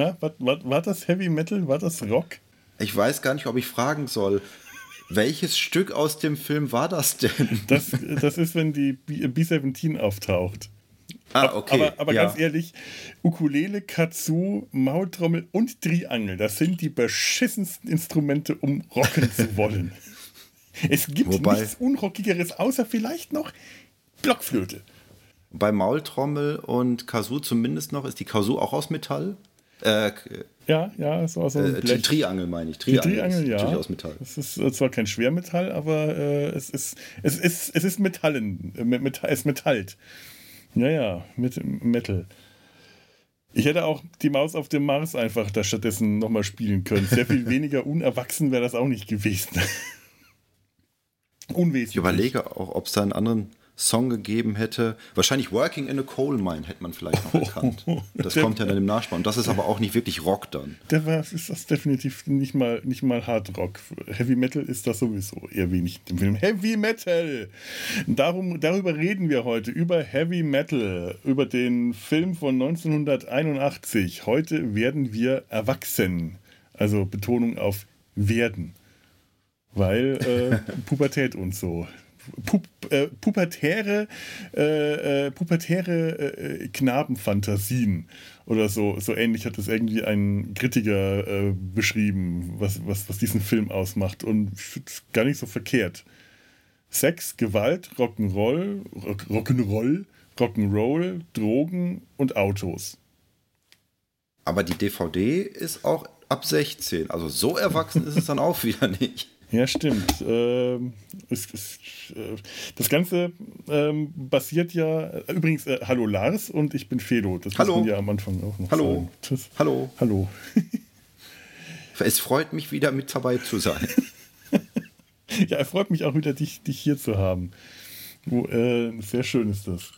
Na, war, war, war das Heavy Metal? War das Rock? Ich weiß gar nicht, ob ich fragen soll. Welches Stück aus dem Film war das denn? Das, das ist, wenn die B-17 auftaucht. Ah, okay. Aber, aber ja. ganz ehrlich, Ukulele, Kazoo, Maultrommel und Triangel, das sind die beschissensten Instrumente, um rocken zu wollen. Es gibt Wobei- nichts Unrockigeres, außer vielleicht noch Blockflöte. Bei Maultrommel und Kazoo zumindest noch, ist die Kazoo auch aus Metall? Äh, Ja, ja, so aus so einem äh, Blech. Triangel meine ich. Triangel, Triangel, ist ja. natürlich aus Metall. Es ist äh, zwar kein Schwermetall, aber äh, es, ist, es, ist, es ist Metallen. Äh, mit, es metallt. Ja, ja, mit Metal. Ich hätte auch die Maus auf dem Mars einfach da stattdessen nochmal spielen können. Sehr viel weniger unerwachsen wäre das auch nicht gewesen. Unwesentlich. Ich überlege auch, ob es da einen anderen Song gegeben hätte. Wahrscheinlich Working in a Coal Mine hätte man vielleicht noch erkannt. Das kommt ja dann im Nachspann. Und das ist aber auch nicht wirklich Rock dann. Der war, ist das definitiv nicht mal, nicht mal Hard Rock. Heavy Metal ist das sowieso eher wenig im Film. Heavy Metal! Darum, darüber reden wir heute, über Heavy Metal, über den Film von 1981. Heute werden wir erwachsen. Also Betonung auf werden. Weil äh, Pubertät und so. Pup, äh, pubertäre, äh, äh, pubertäre äh, Knabenfantasien oder so. So ähnlich hat es irgendwie ein Kritiker äh, beschrieben, was, was, was diesen Film ausmacht. Und ich finde es gar nicht so verkehrt. Sex, Gewalt, Rock'n'Roll, Rock, Rock'n'Roll, Rock'n'Roll, Drogen und Autos. Aber die DVD ist auch ab 16. Also so erwachsen ist es dann auch wieder nicht. Ja, stimmt. Ähm, es, es, äh, das Ganze ähm, basiert ja, übrigens, äh, hallo Lars und ich bin Felo. Das Hallo. man ja am Anfang auch noch Hallo. sagen. Das, Hallo. hallo. Es freut mich wieder mit dabei zu sein. Ja, er freut mich auch wieder, dich, dich hier zu haben. Wo, äh, sehr schön ist das.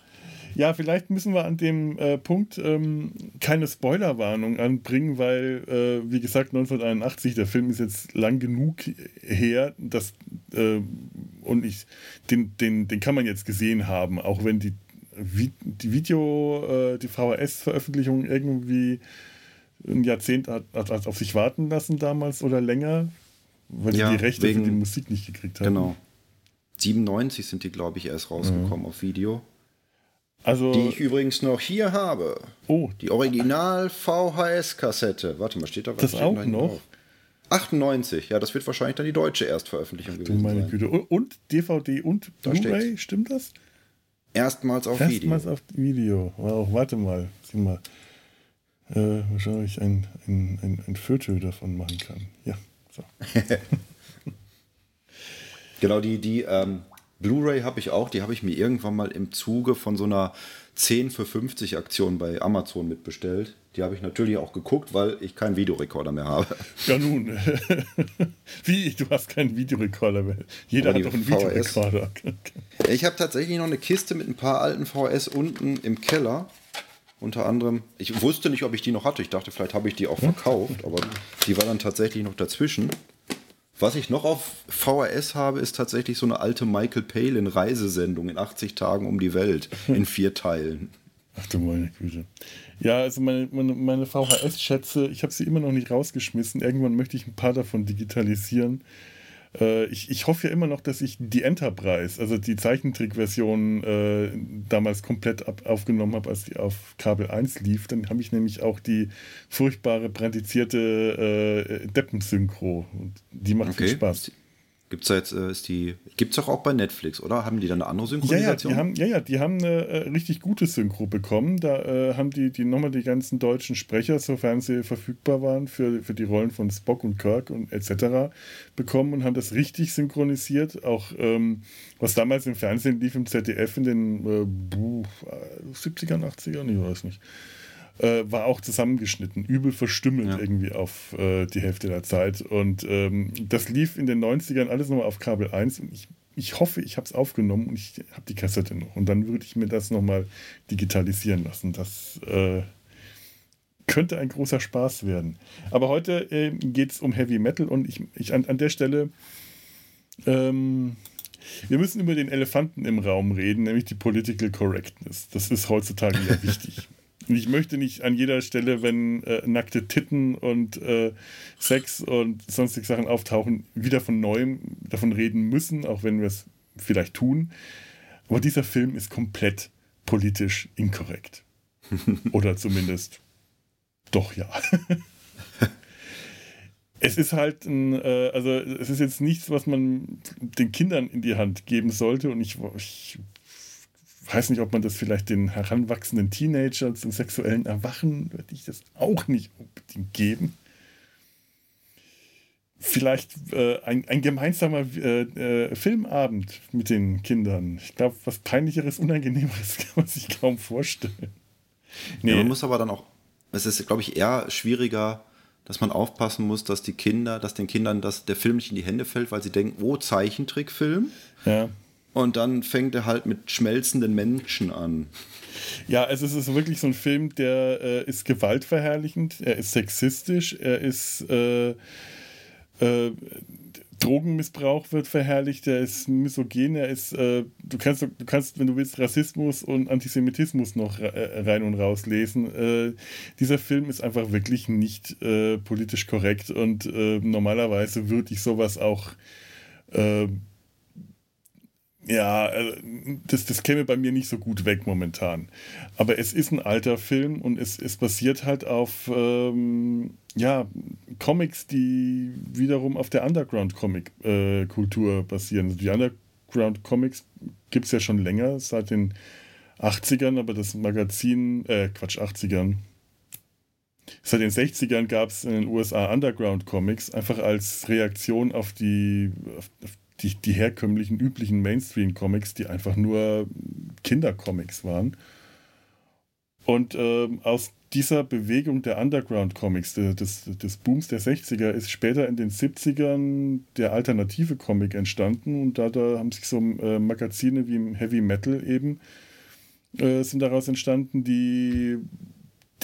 Ja, vielleicht müssen wir an dem äh, Punkt ähm, keine Spoilerwarnung anbringen, weil, äh, wie gesagt, 1981, der Film ist jetzt lang genug her, dass, äh, und ich, den, den, den kann man jetzt gesehen haben, auch wenn die, die Video, äh, die VHS-Veröffentlichung irgendwie ein Jahrzehnt hat, hat, auf sich warten lassen damals oder länger, weil Ja, die Rechte wegen- für die Musik nicht gekriegt haben. Genau. 97 sind die, glaube ich, erst rausgekommen auf Video. Also, Die ich übrigens noch hier habe. oh, Die Original VHS-Kassette. Warte mal, steht da was? Das steht auch noch? drauf? 98, ja, das wird wahrscheinlich dann die deutsche Erstveröffentlichung du gewesen meine sein. Güte. Und, DVD und Blu-ray, stimmt das? Erstmals auf Video. Erstmals auf Video. Wow, warte mal, sieh mal. Äh, wahrscheinlich ein, ein, ein, ein Viertel davon machen kann. Ja, so. Genau, die, die ähm, Blu-ray habe ich auch. Die habe ich mir irgendwann mal im Zuge von so einer 10 für 50 Aktion bei Amazon mitbestellt. Die habe ich natürlich auch geguckt, weil ich keinen Videorekorder mehr habe. Ja, nun. Wie? Du hast keinen Videorekorder mehr. Jeder Aber hat doch einen VHS. Videorekorder. Ich habe tatsächlich noch eine Kiste mit ein paar alten VHS unten im Keller. Unter anderem, ich wusste nicht, ob ich die noch hatte. Ich dachte, vielleicht habe ich die auch verkauft, aber die war dann tatsächlich noch dazwischen. Was ich noch auf VHS habe, ist tatsächlich so eine alte Michael Palin Reisesendung in 80 Tagen um die Welt in vier Teilen. Ach du meine Güte. Ja, also meine, meine, meine VHS-Schätze, ich habe sie immer noch nicht rausgeschmissen. Irgendwann möchte ich ein paar davon digitalisieren. Äh, ich, ich hoffe ja immer noch, dass ich die Enterprise, also die Zeichentrickversion, äh, damals komplett ab, aufgenommen habe, als die auf Kabel 1 lief. Dann habe ich nämlich auch die furchtbare, brandizierte äh, Deppensynchro. Und die macht viel Spaß. Gibt's da jetzt, äh, ist die, gibt's doch auch bei Netflix, oder? Haben die da eine andere Ja, ja, Synchronisation? die haben, ja, ja, die haben eine äh, richtig gute Synchro bekommen. Da äh, haben die, die nochmal die ganzen deutschen Sprecher, sofern sie verfügbar waren, für, für die Rollen von Spock und Kirk und etc. bekommen und haben das richtig synchronisiert. Auch ähm, was damals im Fernsehen lief, im ZDF in den äh, buh, äh, 70ern, 80ern, ich weiß nicht. Äh, war auch zusammengeschnitten, übel verstümmelt Ja. irgendwie auf äh, die Hälfte der Zeit. Und ähm, das lief in den 90ern alles nochmal auf Kabel 1 und ich, ich hoffe, ich habe es aufgenommen und ich habe die Kassette noch. Und dann würde ich mir das nochmal digitalisieren lassen. Das äh, könnte ein großer Spaß werden. Aber heute äh, geht es um Heavy Metal und ich, ich an, an der Stelle ähm, wir müssen über den Elefanten im Raum reden, nämlich die Political Correctness. Das ist heutzutage ja wichtig. Ich möchte nicht an jeder Stelle, wenn äh, nackte Titten und äh, Sex und sonstige Sachen auftauchen, wieder von neuem davon reden müssen, auch wenn wir es vielleicht tun. Aber dieser Film ist komplett politisch inkorrekt. Oder zumindest doch ja. es ist halt ein, äh, also es ist jetzt nichts, was man den Kindern in die Hand geben sollte. Und ich, ich weiß nicht, ob man das vielleicht den heranwachsenden Teenager zum sexuellen Erwachen, würde ich das auch nicht unbedingt geben. Vielleicht äh, ein, ein gemeinsamer äh, äh, Filmabend mit den Kindern. Ich glaube, was peinlicheres, unangenehmeres kann man sich kaum vorstellen. Nee. Ja, man muss aber dann auch, es ist, glaube ich, eher schwieriger, dass man aufpassen muss, dass die Kinder, dass den Kindern das, der Film nicht in die Hände fällt, weil sie denken, oh, Zeichentrickfilm. Ja. Und dann fängt er halt mit schmelzenden Menschen an. Ja, also es ist wirklich so ein Film, der äh, ist gewaltverherrlichend, er ist sexistisch, er ist äh, äh, Drogenmissbrauch wird verherrlicht, er ist misogen, er ist, äh, du kannst, du kannst, wenn du willst, Rassismus und Antisemitismus noch äh, rein und raus lesen. Äh, dieser Film ist einfach wirklich nicht äh, politisch korrekt und äh, normalerweise würde ich sowas auch ja, äh, das, das käme bei mir nicht so gut weg momentan. Aber es ist ein alter Film und es, es basiert halt auf ähm, ja, Comics, die wiederum auf der Underground-Comic-Kultur basieren. Also die Underground-Comics gibt es ja schon länger, seit den 80ern, aber das Magazin, äh, Quatsch, 80ern. Seit den 60ern gab es in den USA Underground Comics, einfach als Reaktion auf die, auf, auf die, die herkömmlichen, üblichen Mainstream-Comics, die einfach nur Kindercomics waren. Und ähm, aus dieser Bewegung der Underground-Comics, des, des Booms der 60er, ist später in den 70ern der alternative Comic entstanden und da, da haben sich so äh, Magazine wie Heavy Metal eben äh, sind daraus entstanden, die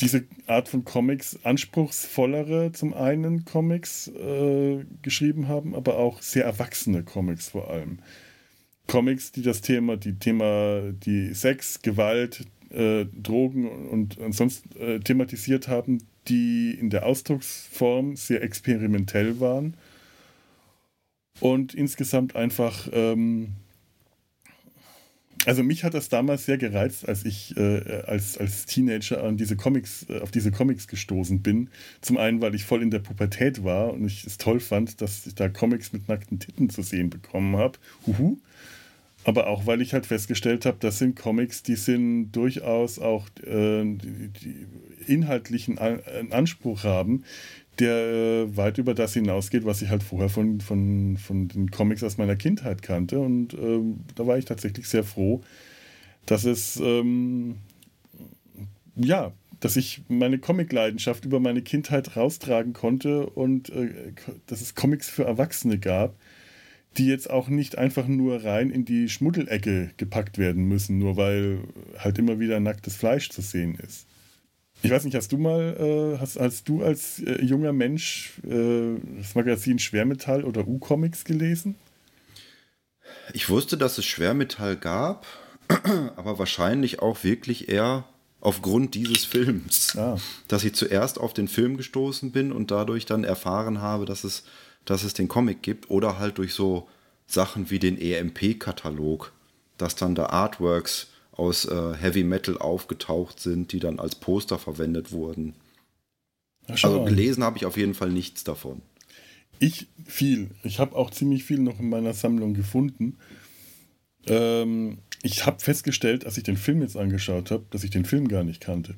diese Art von Comics anspruchsvollere zum einen Comics äh, geschrieben haben, aber auch sehr erwachsene Comics vor allem. Comics, die das Thema, die Thema, die Sex, Gewalt, äh, Drogen und, sonst äh, thematisiert haben, die in der Ausdrucksform sehr experimentell waren und insgesamt einfach ähm, also mich hat das damals sehr gereizt, als ich äh, als, als Teenager an diese Comics, äh, auf diese Comics gestoßen bin. Zum einen, weil ich voll in der Pubertät war und ich es toll fand, dass ich da Comics mit nackten Titten zu sehen bekommen habe. Huhu. Aber auch, weil ich halt festgestellt habe, das sind Comics, die sind durchaus auch äh, die, die inhaltlichen Anspruch haben, der äh, weit über das hinausgeht, was ich halt vorher von, von, von den Comics aus meiner Kindheit kannte. Und ähm, da war ich tatsächlich sehr froh, dass es, ähm, ja, dass ich meine Comic-Leidenschaft über meine Kindheit raustragen konnte und äh, dass es Comics für Erwachsene gab, die jetzt auch nicht einfach nur rein in die Schmuddelecke gepackt werden müssen, nur weil halt immer wieder nacktes Fleisch zu sehen ist. Ich weiß nicht, hast du mal, äh, hast, hast du als äh, junger Mensch äh, das Magazin Schwermetall oder U-Comics gelesen? Ich wusste, dass es Schwermetall gab, aber wahrscheinlich auch wirklich eher aufgrund dieses Films. Ah. Dass ich zuerst auf den Film gestoßen bin und dadurch dann erfahren habe, dass es, dass es den Comic gibt oder halt durch so Sachen wie den EMP-Katalog, dass dann da Artworks aus äh, Heavy Metal aufgetaucht sind, die dann als Poster verwendet wurden. also gelesen habe ich auf jeden Fall nichts davon. Ich viel. Ich habe auch ziemlich viel noch in meiner Sammlung gefunden. Ähm, ich habe festgestellt, als ich den Film jetzt angeschaut habe, dass ich den Film gar nicht kannte.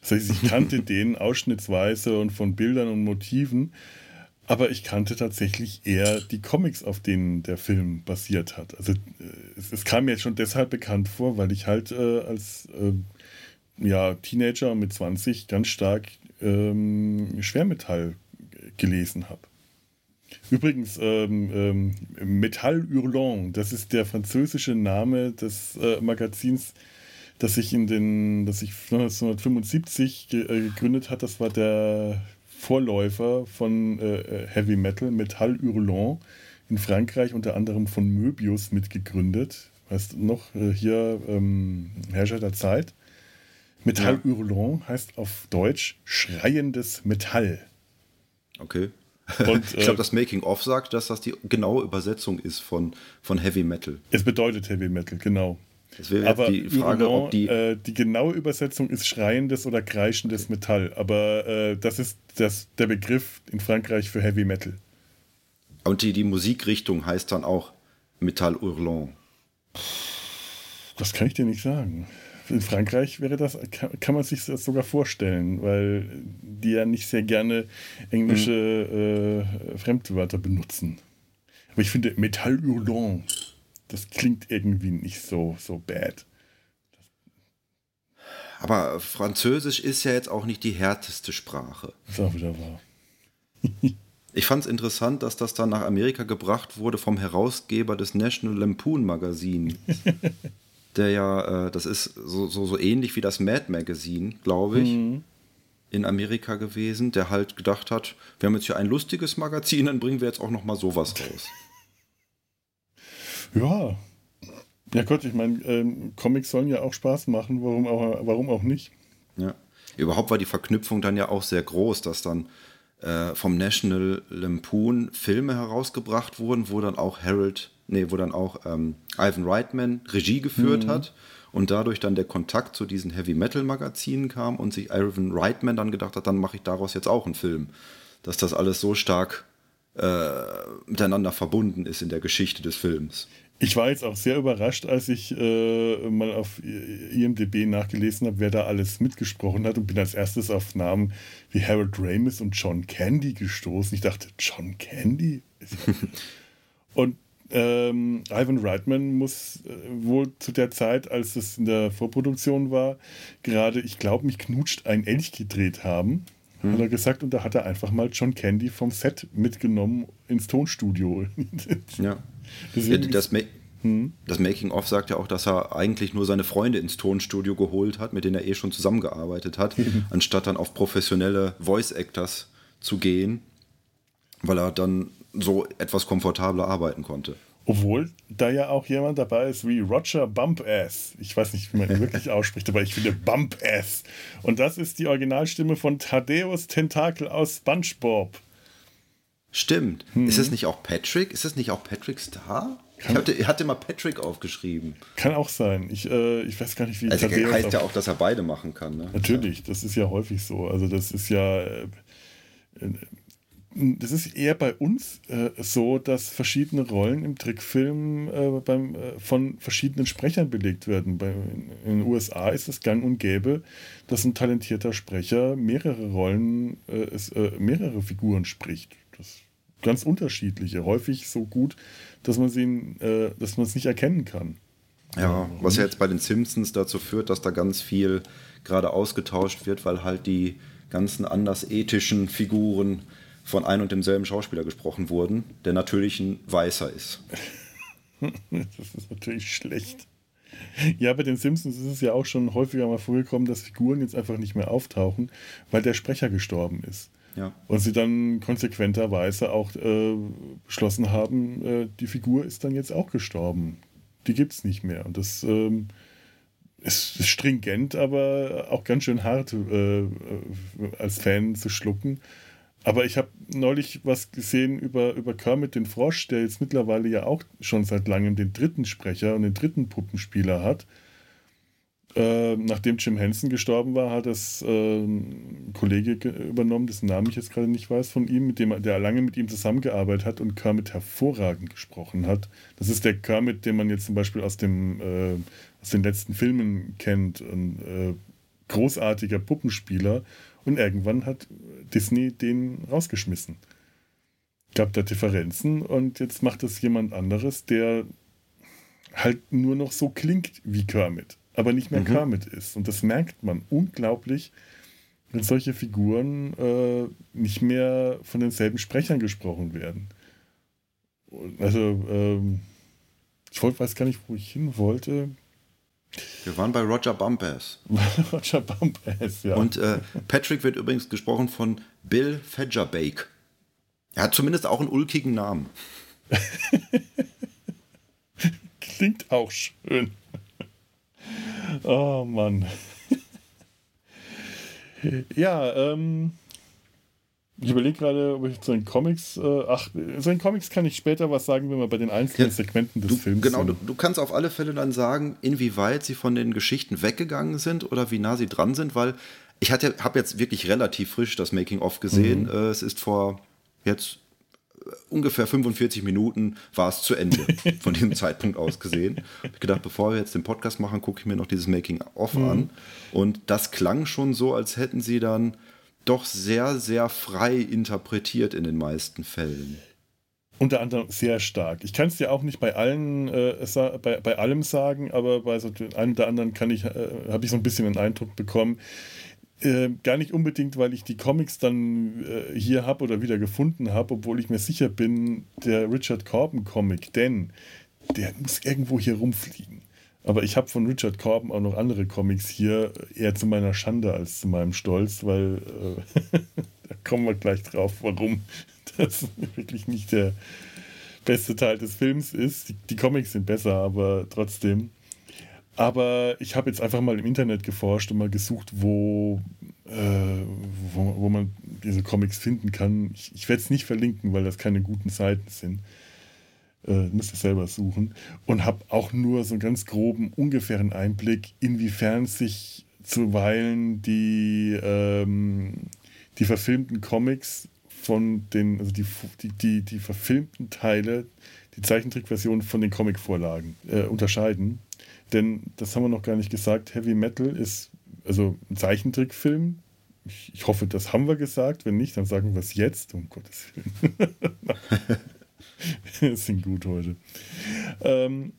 Das heißt, ich kannte den ausschnittsweise und von Bildern und Motiven, aber ich kannte tatsächlich eher die Comics, auf denen der Film basiert hat. Also äh, es, es kam mir schon deshalb bekannt vor, weil ich halt äh, als äh, ja, Teenager mit 20 ganz stark ähm, Schwermetall gelesen habe. Übrigens, ähm, ähm, Metall Hurlant, das ist der französische Name des äh, Magazins, das sich in den, das sich 1975 ge äh, gegründet hat. Das war der Vorläufer von äh, äh, Heavy Metal, Metall Hurlant, in Frankreich unter anderem von Möbius mitgegründet. Weißt du noch, äh, hier ähm, Herrscher der Zeit. Metall ja. Hurlant heißt auf Deutsch schreiendes Metall. Okay. Und, ich glaube, äh, das Making-of sagt, dass das die genaue Übersetzung ist von, von Heavy Metal. Es bedeutet Heavy Metal, genau. Wäre jetzt die Frage, Hurlant, ob die. Äh, die genaue Übersetzung ist schreiendes oder kreischendes okay. Metall, aber äh, das ist das, der Begriff in Frankreich für Heavy Metal. Und die, die Musikrichtung heißt dann auch Metall Hurlant. Das kann ich dir nicht sagen. In Frankreich wäre das, kann, kann man sich das sogar vorstellen, weil die ja nicht sehr gerne englische mhm. äh, Fremdwörter benutzen. Aber ich finde Metall Hurlant, das klingt irgendwie nicht so, so bad. Aber Französisch ist ja jetzt auch nicht die härteste Sprache. Ist auch wieder wahr. Ich fand es interessant, dass das dann nach Amerika gebracht wurde vom Herausgeber des National Lampoon Magazin. der ja, äh, das ist so, so, so ähnlich wie das Mad Magazine, glaube ich, mhm. in Amerika gewesen, der halt gedacht hat, wir haben jetzt hier ein lustiges Magazin, dann bringen wir jetzt auch noch mal sowas raus. Ja. Ja Gott, ich meine, ähm, Comics sollen ja auch Spaß machen, warum auch, warum auch nicht? Ja. Überhaupt war die Verknüpfung dann ja auch sehr groß, dass dann äh, vom National Lampoon Filme herausgebracht wurden, wo dann auch Harold, nee, wo dann auch ähm, Ivan Reitman Regie geführt mhm. hat und dadurch dann der Kontakt zu diesen Heavy Metal Magazinen kam und sich Ivan Reitman dann gedacht hat, dann mache ich daraus jetzt auch einen Film. Dass das alles so stark äh, miteinander verbunden ist in der Geschichte des Films. Ich war jetzt auch sehr überrascht, als ich äh, mal auf IMDb nachgelesen habe, wer da alles mitgesprochen hat und bin als erstes auf Namen wie Harold Ramis und John Candy gestoßen. Ich dachte, John Candy? und ähm, Ivan Reitman muss äh, wohl zu der Zeit, als es in der Vorproduktion war, gerade, ich glaube, mich knutscht ein Elch gedreht haben. Hm. Hat er gesagt, und da hat er einfach mal John Candy vom Set mitgenommen ins Tonstudio. ja. Deswegen das, Ma hm? das Making-of sagt ja auch, dass er eigentlich nur seine Freunde ins Tonstudio geholt hat, mit denen er eh schon zusammengearbeitet hat, anstatt dann auf professionelle Voice-Actors zu gehen, weil er dann so etwas komfortabler arbeiten konnte. Obwohl da ja auch jemand dabei ist wie Roger Bumpass. Ich weiß nicht, wie man ihn wirklich ausspricht, aber ich finde Bumpass. Und das ist die Originalstimme von Thaddeus Tentakel aus SpongeBob. Stimmt. Hm. Ist es nicht auch Patrick? Ist es nicht auch Patrick Star? ich hatte, hatte mal Patrick aufgeschrieben. Kann auch sein. Ich, äh, ich weiß gar nicht, wie also Thaddeus heißt ja auch, dass er beide machen kann. Ne? Natürlich, ja. das ist ja häufig so. Also das ist ja. Äh, das ist eher bei uns äh, so, dass verschiedene Rollen im Trickfilm äh, beim, äh, von verschiedenen Sprechern belegt werden. Bei, in den USA ist es gang und gäbe, dass ein talentierter Sprecher mehrere Rollen, äh, mehrere Figuren spricht. Ganz unterschiedliche, häufig so gut, dass man sie, äh, dass man es nicht erkennen kann. Ja, was ja jetzt bei den Simpsons dazu führt, dass da ganz viel gerade ausgetauscht wird, weil halt die ganzen anders ethischen Figuren von ein und demselben Schauspieler gesprochen wurden, der natürlich ein Weißer ist. das ist natürlich schlecht. Ja, bei den Simpsons ist es ja auch schon häufiger mal vorgekommen, dass Figuren jetzt einfach nicht mehr auftauchen, weil der Sprecher gestorben ist. Ja. Und sie dann konsequenterweise auch äh, beschlossen haben, äh, die Figur ist dann jetzt auch gestorben. Die gibt es nicht mehr. Und das ähm, ist, ist, stringent, aber auch ganz schön hart äh, äh als Fan zu schlucken. Aber ich habe neulich was gesehen über, über Kermit den Frosch, der jetzt mittlerweile ja auch schon seit langem den dritten Sprecher und den dritten Puppenspieler hat. Äh, nachdem Jim Henson gestorben war, hat das äh, ein Kollege übernommen, dessen Namen ich jetzt gerade nicht weiß, von ihm, mit dem der lange mit ihm zusammengearbeitet hat und Kermit hervorragend gesprochen hat. Das ist der Kermit, den man jetzt zum Beispiel aus, dem, äh, aus den letzten Filmen kennt. Ein äh, großartiger Puppenspieler. Und irgendwann hat Disney den rausgeschmissen. Gab da Differenzen und jetzt macht es jemand anderes, der halt nur noch so klingt wie Kermit aber nicht mehr mhm. Kermit ist. Und das merkt man unglaublich, wenn solche Figuren äh, nicht mehr von denselben Sprechern gesprochen werden. Also, ähm, ich wollte, weiß gar nicht, wo ich hin wollte. Wir waren bei Roger Bumpass. Roger Bumpass, ja. Und äh, Patrick wird übrigens gesprochen von Bill Fedgerbake. Er hat zumindest auch einen ulkigen Namen. Klingt auch schön. Oh Mann. Ja, ähm, ich überlege gerade, ob ich zu den Comics, äh, ach, zu den Comics kann ich später was sagen, wenn wir bei den einzelnen ja, Segmenten des du, Films genau, sind. Genau, du, du, kannst auf alle Fälle dann sagen, inwieweit sie von den Geschichten weggegangen sind oder wie nah sie dran sind, weil ich habe jetzt wirklich relativ frisch das Making-of gesehen. Mhm. Äh, es ist vor jetzt ungefähr 45 Minuten war es zu Ende, von diesem Zeitpunkt aus gesehen. Ich gedacht, bevor wir jetzt den Podcast machen, gucke ich mir noch dieses Making-of mhm. an. Und das klang schon so, als hätten sie dann doch sehr, sehr frei interpretiert in den meisten Fällen. Unter anderem sehr stark. Ich kann es dir auch nicht bei allen, äh, bei, bei allem sagen, aber bei so einem oder anderen kann ich, äh, habe ich so ein bisschen einen Eindruck bekommen, äh, gar nicht unbedingt, weil ich die Comics dann äh, hier habe oder wieder gefunden habe, obwohl ich mir sicher bin, der Richard Corbin Comic, denn der muss irgendwo hier rumfliegen. Aber ich habe von Richard Corbin auch noch andere Comics hier, eher zu meiner Schande als zu meinem Stolz, weil äh, da kommen wir gleich drauf, warum das wirklich nicht der beste Teil des Films ist. Die, die Comics sind besser, aber trotzdem. Aber ich habe jetzt einfach mal im Internet geforscht und mal gesucht, wo, äh, wo, wo, man diese Comics finden kann. Ich, ich werde es nicht verlinken, weil das keine guten Seiten sind. Äh, müsst ihr selber suchen. Und habe auch nur so einen ganz groben, ungefähren Einblick, inwiefern sich zuweilen die, ähm, die verfilmten Comics von den, also die, die, die, die verfilmten Teile, die Zeichentrickversion von den Comicvorlagen äh, unterscheiden. Denn das haben wir noch gar nicht gesagt. Heavy Metal ist also ein Zeichentrickfilm. Ich, ich hoffe, das haben wir gesagt. Wenn nicht, dann sagen wir es jetzt. Um Gottes Willen. Wir sind gut heute. Ähm,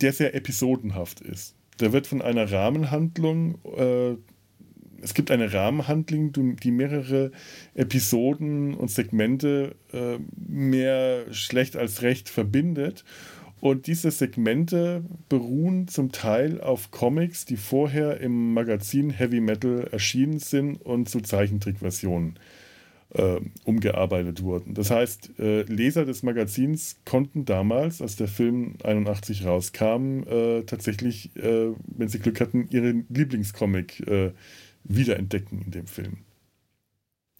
der sehr episodenhaft ist. Der wird von einer Rahmenhandlung, äh, es gibt eine Rahmenhandlung, die mehrere Episoden und Segmente äh, mehr schlecht als recht verbindet und diese Segmente beruhen zum Teil auf Comics, die vorher im Magazin Heavy Metal erschienen sind und zu Zeichentrickversionen äh, umgearbeitet wurden. Das heißt, äh, Leser des Magazins konnten damals, als der Film 81 rauskam, äh, tatsächlich, äh, wenn sie Glück hatten, ihren Lieblingscomic äh, wiederentdecken in dem Film.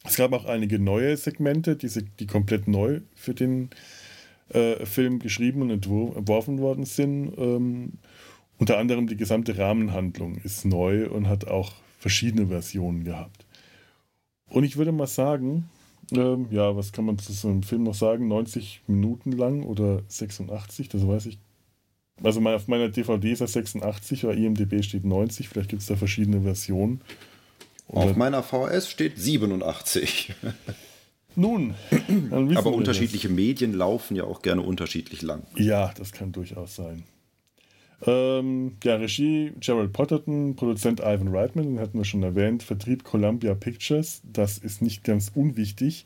Es gab auch einige neue Segmente, die, die komplett neu für den äh, Film geschrieben und entworfen worden sind. Ähm, unter anderem die gesamte Rahmenhandlung ist neu und hat auch verschiedene Versionen gehabt. Und ich würde mal sagen, ähm, ja, was kann man zu so einem Film noch sagen? 90 Minuten lang oder 86, das weiß ich. Also auf meiner DVD ist er 86, bei IMDB steht 90, vielleicht gibt es da verschiedene Versionen. Oder auf meiner VS steht 87. Nun, aber unterschiedliche das. Medien laufen ja auch gerne unterschiedlich lang. Ja, das kann durchaus sein. Ähm, ja, Regie Gerald Potterton, Produzent Ivan Reitman, den hatten wir schon erwähnt, Vertrieb Columbia Pictures, das ist nicht ganz unwichtig,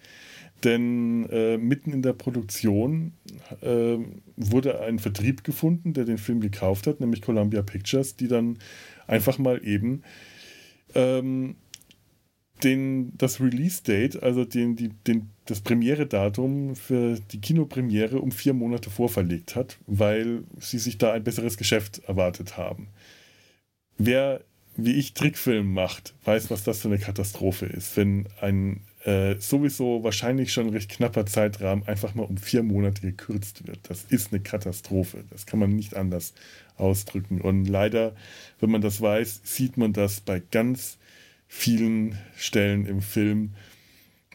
denn äh, mitten in der Produktion äh, wurde ein Vertrieb gefunden, der den Film gekauft hat, nämlich Columbia Pictures, die dann einfach mal eben ähm, den, das Release-Date, also den, die, den, das Premiere-Datum für die Kinopremiere um vier Monate vorverlegt hat, weil sie sich da ein besseres Geschäft erwartet haben. Wer, wie ich, Trickfilm macht, weiß, was das für eine Katastrophe ist, wenn ein äh, sowieso wahrscheinlich schon recht knapper Zeitrahmen einfach mal um vier Monate gekürzt wird. Das ist eine Katastrophe. Das kann man nicht anders ausdrücken. Und leider, wenn man das weiß, sieht man das bei ganz vielen Stellen im Film,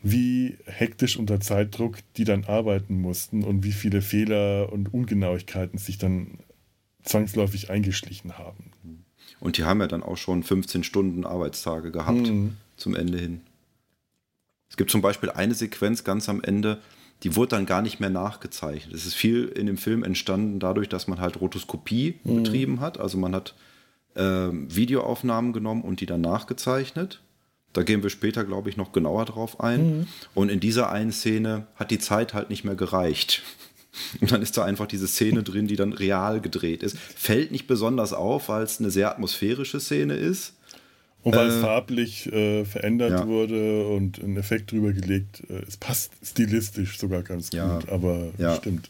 wie hektisch unter Zeitdruck die dann arbeiten mussten und wie viele Fehler und Ungenauigkeiten sich dann zwangsläufig eingeschlichen haben. Und die haben ja dann auch schon 15 Stunden Arbeitstage gehabt mhm. zum Ende hin. Es gibt zum Beispiel eine Sequenz ganz am Ende, die wurde dann gar nicht mehr nachgezeichnet. Es ist viel in dem Film entstanden dadurch, dass man halt Rotoskopie mhm. betrieben hat. Also man hat Videoaufnahmen genommen und die dann nachgezeichnet. Da gehen wir später, glaube ich, noch genauer drauf ein. Mhm. Und in dieser einen Szene hat die Zeit halt nicht mehr gereicht. Und dann ist da einfach diese Szene drin, die dann real gedreht ist. Fällt nicht besonders auf, weil es eine sehr atmosphärische Szene ist. Und weil äh, es farblich äh, verändert ja. wurde und ein Effekt drüber gelegt. Äh, es passt stilistisch sogar ganz ja. gut, aber ja. stimmt.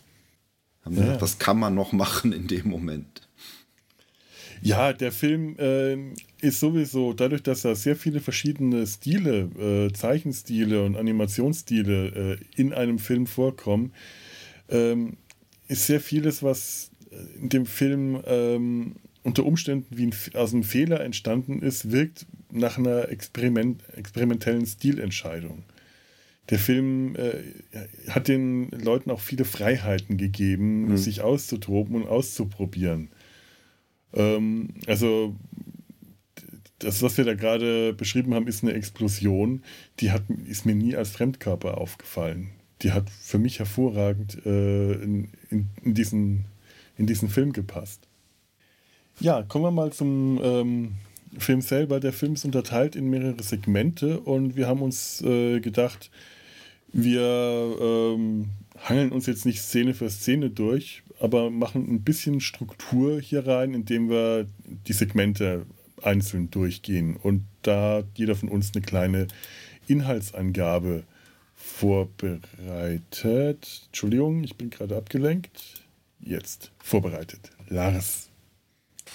Ja. Was kann man noch machen in dem Moment? Ja, der Film äh, ist sowieso, dadurch, dass da sehr viele verschiedene Stile, äh, Zeichenstile und Animationsstile äh, in einem Film vorkommen, ähm, ist sehr vieles, was in dem Film ähm, unter Umständen wie ein, aus einem Fehler entstanden ist, wirkt nach einer Experiment, experimentellen Stilentscheidung. Der Film äh, hat den Leuten auch viele Freiheiten gegeben, mhm. sich auszutoben und auszuprobieren. Ähm, also das, was wir da gerade beschrieben haben, ist eine Explosion, die hat, ist mir nie als Fremdkörper aufgefallen. Die hat für mich hervorragend äh, in, in, in, diesen, in diesen Film gepasst. Ja, kommen wir mal zum ähm, Film selber. Der Film ist unterteilt in mehrere Segmente und wir haben uns äh, gedacht, wir ähm, hangeln uns jetzt nicht Szene für Szene durch, aber machen ein bisschen Struktur hier rein, indem wir die Segmente einzeln durchgehen und da jeder von uns eine kleine Inhaltsangabe vorbereitet. Entschuldigung, ich bin gerade abgelenkt. Jetzt vorbereitet. Lars.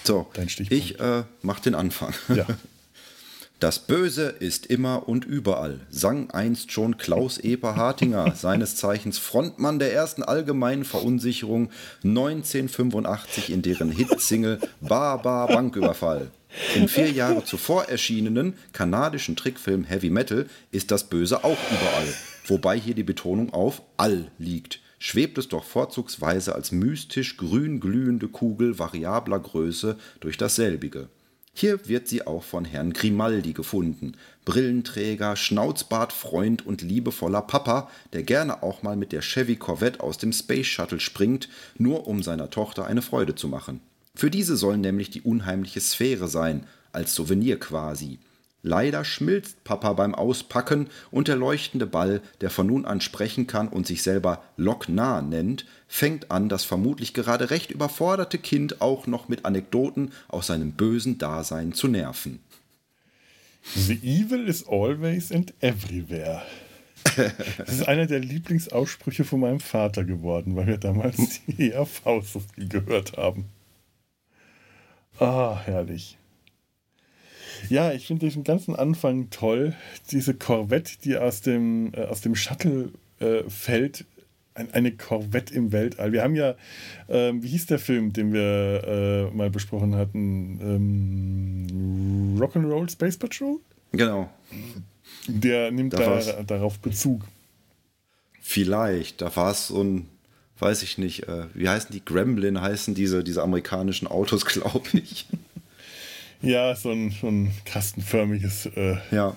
So, ich äh, mache den Anfang. Ja. Das Böse ist immer und überall, sang einst schon Klaus Eper Hartinger, seines Zeichens Frontmann der ersten allgemeinen Verunsicherung 1985 in deren Hitsingle Bar Banküberfall. Im vier Jahre zuvor erschienenen kanadischen Trickfilm Heavy Metal ist das Böse auch überall, wobei hier die Betonung auf all liegt. Schwebt es doch vorzugsweise als mystisch grün glühende Kugel variabler Größe durch dasselbige. Hier wird sie auch von Herrn Grimaldi gefunden. Brillenträger, Schnauzbartfreund und liebevoller Papa, der gerne auch mal mit der Chevy Corvette aus dem Space Shuttle springt, nur um seiner Tochter eine Freude zu machen. Für diese soll nämlich die unheimliche Sphäre sein, als Souvenir quasi. Leider schmilzt Papa beim Auspacken und der leuchtende Ball, der von nun an sprechen kann und sich selber Locknah nennt, fängt an, das vermutlich gerade recht überforderte Kind auch noch mit Anekdoten aus seinem bösen Dasein zu nerven. The evil is always and everywhere. Das ist einer der Lieblingsaussprüche von meinem Vater geworden, weil wir damals die ERV gehört haben. Ah, herrlich. Ja, ich finde diesen ganzen Anfang toll. Diese Korvette, die aus dem, äh, aus dem Shuttle äh, fällt. Ein, eine Korvette im Weltall. Wir haben ja, ähm, wie hieß der Film, den wir äh, mal besprochen hatten? Ähm, Rock'n'Roll Space Patrol? Genau. Der nimmt da da, darauf Bezug. Vielleicht, da war es so ein, weiß ich nicht, äh, wie heißen die? Gremlin heißen diese, diese amerikanischen Autos, glaube ich. Ja, so ein, so ein kastenförmiges äh, ja.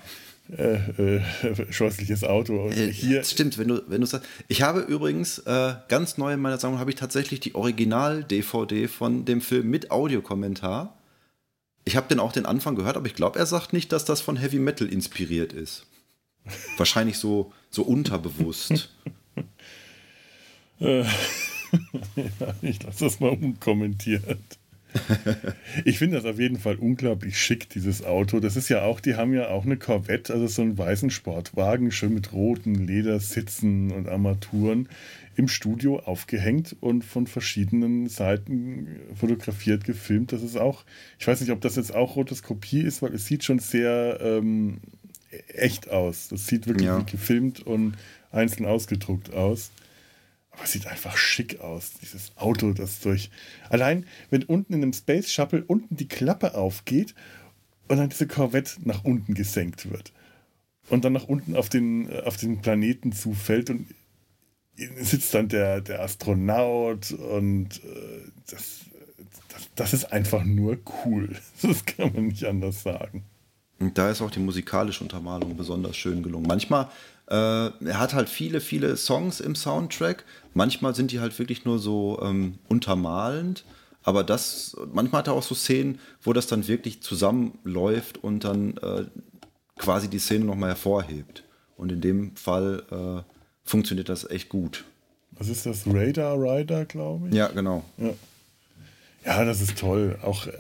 äh, äh, scheußliches Auto. Und äh, hier Stimmt, wenn du, wenn du sagst. Ich habe übrigens äh, ganz neu in meiner Sammlung habe ich tatsächlich die Original-DVD von dem Film mit Audiokommentar. Ich habe den auch den Anfang gehört, aber ich glaube, er sagt nicht, dass das von Heavy Metal inspiriert ist. Wahrscheinlich so, so unterbewusst. Ja, ich lasse das mal unkommentiert ich finde das auf jeden Fall unglaublich schick, dieses Auto. Das ist ja auch, die haben ja auch eine Corvette, also so einen weißen Sportwagen, schön mit roten Ledersitzen und Armaturen im Studio aufgehängt und von verschiedenen Seiten fotografiert, gefilmt. Das ist auch, ich weiß nicht, ob das jetzt auch Rotoskopie ist, weil es sieht schon sehr ähm, echt aus. Das sieht wirklich ja. gefilmt und einzeln ausgedruckt aus. Aber es sieht einfach schick aus, dieses Auto, das durch. Allein, wenn unten in einem Space Shuttle unten die Klappe aufgeht und dann diese Corvette nach unten gesenkt wird. Und dann nach unten auf den, auf den Planeten zufällt und sitzt dann der, der Astronaut und äh, das, das, das ist einfach nur cool. Das kann man nicht anders sagen. Und da ist auch die musikalische Untermalung besonders schön gelungen. Manchmal äh, er hat halt viele, viele Songs im Soundtrack. Manchmal sind die halt wirklich nur so ähm, untermalend. Aber das, manchmal hat er auch so Szenen, wo das dann wirklich zusammenläuft und dann äh, quasi die Szene nochmal hervorhebt. Und in dem Fall äh, funktioniert das echt gut. Was ist das? Radar Rider, glaube ich? Ja, genau. Ja. Ja, das ist toll. Auch, äh,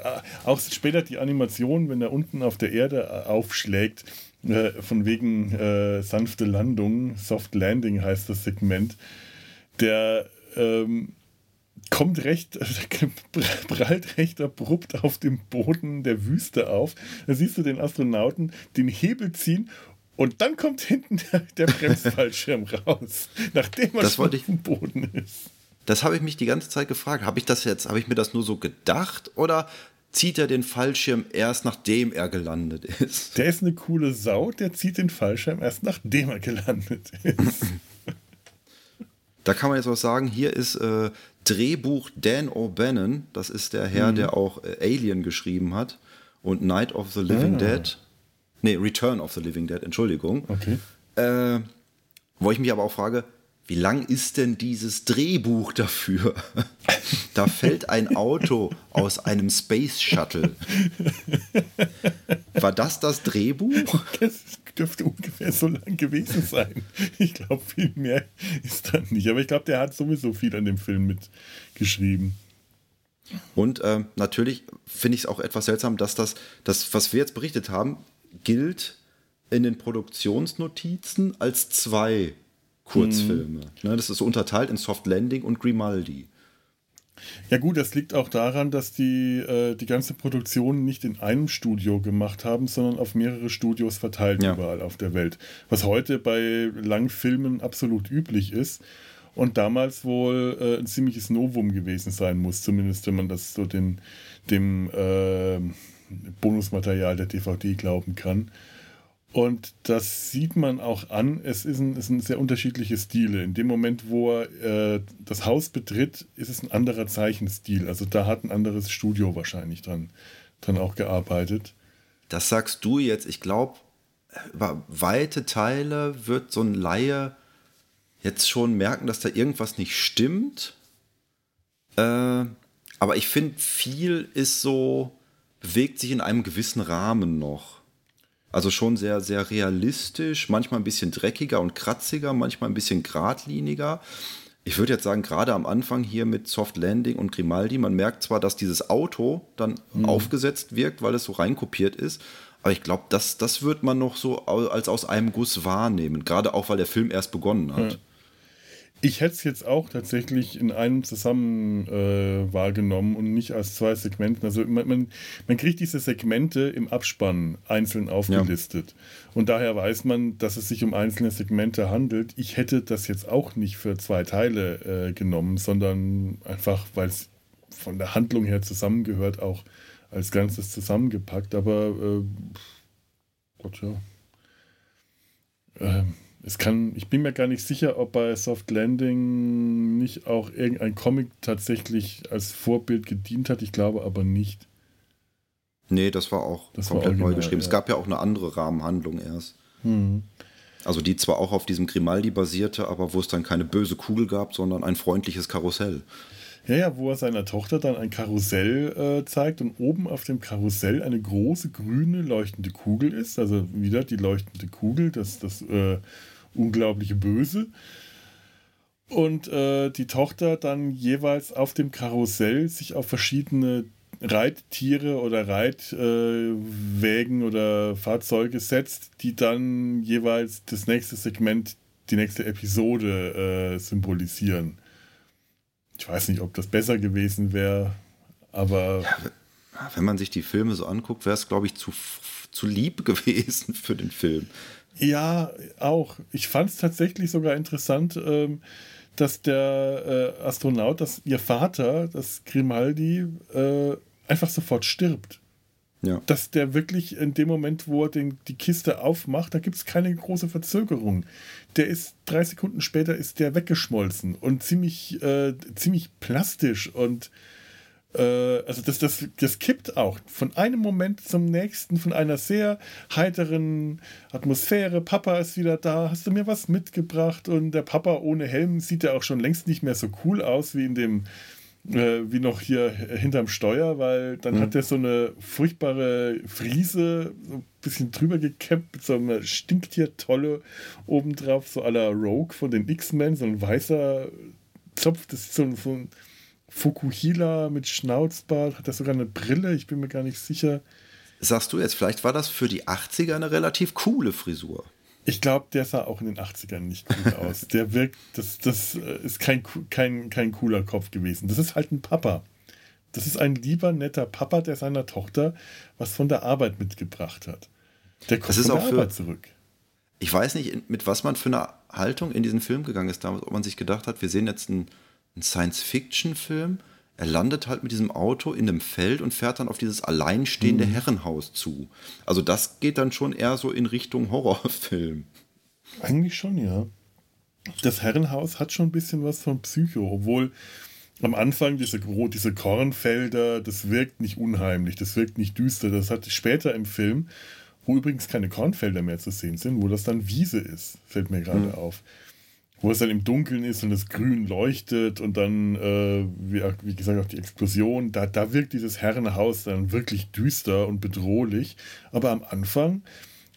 auch später die Animation, wenn er unten auf der Erde äh, aufschlägt, äh, von wegen äh, sanfte Landung, Soft Landing heißt das Segment, der ähm, kommt recht, prallt recht abrupt auf dem Boden der Wüste auf. Da siehst du den Astronauten den Hebel ziehen und dann kommt hinten der, der Bremsfallschirm raus, nachdem er schon auf dem Boden ist. Das habe ich mich die ganze Zeit gefragt. Habe ich das jetzt, habe ich mir das nur so gedacht oder zieht er den Fallschirm erst nachdem er gelandet ist? Der ist eine coole Sau, der zieht den Fallschirm erst nachdem er gelandet ist. Da kann man jetzt auch sagen, hier ist äh, Drehbuch Dan O'Bannon, das ist der Herr, mhm. der auch äh, Alien geschrieben hat und Night of the Living ah. Dead. Nee, Return of the Living Dead, Entschuldigung. Okay. Äh, wo ich mich aber auch frage, wie lang ist denn dieses Drehbuch dafür? da fällt ein Auto aus einem Space Shuttle. War das das Drehbuch? Das dürfte ungefähr so lang gewesen sein. Ich glaube, viel mehr ist da nicht. Aber ich glaube, der hat sowieso viel an dem Film mitgeschrieben. Und äh, natürlich finde ich es auch etwas seltsam, dass das, das, was wir jetzt berichtet haben, gilt in den Produktionsnotizen als zwei Kurzfilme. Mhm. das ist unterteilt in Soft Landing und Grimaldi. Ja gut, das liegt auch daran, dass die äh, die ganze Produktion nicht in einem Studio gemacht haben, sondern auf mehrere Studios verteilt ja. überall auf der Welt. Was heute bei Langfilmen absolut üblich ist und damals wohl äh, ein ziemliches Novum gewesen sein muss, zumindest wenn man das so den, dem äh, Bonusmaterial der DVD glauben kann. Und das sieht man auch an. Es, ist ein, es sind sehr unterschiedliche Stile. In dem Moment, wo er äh, das Haus betritt, ist es ein anderer Zeichenstil. Also da hat ein anderes Studio wahrscheinlich dran, dran auch gearbeitet. Das sagst du jetzt. Ich glaube, über weite Teile wird so ein Laie jetzt schon merken, dass da irgendwas nicht stimmt. Äh, aber ich finde, viel ist so, bewegt sich in einem gewissen Rahmen noch. Also schon sehr, sehr realistisch, manchmal ein bisschen dreckiger und kratziger, manchmal ein bisschen geradliniger. Ich würde jetzt sagen, gerade am Anfang hier mit Soft Landing und Grimaldi, man merkt zwar, dass dieses Auto dann mhm. aufgesetzt wirkt, weil es so reinkopiert ist, aber ich glaube, das, das wird man noch so als aus einem Guss wahrnehmen, gerade auch, weil der Film erst begonnen hat. Ja. Ich hätte es jetzt auch tatsächlich in einem zusammen äh, wahrgenommen und nicht als zwei Segmenten. Also man, man, man, kriegt diese Segmente im Abspann einzeln aufgelistet. Ja. Und daher weiß man, dass es sich um einzelne Segmente handelt. Ich hätte das jetzt auch nicht für zwei Teile äh, genommen, sondern einfach, weil es von der Handlung her zusammengehört, auch als Ganzes zusammengepackt. Aber äh, Gott ja. Ähm es kann, ich bin mir gar nicht sicher, ob bei Soft Landing nicht auch irgendein Comic tatsächlich als Vorbild gedient hat. Ich glaube aber nicht. Nee, das war auch das komplett war neu geschrieben. Ja. Es gab ja auch eine andere Rahmenhandlung erst. Mhm. Also die zwar auch auf diesem Grimaldi basierte, aber wo es dann keine böse Kugel gab, sondern ein freundliches Karussell. Ja, ja, wo er seiner Tochter dann ein Karussell äh, zeigt und oben auf dem Karussell eine große grüne leuchtende Kugel ist. Also wieder die leuchtende Kugel, das, das äh, unglaubliche Böse. Und äh, die Tochter dann jeweils auf dem Karussell sich auf verschiedene Reittiere oder Reitwägen äh, oder Fahrzeuge setzt, die dann jeweils das nächste Segment, die nächste Episode äh, symbolisieren. Ich weiß nicht, ob das besser gewesen wäre, aber. Ja, wenn man sich die Filme so anguckt, wäre es, glaube ich, zu, zu lieb gewesen für den Film. Ja, auch. Ich fand es tatsächlich sogar interessant, ähm, dass der äh, Astronaut, dass ihr Vater, das Grimaldi, äh, einfach sofort stirbt. Ja. Dass der wirklich in dem Moment, wo er den, die Kiste aufmacht, da gibt es keine große Verzögerung. Der ist drei Sekunden später ist der weggeschmolzen und ziemlich, äh, ziemlich plastisch und äh, also das, das, das kippt auch von einem Moment zum nächsten, von einer sehr heiteren Atmosphäre. Papa ist wieder da, hast du mir was mitgebracht? Und der Papa ohne Helm sieht ja auch schon längst nicht mehr so cool aus wie in dem äh, wie noch hier hinterm Steuer, weil dann mhm. hat er so eine furchtbare Friese, so ein bisschen drüber gekämmt, mit so einer Stinktier-Tolle obendrauf, so à la Rogue von den X-Men, so ein weißer Zopf, das ist so, so ein Fukuhila mit Schnauzbart, hat er sogar eine Brille, ich bin mir gar nicht sicher. Sagst du jetzt, vielleicht war das für die 80er eine relativ coole Frisur. Ich glaube, der sah auch in den 80ern nicht gut aus. Der wirkt, das, das äh, ist kein, kein, kein cooler Kopf gewesen. Das ist halt ein Papa. Das ist ein lieber, netter Papa, der seiner Tochter was von der Arbeit mitgebracht hat. Der kommt Das ist von auch der für- Arbeit zurück. Ich weiß nicht, mit was man für eine Haltung in diesen Film gegangen ist damals, ob man sich gedacht hat, wir sehen jetzt einen, einen Science-Fiction-Film. Er landet halt mit diesem Auto in einem Feld und fährt dann auf dieses alleinstehende Herrenhaus zu. Also das geht dann schon eher so in Richtung Horrorfilm. Eigentlich schon, ja. Das Herrenhaus hat schon ein bisschen was von Psycho, obwohl am Anfang diese, diese Kornfelder, das wirkt nicht unheimlich, das wirkt nicht düster. Das hat später im Film, wo übrigens keine Kornfelder mehr zu sehen sind, wo das dann Wiese ist, fällt mir gerade auf. Wo es dann im Dunkeln ist und das Grün leuchtet und dann, äh, wie, wie gesagt, auch die Explosion, da, da wirkt dieses Herrenhaus dann wirklich düster und bedrohlich. Aber am Anfang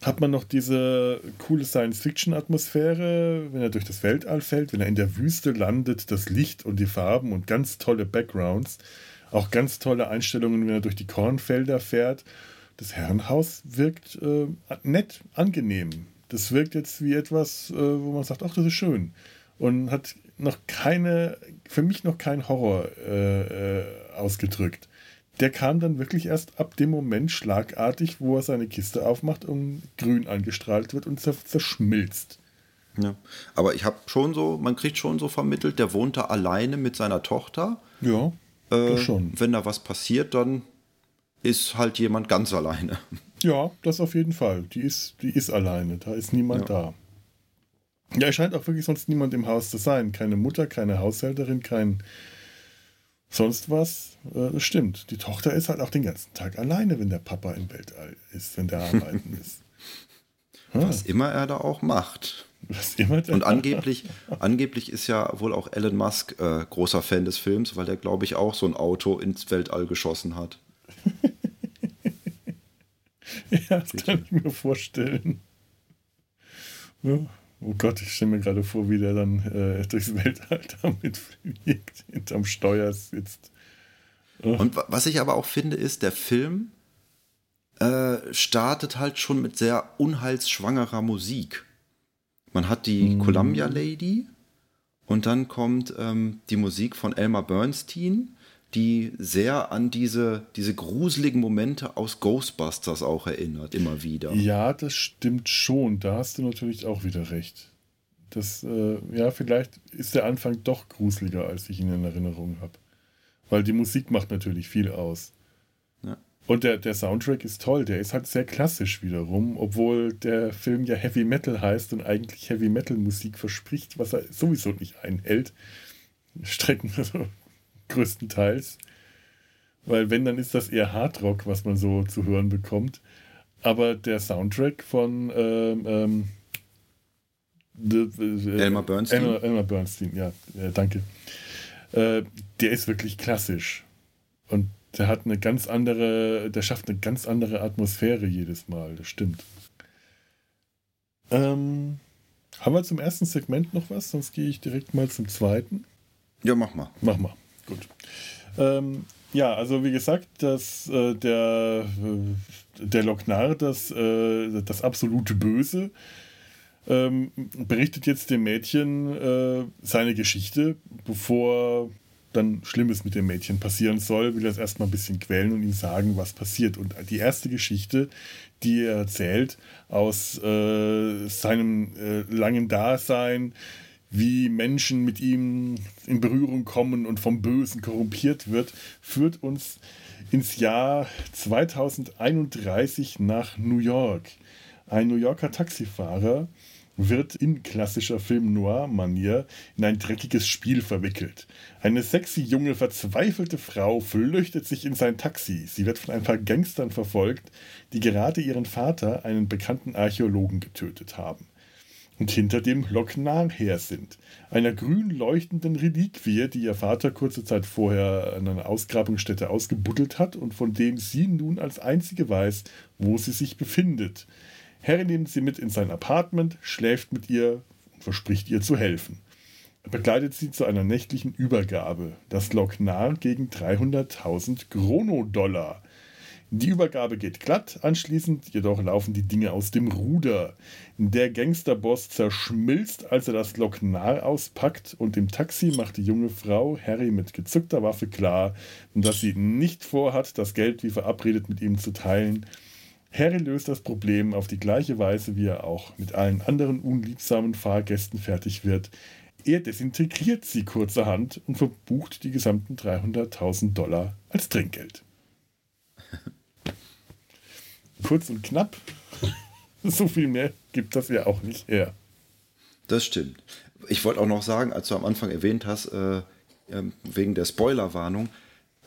hat man noch diese coole Science-Fiction-Atmosphäre, wenn er durch das Weltall fällt, wenn er in der Wüste landet, das Licht und die Farben und ganz tolle Backgrounds. Auch ganz tolle Einstellungen, wenn er durch die Kornfelder fährt. Das Herrenhaus wirkt äh, nett, angenehm. Das wirkt jetzt wie etwas, äh, wo man sagt, ach, das ist schön. Und hat noch keine, für mich noch kein Horror äh, äh, ausgedrückt. Der kam dann wirklich erst ab dem Moment schlagartig, wo er seine Kiste aufmacht und grün angestrahlt wird und zer- zerschmilzt. Ja. Aber ich habe schon so, man kriegt schon so vermittelt, der wohnt da alleine mit seiner Tochter. Ja, Äh, schon. Wenn da was passiert, dann ist halt jemand ganz alleine. Ja, das auf jeden Fall. Die ist, die ist alleine, da ist niemand da. Ja, es scheint auch wirklich sonst niemand im Haus zu sein. Keine Mutter, keine Haushälterin, kein sonst was. Äh, Das stimmt. Die Tochter ist halt auch den ganzen Tag alleine, wenn der Papa im Weltall ist, wenn der arbeiten ist. Was immer er da auch macht. Was immer der Und angeblich, angeblich ist ja wohl auch Elon Musk äh, großer Fan des Films, weil er, glaube ich, auch so ein Auto ins Weltall geschossen hat. Ja, das kann ich mir vorstellen. Ja. Oh Gott, ich stelle mir gerade vor, wie der dann äh, durchs Weltall damit fliegt, hinterm Steuer sitzt. Und wa- was ich aber auch finde, ist, der Film äh, startet halt schon mit sehr unheilsschwangerer Musik. Man hat die Columbia Lady und dann kommt ähm, die Musik von Elmer Bernstein, die sehr an diese, diese gruseligen Momente aus Ghostbusters auch erinnert, immer wieder. Ja, das stimmt schon. Da hast du natürlich auch wieder recht. Das, äh, ja, vielleicht ist der Anfang doch gruseliger, als ich ihn in Erinnerung habe. Weil die Musik macht natürlich viel aus. Ja. Und der, der Soundtrack ist toll. Der ist halt sehr klassisch wiederum, obwohl der Film ja Heavy Metal heißt und eigentlich Heavy Metal Musik verspricht, was er sowieso nicht einhält. Strecken, also größtenteils. Weil wenn, dann ist das eher Hardrock, was man so zu hören bekommt. Aber der Soundtrack von ähm, ähm, the- the- Elmer Bernstein? Elmer, Elmer Bernstein, ja, äh, danke. Äh, der ist wirklich klassisch. Und der hat eine ganz andere, der schafft eine ganz andere Atmosphäre jedes Mal, das stimmt. Ähm, haben wir zum ersten Segment noch was? Sonst gehe ich direkt mal zum zweiten. Ja, mach mal. Mach mal. Gut. Ähm, ja, also wie gesagt, dass äh, der, äh, der Lochnar, das, äh, das absolute Böse, ähm, berichtet jetzt dem Mädchen äh, seine Geschichte, bevor dann Schlimmes mit dem Mädchen passieren soll, will er es erstmal ein bisschen quälen und ihm sagen, was passiert. Und die erste Geschichte, die er erzählt aus äh, seinem äh, langen Dasein, wie Menschen mit ihm in Berührung kommen und vom Bösen korrumpiert wird, führt uns ins Jahr 2031 nach New York. Ein New Yorker Taxifahrer wird in klassischer Film-Noir-Manier in ein dreckiges Spiel verwickelt. Eine sexy junge, verzweifelte Frau flüchtet sich in sein Taxi. Sie wird von ein paar Gangstern verfolgt, die gerade ihren Vater, einen bekannten Archäologen, getötet haben und hinter dem Lochnar her sind, einer grün leuchtenden Reliquie, die ihr Vater kurze Zeit vorher an einer Ausgrabungsstätte ausgebuddelt hat und von dem sie nun als einzige weiß, wo sie sich befindet. Harry nimmt sie mit in sein Apartment, schläft mit ihr und verspricht ihr zu helfen. Er begleitet sie zu einer nächtlichen Übergabe, das Lochnar gegen 300.000 Chronodollar. Die Übergabe geht glatt, anschließend jedoch laufen die Dinge aus dem Ruder. Der Gangsterboss zerschmilzt, als er das Loknar auspackt und im Taxi macht die junge Frau Harry mit gezückter Waffe klar, dass sie nicht vorhat, das Geld wie verabredet mit ihm zu teilen. Harry löst das Problem auf die gleiche Weise, wie er auch mit allen anderen unliebsamen Fahrgästen fertig wird. Er desintegriert sie kurzerhand und verbucht die gesamten 300.000 Dollar als Trinkgeld. Kurz und knapp. so viel mehr gibt das ja auch nicht her. Das stimmt. Ich wollte auch noch sagen, als du am Anfang erwähnt hast, äh, äh, wegen der Spoilerwarnung,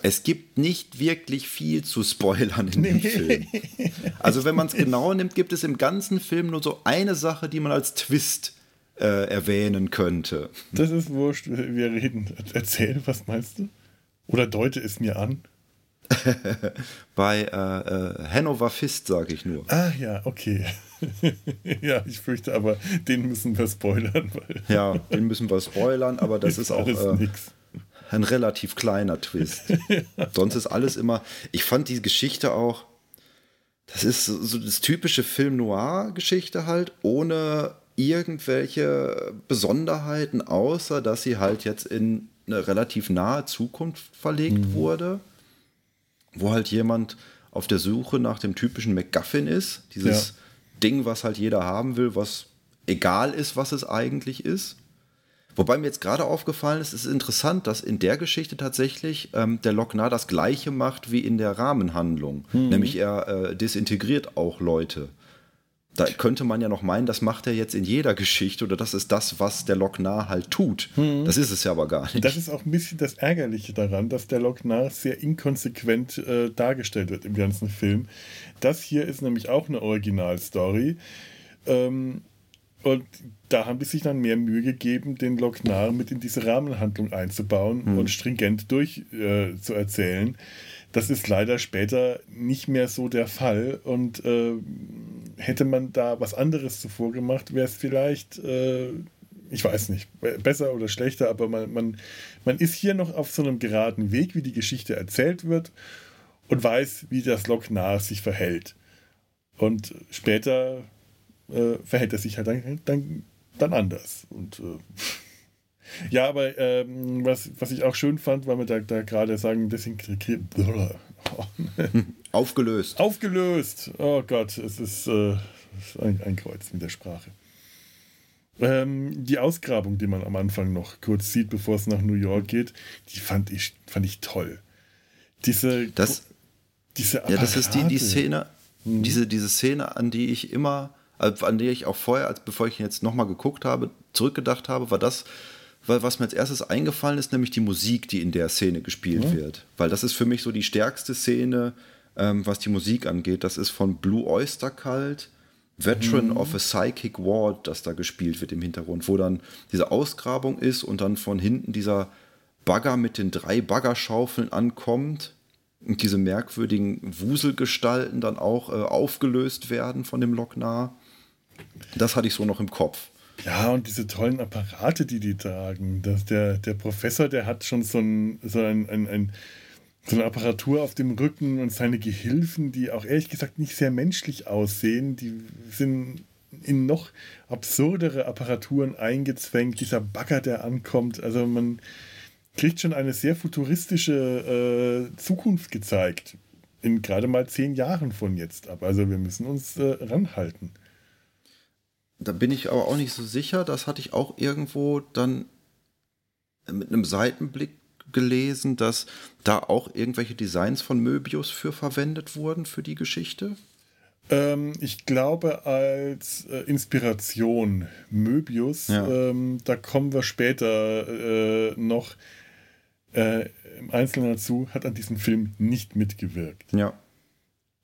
es gibt nicht wirklich viel zu spoilern in dem Film. Also wenn man es genau nimmt, gibt es im ganzen Film nur so eine Sache, die man als Twist äh, erwähnen könnte. Das ist wurscht, wir reden. Erzähl, was meinst du? Oder deute es mir an. Bei äh, äh, Hannover Fist sage ich nur. Ah ja, okay. ja, ich fürchte aber, den müssen wir spoilern. Weil ja, den müssen wir spoilern, aber das ist auch äh, ein relativ kleiner Twist. Sonst ist alles immer. Ich fand die Geschichte auch. Das ist so das typische Film-Noir-Geschichte halt, ohne irgendwelche Besonderheiten, außer dass sie halt jetzt in eine relativ nahe Zukunft verlegt mhm. wurde wo halt jemand auf der Suche nach dem typischen MacGuffin ist. Dieses ja. Ding, was halt jeder haben will, was egal ist, was es eigentlich ist. Wobei mir jetzt gerade aufgefallen ist, es ist interessant, dass in der Geschichte tatsächlich ähm, der Lochnar das gleiche macht wie in der Rahmenhandlung. Mhm. Nämlich er äh, desintegriert auch Leute. Da könnte man ja noch meinen, das macht er jetzt in jeder Geschichte oder das ist das, was der Lochnar halt tut. Hm. Das ist es ja aber gar nicht. Das ist auch ein bisschen das Ärgerliche daran, dass der Lochnar sehr inkonsequent äh, dargestellt wird im ganzen Film. Das hier ist nämlich auch eine Originalstory. Ähm, und da haben die sich dann mehr Mühe gegeben, den Lochnar mit in diese Rahmenhandlung einzubauen hm. und stringent durchzuerzählen. Äh, das ist leider später nicht mehr so der Fall und äh, hätte man da was anderes zuvor gemacht, wäre es vielleicht, äh, ich weiß nicht, besser oder schlechter, aber man, man, man ist hier noch auf so einem geraden Weg, wie die Geschichte erzählt wird und weiß, wie das Lok nahe sich verhält. Und später äh, verhält er sich halt dann, dann, dann anders. Und äh, ja, aber ähm, was, was ich auch schön fand, weil wir da, da gerade sagen, desintegriert. Aufgelöst. Aufgelöst. Oh Gott, es ist, äh, ein, ein, Kreuz mit der Sprache. Ähm, die Ausgrabung, die man am Anfang noch kurz sieht, bevor es nach New York geht, die fand ich, fand ich toll. Diese, das, diese Ja, das ist die, die Szene, hm. diese, diese Szene, an die ich immer, an die ich auch vorher, als bevor ich jetzt nochmal geguckt habe, zurückgedacht habe, war das, weil was mir als erstes eingefallen ist, nämlich die Musik, die in der Szene gespielt mhm. wird. Weil das ist für mich so die stärkste Szene, ähm, was die Musik angeht. Das ist von Blue Oyster Cult, Veteran mhm. of a Psychic Ward, das da gespielt wird im Hintergrund, wo dann diese Ausgrabung ist und dann von hinten dieser Bagger mit den drei Baggerschaufeln ankommt und diese merkwürdigen Wuselgestalten dann auch äh, aufgelöst werden von dem Lochnar. Das hatte ich so noch im Kopf. Ja, und diese tollen Apparate, die die tragen. Das, der, der Professor, der hat schon so, ein, so, ein, ein, ein, so eine Apparatur auf dem Rücken und seine Gehilfen, die auch ehrlich gesagt nicht sehr menschlich aussehen, die sind in noch absurdere Apparaturen eingezwängt. Dieser Bagger, der ankommt. Also man kriegt schon eine sehr futuristische äh, Zukunft gezeigt. In gerade mal zehn Jahren von jetzt ab. Also wir müssen uns äh, ranhalten. Da bin ich aber auch nicht so sicher. Das hatte ich auch irgendwo dann mit einem Seitenblick gelesen, dass da auch irgendwelche Designs von Möbius für verwendet wurden für die Geschichte. Ähm, ich glaube als äh, Inspiration Möbius, ja. ähm, da kommen wir später äh, noch äh, im Einzelnen dazu, hat an diesem Film nicht mitgewirkt. Ja.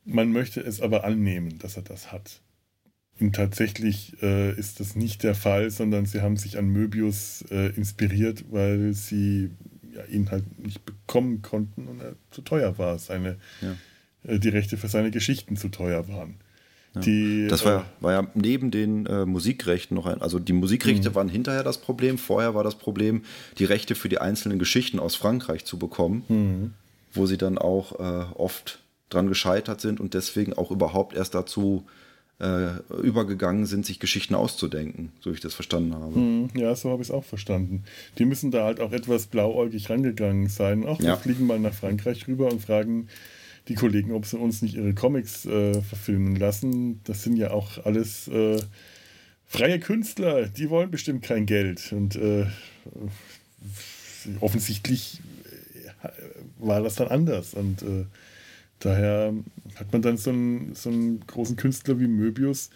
Man möchte es aber annehmen, dass er das hat. Und tatsächlich äh, ist das nicht der Fall, sondern sie haben sich an Möbius äh, inspiriert, weil sie ja, ihn halt nicht bekommen konnten und er zu teuer war. Seine, ja. äh, die Rechte für seine Geschichten zu teuer waren. Ja. Die, das war, äh, war, ja neben den äh, Musikrechten noch ein, also die Musikrechte mhm. waren hinterher das Problem, vorher war das Problem, die Rechte für die einzelnen Geschichten aus Frankreich zu bekommen, mhm. wo sie dann auch äh, oft dran gescheitert sind und deswegen auch überhaupt erst dazu äh, übergegangen sind, sich Geschichten auszudenken, so wie ich das verstanden habe. Hm, ja, so habe ich es auch verstanden. Die müssen da halt auch etwas blauäugig rangegangen sein. Auch wir Ja. fliegen mal nach Frankreich rüber und fragen die Kollegen, ob sie uns nicht ihre Comics äh, verfilmen lassen. Das sind ja auch alles äh, freie Künstler, die wollen bestimmt kein Geld. Und äh, offensichtlich äh, war das dann anders. Und äh, daher hat man dann so einen, so einen großen Künstler wie Möbius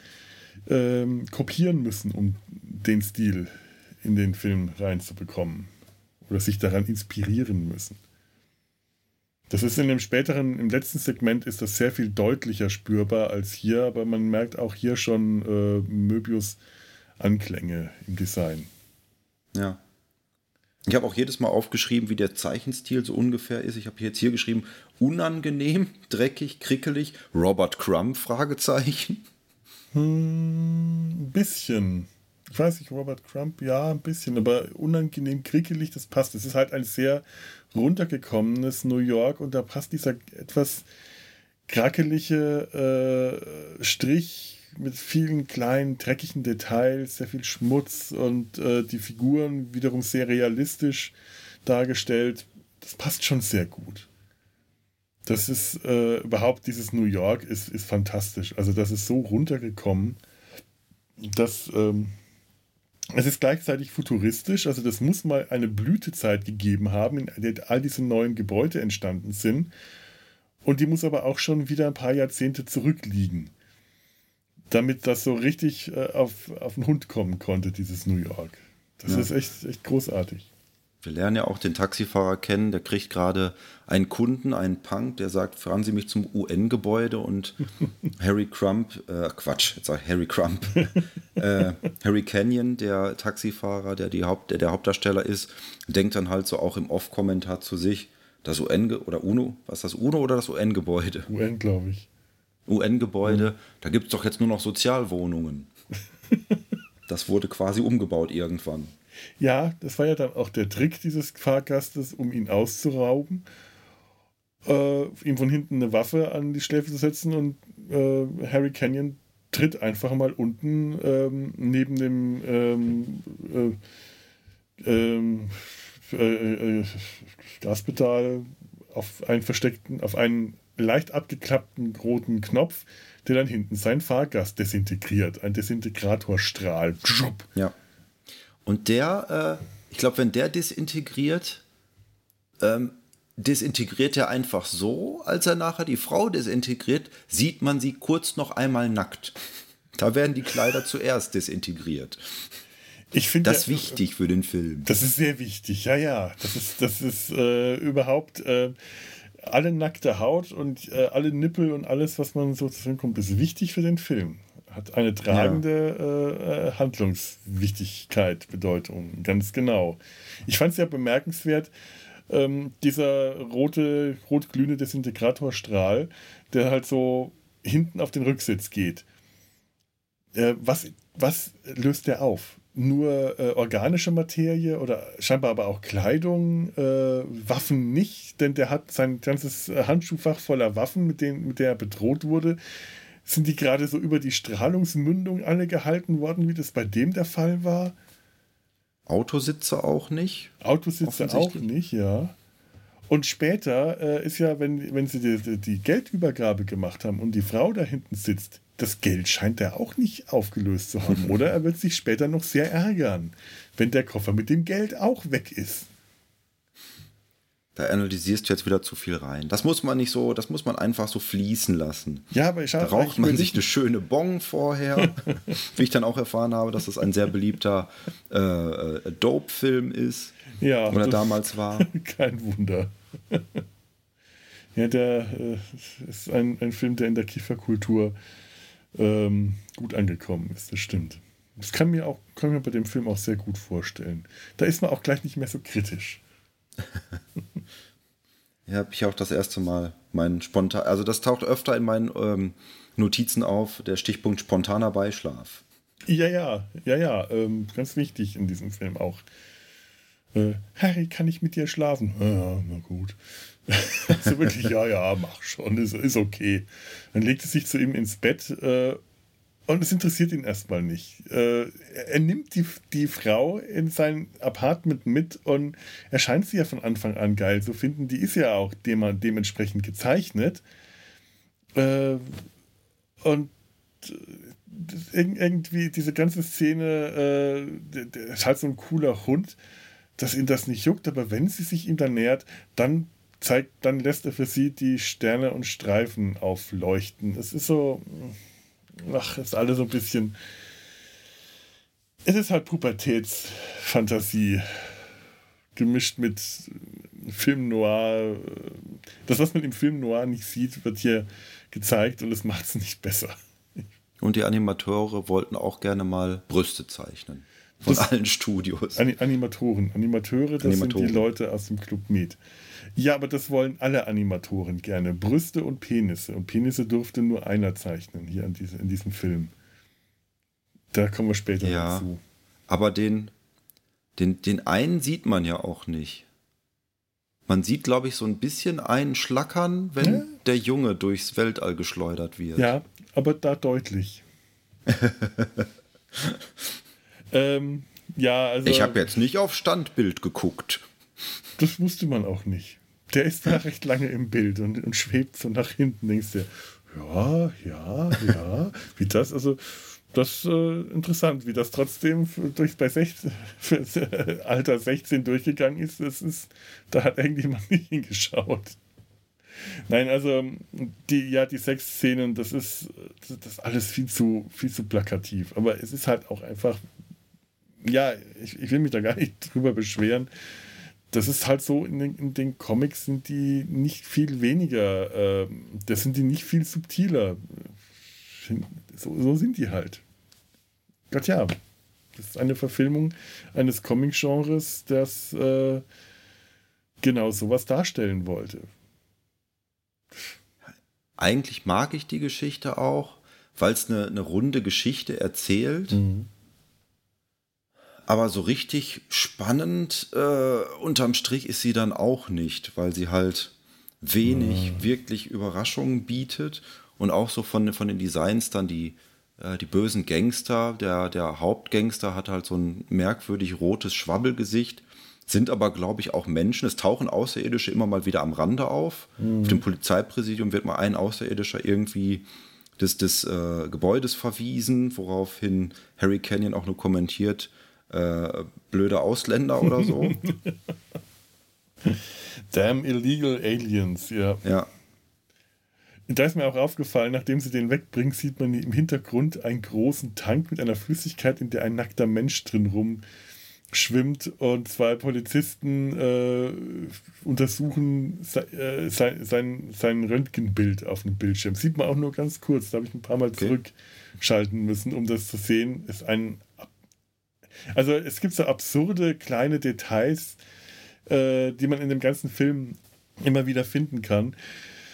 ähm, kopieren müssen, um den Stil in den Film reinzubekommen. Oder sich daran inspirieren müssen. Das ist in dem späteren, im letzten Segment ist das sehr viel deutlicher spürbar als hier, aber man merkt auch hier schon äh, Möbius Anklänge im Design. Ja. Ich habe auch jedes Mal aufgeschrieben, wie der Zeichenstil so ungefähr ist. Ich habe jetzt hier geschrieben, unangenehm, dreckig, krickelig, Robert Crumb, Fragezeichen. Hm, ein bisschen. Ich weiß nicht, Robert Crump, ja, ein bisschen, aber unangenehm krickelig, das passt. Es ist halt ein sehr runtergekommenes New York und da passt dieser etwas krackelige äh, Strich mit vielen kleinen, dreckigen Details, sehr viel Schmutz und äh, die Figuren wiederum sehr realistisch dargestellt. Das passt schon sehr gut. Das ist äh, überhaupt dieses New York ist, ist fantastisch. Also das ist so runtergekommen, dass ähm, es ist gleichzeitig futuristisch. Also das muss mal eine Blütezeit gegeben haben, in der all diese neuen Gebäude entstanden sind. Und die muss aber auch schon wieder ein paar Jahrzehnte zurückliegen, damit das so richtig äh, auf, auf den Hund kommen konnte, dieses New York. Das Ja. ist echt, echt großartig. Wir lernen ja auch den Taxifahrer kennen, der kriegt gerade einen Kunden, einen Punk, der sagt, fahren Sie mich zum UN-Gebäude und Harry Crump, äh, Quatsch, jetzt sag ich Harry Crump, äh, Harry Canyon, der Taxifahrer, der, die Haupt, der der Hauptdarsteller ist, denkt dann halt so auch im Off-Kommentar zu sich, das UN oder UNO, was ist das UNO oder das UN-Gebäude? UN, glaube ich. UN-Gebäude, da gibt es doch jetzt nur noch Sozialwohnungen. Das wurde quasi umgebaut irgendwann. Ja, das war ja dann auch der Trick dieses Fahrgastes, um ihn auszurauben, äh, ihm von hinten eine Waffe an die Schläfe zu setzen und äh, Harry Canyon tritt einfach mal unten ähm, neben dem ähm, äh, ähm, äh, äh, Gaspedal auf einen versteckten, auf einen leicht abgeklappten roten Knopf, der dann hinten seinen Fahrgast desintegriert. Ein Desintegratorstrahl. Ja. Und der, äh, ich glaube, wenn der desintegriert, ähm, desintegriert er einfach so, als er nachher die Frau desintegriert, sieht man sie kurz noch einmal nackt. Da werden die Kleider zuerst desintegriert. Ich finde Das ist ja, wichtig für den Film. Das ist sehr wichtig, ja, ja. Das ist, das ist äh, überhaupt äh, alle nackte Haut und äh, alle Nippel und alles, was man so zu sehen kommt, ist wichtig für den Film. Hat eine tragende äh, äh, Handlungswichtigkeit, Bedeutung, ganz genau. Ich fand es ja bemerkenswert, ähm, dieser rote, rotglühende Desintegratorstrahl, der halt so hinten auf den Rücksitz geht. Äh, was, was löst der auf? Nur äh, organische Materie oder scheinbar aber auch Kleidung, äh, Waffen nicht, denn der hat sein ganzes äh, Handschuhfach voller Waffen, mit denen mit der er bedroht wurde. Sind die gerade so über die Strahlungsmündung alle gehalten worden, wie das bei dem der Fall war? Autositze auch nicht. Autositze auch nicht, ja. Und später äh, ist ja, wenn, wenn sie die, die Geldübergabe gemacht haben und die Frau da hinten sitzt, das Geld scheint er auch nicht aufgelöst zu haben. Oder er wird sich später noch sehr ärgern, wenn der Koffer mit dem Geld auch weg ist. Da analysierst du jetzt wieder zu viel rein. Das muss man nicht so, das muss man einfach so fließen lassen. Ja, aber ich Da habe raucht man sich eine schöne Bong vorher. Wie ich dann auch erfahren habe, dass das ein sehr beliebter äh, äh, Dope-Film ist. Ja, Oder damals war. Kein Wunder. ja, der äh, ist ein, ein Film, der in der Kifferkultur ähm, gut angekommen ist, das stimmt. Das kann mir auch kann mir bei dem Film auch sehr gut vorstellen. Da ist man auch gleich nicht mehr so kritisch. Ja, habe ich auch das erste Mal meinen spontan. Also, das taucht öfter in meinen ähm, Notizen auf, der Stichpunkt spontaner Beischlaf. Ja, ja, ja, ja, ähm, ganz wichtig in diesem Film auch. äh, Harry, kann ich mit dir schlafen? Ja, na gut. also wirklich, ja, ja, mach schon, ist, ist okay. Dann legt er sich zu ihm ins Bett äh, und es interessiert ihn erstmal nicht. Äh, er nimmt die, die Frau in sein Apartment mit und er scheint sie ja von Anfang an geil zu finden. Die ist ja auch dem, dementsprechend gezeichnet. Äh, und irgendwie diese ganze Szene, äh, ist halt so ein cooler Hund, dass ihn das nicht juckt, aber wenn sie sich ihm dann nähert, dann zeigt, dann lässt er für sie die Sterne und Streifen aufleuchten. Es ist so, ach, ist alles so ein bisschen. Es ist halt Pubertätsfantasie gemischt mit Film Noir. Das, was man im Film Noir nicht sieht, wird hier gezeigt und es macht es nicht besser. Und die Animateure wollten auch gerne mal Brüste zeichnen. Von das allen Studios. Animatoren. Animateure, das Animatoren. sind die Leute aus dem Club Med. Ja, aber das wollen alle Animatoren gerne. Brüste und Penisse. Und Penisse durfte nur einer zeichnen hier in, diese, in diesem Film. Da kommen wir später ja, dazu. Aber den, den, den einen sieht man ja auch nicht. Man sieht, glaube ich, so ein bisschen einen Schlackern, wenn ja? der Junge durchs Weltall geschleudert wird. Ja, aber da deutlich. ähm, ja, also. Ich habe jetzt nicht auf Standbild geguckt. Das wusste man auch nicht. Der ist da recht lange im Bild und, und schwebt so nach hinten. Denkst du, ja, ja, ja. Wie das, also, das ist äh, interessant, wie das trotzdem durch bei 16, für, äh, Alter 16 durchgegangen ist. Das ist, da hat irgendjemand nicht hingeschaut. Nein, also die, ja, die Sexszenen, das ist, das ist alles viel zu, viel zu plakativ. Aber es ist halt auch einfach, ja, ich, ich will mich da gar nicht drüber beschweren das ist halt so, in den, in den, Comics sind die nicht viel weniger, äh, das sind die nicht viel subtiler. So, so, sind die halt. Gott ja, das ist eine Verfilmung eines Comic-Genres, das äh, genau sowas darstellen wollte. Eigentlich mag ich die Geschichte auch, weil es eine, eine runde Geschichte erzählt. Mhm aber so richtig spannend äh, unterm Strich ist sie dann auch nicht, weil sie halt wenig mhm. wirklich Überraschungen bietet und auch so von, von den Designs dann die, äh, die bösen Gangster. Der, der Hauptgangster hat halt so ein merkwürdig rotes Schwabbelgesicht, sind aber, glaube ich, auch Menschen. Es tauchen Außerirdische immer mal wieder am Rande auf. Mhm. Auf dem Polizeipräsidium wird mal ein Außerirdischer irgendwie des, des äh, Gebäudes verwiesen, woraufhin Harry Canyon auch nur kommentiert, äh, blöde Ausländer oder so. Damn illegal aliens, ja. Ja. Da ist mir auch aufgefallen, nachdem sie den wegbringen, sieht man im Hintergrund einen großen Tank mit einer Flüssigkeit, in der ein nackter Mensch drin rumschwimmt und zwei Polizisten äh, untersuchen se äh, sein, sein, sein Röntgenbild auf dem Bildschirm. Sieht man auch nur ganz kurz, da habe ich ein paar Mal okay. zurückschalten müssen, um das zu sehen. Ist ein also es gibt so absurde kleine Details, äh, die man in dem ganzen Film immer wieder finden kann.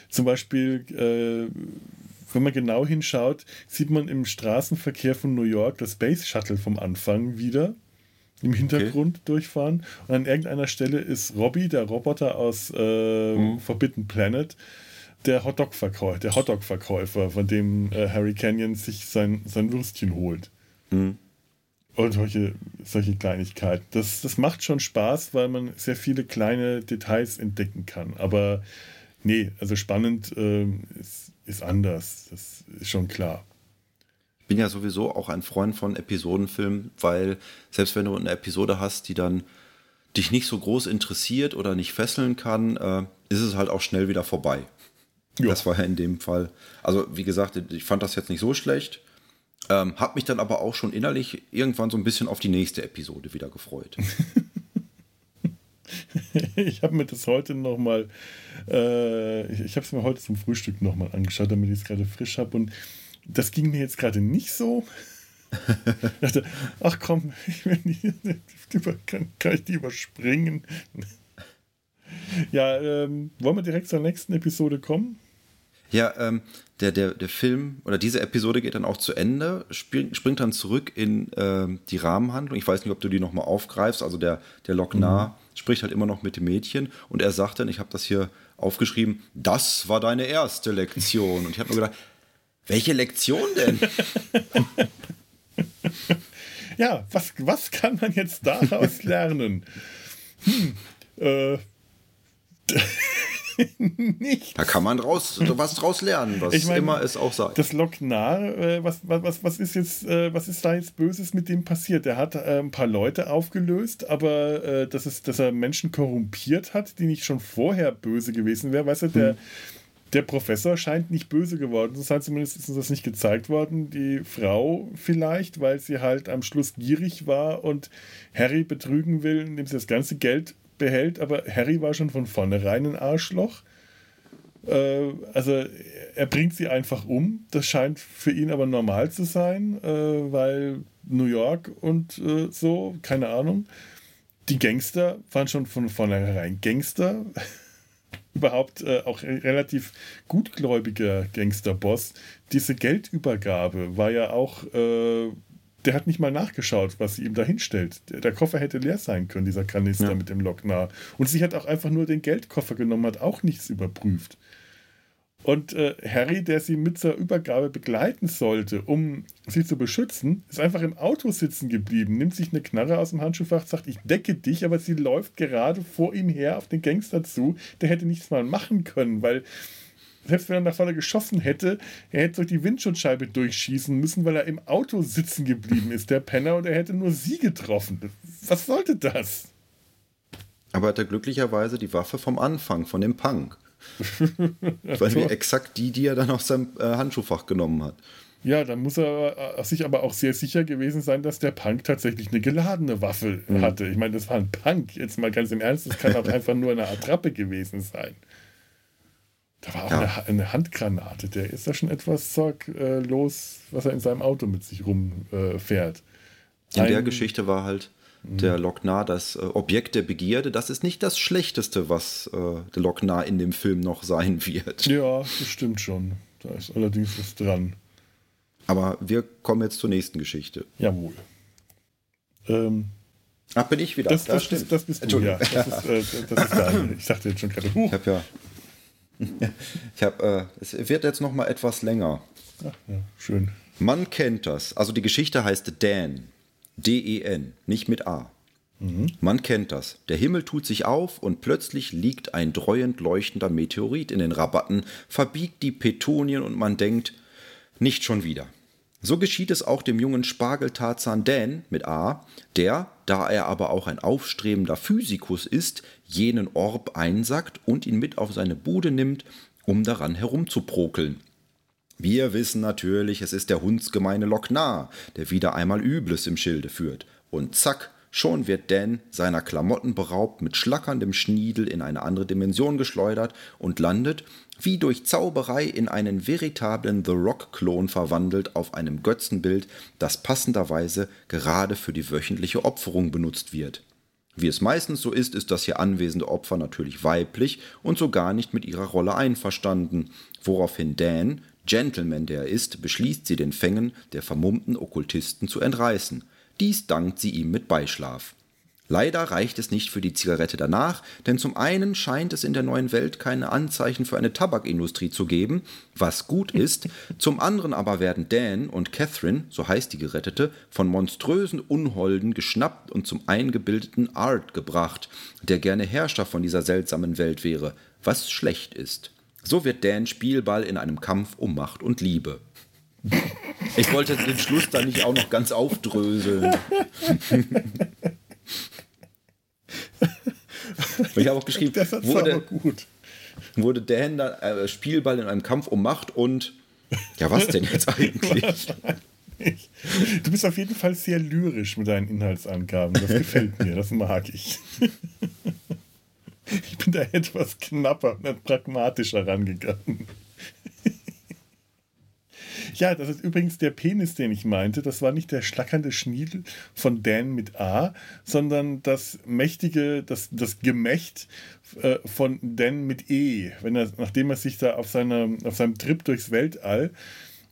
Zum Beispiel, äh, wenn man genau hinschaut, sieht man im Straßenverkehr von New York das Space Shuttle vom Anfang wieder im Hintergrund okay. durchfahren. Und an irgendeiner Stelle ist Robbie, der Roboter aus äh, mhm. Forbidden Planet, der Hotdog-Verkäufer, der Hotdog-Verkäufer, von dem äh, Harry Canyon sich sein, sein Würstchen holt. Mhm. Und solche, solche Kleinigkeiten. Das, das macht schon Spaß, weil man sehr viele kleine Details entdecken kann. Aber nee, also spannend äh, ist, ist anders. Das ist schon klar. Ich bin ja sowieso auch ein Freund von Episodenfilmen, weil selbst wenn du eine Episode hast, die dann dich nicht so groß interessiert oder nicht fesseln kann, äh, ist es halt auch schnell wieder vorbei. Jo. Das war ja in dem Fall. Also, wie gesagt, ich fand das jetzt nicht so schlecht. Ähm, hab mich dann aber auch schon innerlich irgendwann so ein bisschen auf die nächste Episode wieder gefreut. ich habe mir das heute nochmal, äh, ich, ich habe es mir heute zum Frühstück nochmal angeschaut, damit ich es gerade frisch habe. Und das ging mir jetzt gerade nicht so. ich dachte, ach komm, ich nicht, kann, kann ich die überspringen? ja, ähm, wollen wir direkt zur nächsten Episode kommen? Ja, ähm, der, der, der Film oder diese Episode geht dann auch zu Ende, springt, springt dann zurück in äh, die Rahmenhandlung. Ich weiß nicht, ob du die nochmal aufgreifst. Also der, der Lochnar mhm. spricht halt immer noch mit dem Mädchen und er sagt dann, ich habe das hier aufgeschrieben, das war deine erste Lektion. Und ich habe mir gedacht, welche Lektion denn? ja, was, was kann man jetzt daraus lernen? Hm, äh, nicht. Da kann man draus, was draus lernen, was ich mein, immer es auch sei. Das Loknar, äh, was, was, was ist jetzt, äh, was ist da jetzt Böses mit dem passiert? Er hat äh, ein paar Leute aufgelöst, aber äh, dass, es, dass er Menschen korrumpiert hat, die nicht schon vorher böse gewesen wären, weißt du, der. Hm. Der Professor scheint nicht böse geworden zu sein, zumindest ist uns das nicht gezeigt worden. Die Frau vielleicht, weil sie halt am Schluss gierig war und Harry betrügen will, indem sie das ganze Geld behält, aber Harry war schon von vornherein ein Arschloch. Äh, also er bringt sie einfach um. Das scheint für ihn aber normal zu sein, äh, weil New York und äh, so, keine Ahnung. Die Gangster waren schon von vornherein Gangster. Überhaupt auch relativ gutgläubiger Gangsterboss. Diese Geldübergabe war ja auch der hat nicht mal nachgeschaut, was sie ihm da hinstellt. Der, Koffer hätte leer sein können, dieser Kanister ja. mit dem Locknar. Und sie hat auch einfach nur den Geldkoffer genommen, hat auch nichts überprüft. Und äh, Harry, der sie mit zur Übergabe begleiten sollte, um sie zu beschützen, ist einfach im Auto sitzen geblieben, nimmt sich eine Knarre aus dem Handschuhfach, sagt, ich decke dich, aber sie läuft gerade vor ihm her auf den Gangster zu. Der hätte nichts mal machen können, weil selbst wenn er nach vorne geschossen hätte, er hätte durch die Windschutzscheibe durchschießen müssen, weil er im Auto sitzen geblieben ist, der Penner, und er hätte nur sie getroffen. Was sollte das? Aber hat er glücklicherweise die Waffe vom Anfang, von dem Punk. das war exakt die, die er dann aus seinem äh, Handschuhfach genommen hat. Ja, dann muss er äh, sich aber auch sehr sicher gewesen sein, dass der Punk tatsächlich eine geladene Waffe mhm. hatte. Ich meine, das war ein Punk. Jetzt mal ganz im Ernst, das kann auch einfach nur eine Attrappe gewesen sein. Da war auch ja. eine, eine, Handgranate. Der ist da schon etwas Zeug äh, los, was er in seinem Auto mit sich rumfährt. Äh, in der Geschichte war halt mhm. der Lochnar das äh, Objekt der Begierde. Das ist nicht das Schlechteste, was äh, der Lochnar in dem Film noch sein wird. Ja, das stimmt schon. Da ist allerdings was dran. Aber wir kommen jetzt zur nächsten Geschichte. Jawohl. Ähm, Ach, bin ich wieder. Das, das, das, das bist du, ja. Das ist, äh, das ist. Ich dachte jetzt schon gerade, huch. Ich habe ja Ich habe, äh, es wird jetzt noch mal etwas länger. Ach, ja, schön. Man kennt das. Also die Geschichte heißt Dan. D-E-N, nicht mit A. Mhm. Man kennt das. Der Himmel tut sich auf und plötzlich liegt ein dreuend leuchtender Meteorit in den Rabatten, verbiegt die Petonien und man denkt, nicht schon wieder. So geschieht es auch dem jungen Spargeltarzan Dan mit A, der, da er aber auch ein aufstrebender Physikus ist, jenen Orb einsackt und ihn mit auf seine Bude nimmt, um daran herumzuprokeln. Wir wissen natürlich, es ist der hundsgemeine Lochnar, der wieder einmal Übles im Schilde führt. Und zack, Schon wird Dan seiner Klamotten beraubt, mit schlackerndem Schniedel in eine andere Dimension geschleudert und landet, wie durch Zauberei in einen veritablen The Rock-Klon verwandelt, auf einem Götzenbild, das passenderweise gerade für die wöchentliche Opferung benutzt wird. Wie es meistens so ist, ist das hier anwesende Opfer natürlich weiblich und so gar nicht mit ihrer Rolle einverstanden, woraufhin Dan, Gentleman der er ist, beschließt sie den Fängen der vermummten Okkultisten zu entreißen. Dies dankt sie ihm mit Beischlaf. Leider reicht es nicht für die Zigarette danach, denn zum einen scheint es in der neuen Welt keine Anzeichen für eine Tabakindustrie zu geben, was gut ist, zum anderen aber werden Dan und Catherine, so heißt die Gerettete, von monströsen Unholden geschnappt und zum eingebildeten Art gebracht, der gerne Herrscher von dieser seltsamen Welt wäre, was schlecht ist. So wird Dan Spielball in einem Kampf um Macht und Liebe. Ich wollte den Schluss da nicht auch noch ganz aufdröseln. ich habe auch geschrieben, das wurde, gut. wurde Dan da äh, Spielball in einem Kampf um Macht und ja, was denn jetzt eigentlich? Du bist auf jeden Fall sehr lyrisch mit deinen Inhaltsangaben. Das gefällt mir, das mag ich. Ich bin da etwas knapper und pragmatischer rangegangen. Ja, das ist übrigens der Penis, den ich meinte. Das war nicht der schlackernde Schniedel von Dan mit A, sondern das mächtige, das, das Gemächt äh, von Dan mit E. Wenn er, nachdem er sich da auf, seiner, auf seinem Trip durchs Weltall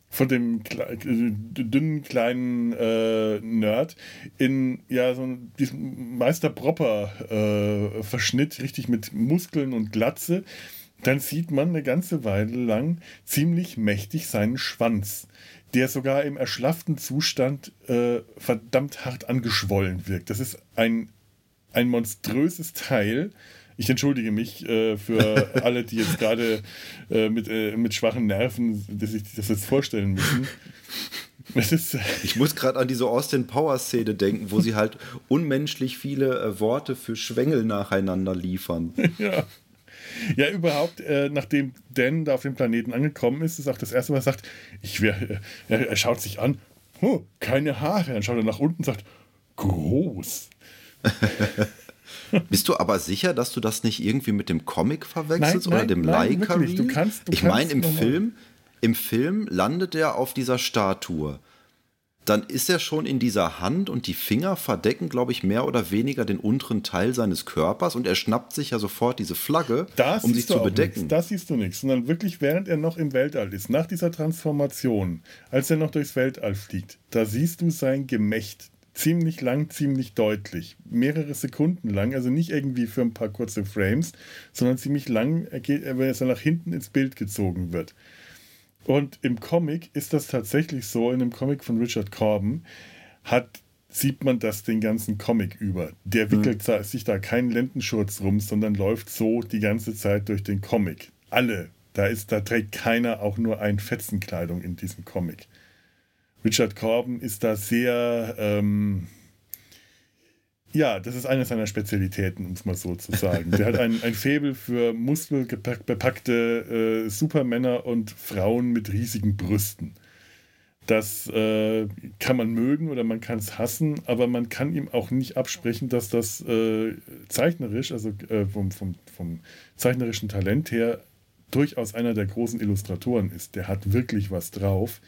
von dem kle dünnen kleinen äh, Nerd in ja so diesen Meister Propper äh, Verschnitt, richtig mit Muskeln und Glatze, dann sieht man eine ganze Weile lang ziemlich mächtig seinen Schwanz, der sogar im erschlafften Zustand äh, verdammt hart angeschwollen wirkt. Das ist ein, ein monströses Teil, ich entschuldige mich äh, für alle, die jetzt gerade äh, mit, äh, mit schwachen Nerven die sich das jetzt vorstellen müssen. Ist, ich muss gerade an diese Austin Power Szene denken, wo sie halt unmenschlich viele äh, Worte für Schwengel nacheinander liefern. ja. Ja, überhaupt, äh, nachdem Dan da auf dem Planeten angekommen ist, ist auch das erste, was er sagt, ich wär, äh, er, er, schaut sich an, oh, keine Haare. Dann schaut er nach unten und sagt, groß. Bist du aber sicher, dass du das nicht irgendwie mit dem Comic verwechselst nein, oder dem Leica? Du kannst, du ich meine, im Film, im Film landet er auf dieser Statue. Dann ist er schon in dieser Hand und die Finger verdecken, glaube ich, mehr oder weniger den unteren Teil seines Körpers und er schnappt sich ja sofort diese Flagge, das um sich zu bedecken. Nichts. Das siehst du nicht, sondern wirklich während er noch im Weltall ist, nach dieser Transformation, als er noch durchs Weltall fliegt, da siehst du sein Gemächt, ziemlich lang, ziemlich deutlich. Mehrere Sekunden lang, also nicht irgendwie für ein paar kurze Frames, sondern ziemlich lang, wenn es dann nach hinten ins Bild gezogen wird. Und im Comic ist das tatsächlich so, in dem Comic von Richard Corbin hat, sieht man das den ganzen Comic über. Der mhm. wickelt mhm. sich da keinen Lendenschurz rum, sondern läuft so die ganze Zeit durch den Comic. Alle. Da, ist, da trägt keiner auch nur ein Fetzenkleidung in diesem Comic. Richard Corbin ist da sehr, ähm, ja, das ist eine seiner Spezialitäten, um es mal so zu sagen. Der hat ein, ein Faible für muskelbepackte äh, Supermänner und Frauen mit riesigen Brüsten. Das äh, kann man mögen oder man kann es hassen, aber man kann ihm auch nicht absprechen, dass das äh, zeichnerisch, also äh, vom, vom, vom zeichnerischen Talent her, durchaus einer der großen Illustratoren ist. Der hat wirklich was drauf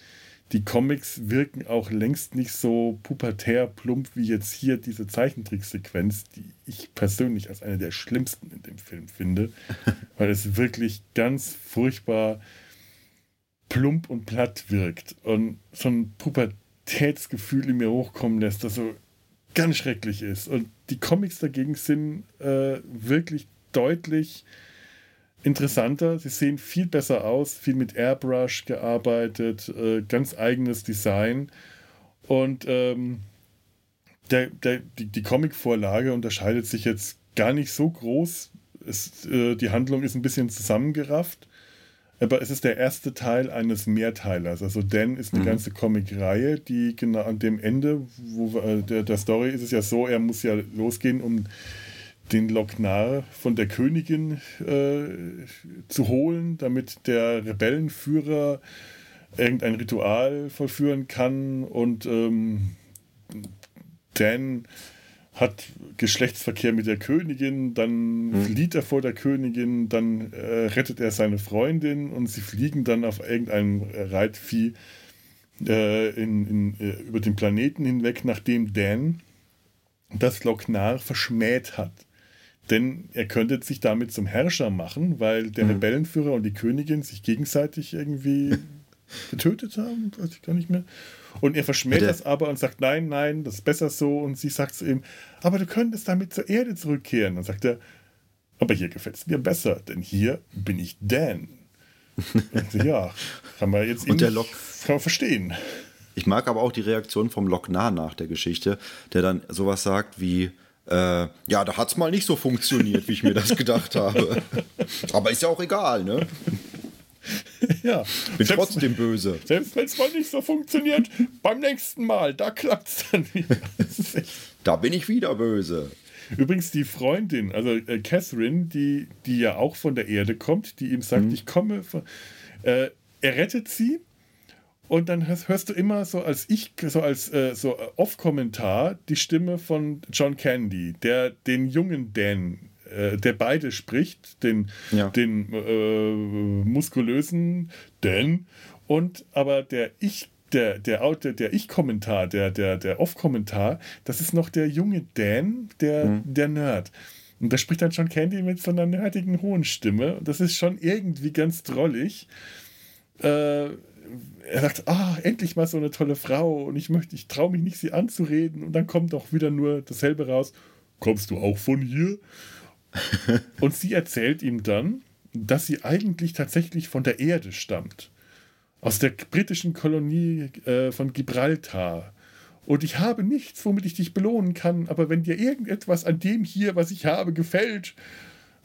die Comics wirken auch längst nicht so pubertär plump wie jetzt hier diese Zeichentricksequenz, die ich persönlich als eine der schlimmsten in dem Film finde, weil es wirklich ganz furchtbar plump und platt wirkt und so ein Pubertätsgefühl in mir hochkommen lässt, das so ganz schrecklich ist. Und die Comics dagegen sind äh, wirklich deutlich interessanter. Sie sehen viel besser aus, viel mit Airbrush gearbeitet, äh, ganz eigenes Design. Und ähm, der, der, die, die Comic-Vorlage unterscheidet sich jetzt gar nicht so groß. Es, äh, die Handlung ist ein bisschen zusammengerafft. Aber es ist der erste Teil eines Mehrteilers. Also Dan ist eine mhm. ganze Comic-Reihe, die genau an dem Ende, wo äh, der, der Story ist es ja so, er muss ja losgehen, um den Loknar von der Königin äh, zu holen, damit der Rebellenführer irgendein Ritual vollführen kann und ähm, Dan hat Geschlechtsverkehr mit der Königin, dann mhm. flieht er vor der Königin, dann äh, rettet er seine Freundin und sie fliegen dann auf irgendeinem Reitvieh äh, in, in, äh, über den Planeten hinweg, nachdem Dan das Loknar verschmäht hat. Denn er könnte sich damit zum Herrscher machen, weil der mhm. Rebellenführer und die Königin sich gegenseitig irgendwie getötet haben, weiß ich gar nicht mehr. Und er verschmäht das aber und sagt, nein, nein, das ist besser so. Und sie sagt zu ihm, aber du könntest damit zur Erde zurückkehren. Dann sagt er, aber hier gefällt es mir besser, denn hier bin ich Dan. und ja, kann man jetzt und der Lok kann man verstehen. Ich mag aber auch die Reaktion vom Loknar nach der Geschichte, der dann sowas sagt wie, äh, ja, da hat es mal nicht so funktioniert, wie ich mir das gedacht habe. Aber ist ja auch egal, ne? Ja. Bin selbst, trotzdem böse. Selbst wenn es mal nicht so funktioniert, beim nächsten Mal, da klappt es dann wieder. Da bin ich wieder böse. Übrigens die Freundin, also äh, Catherine, die, die ja auch von der Erde kommt, die ihm sagt, mhm. ich komme. Von, äh, er rettet sie und dann hörst, hörst, du immer so als ich, so als äh, so Off-Kommentar die Stimme von John Candy, der den jungen Dan, äh, der beide spricht, den, ja. den äh, muskulösen Dan Und aber der Ich der, der, der, der Ich-Kommentar, der, der, der Off-Kommentar, das ist noch der junge Dan, der, mhm. der Nerd. Und da spricht dann schon Candy mit so einer nerdigen hohen Stimme. Das ist schon irgendwie ganz drollig. Äh, er sagt, ah, endlich mal so eine tolle Frau und ich möchte, ich traue mich nicht, sie anzureden. Und dann kommt auch wieder nur dasselbe raus. Kommst du auch von hier? und sie erzählt ihm dann, dass sie eigentlich tatsächlich von der Erde stammt. Aus der britischen Kolonie äh, von Gibraltar. Und ich habe nichts, womit ich dich belohnen kann, aber wenn dir irgendetwas an dem hier, was ich habe, gefällt,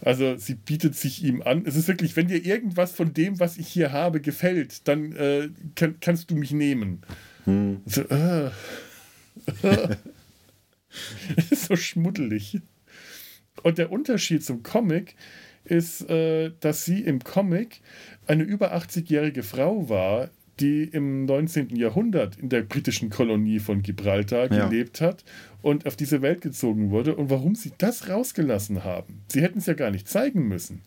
also sie bietet sich ihm an. Es ist wirklich, wenn dir irgendwas von dem, was ich hier habe, gefällt, dann äh, kann, kannst du mich nehmen. Hm. So, äh, äh. so schmuddelig. Und der Unterschied zum Comic ist, äh, dass sie im Comic eine über 80-jährige Frau war, die im 19. Jahrhundert in der britischen Kolonie von Gibraltar ja. gelebt hat und auf diese Welt gezogen wurde und warum sie das rausgelassen haben. Sie hätten es ja gar nicht zeigen müssen.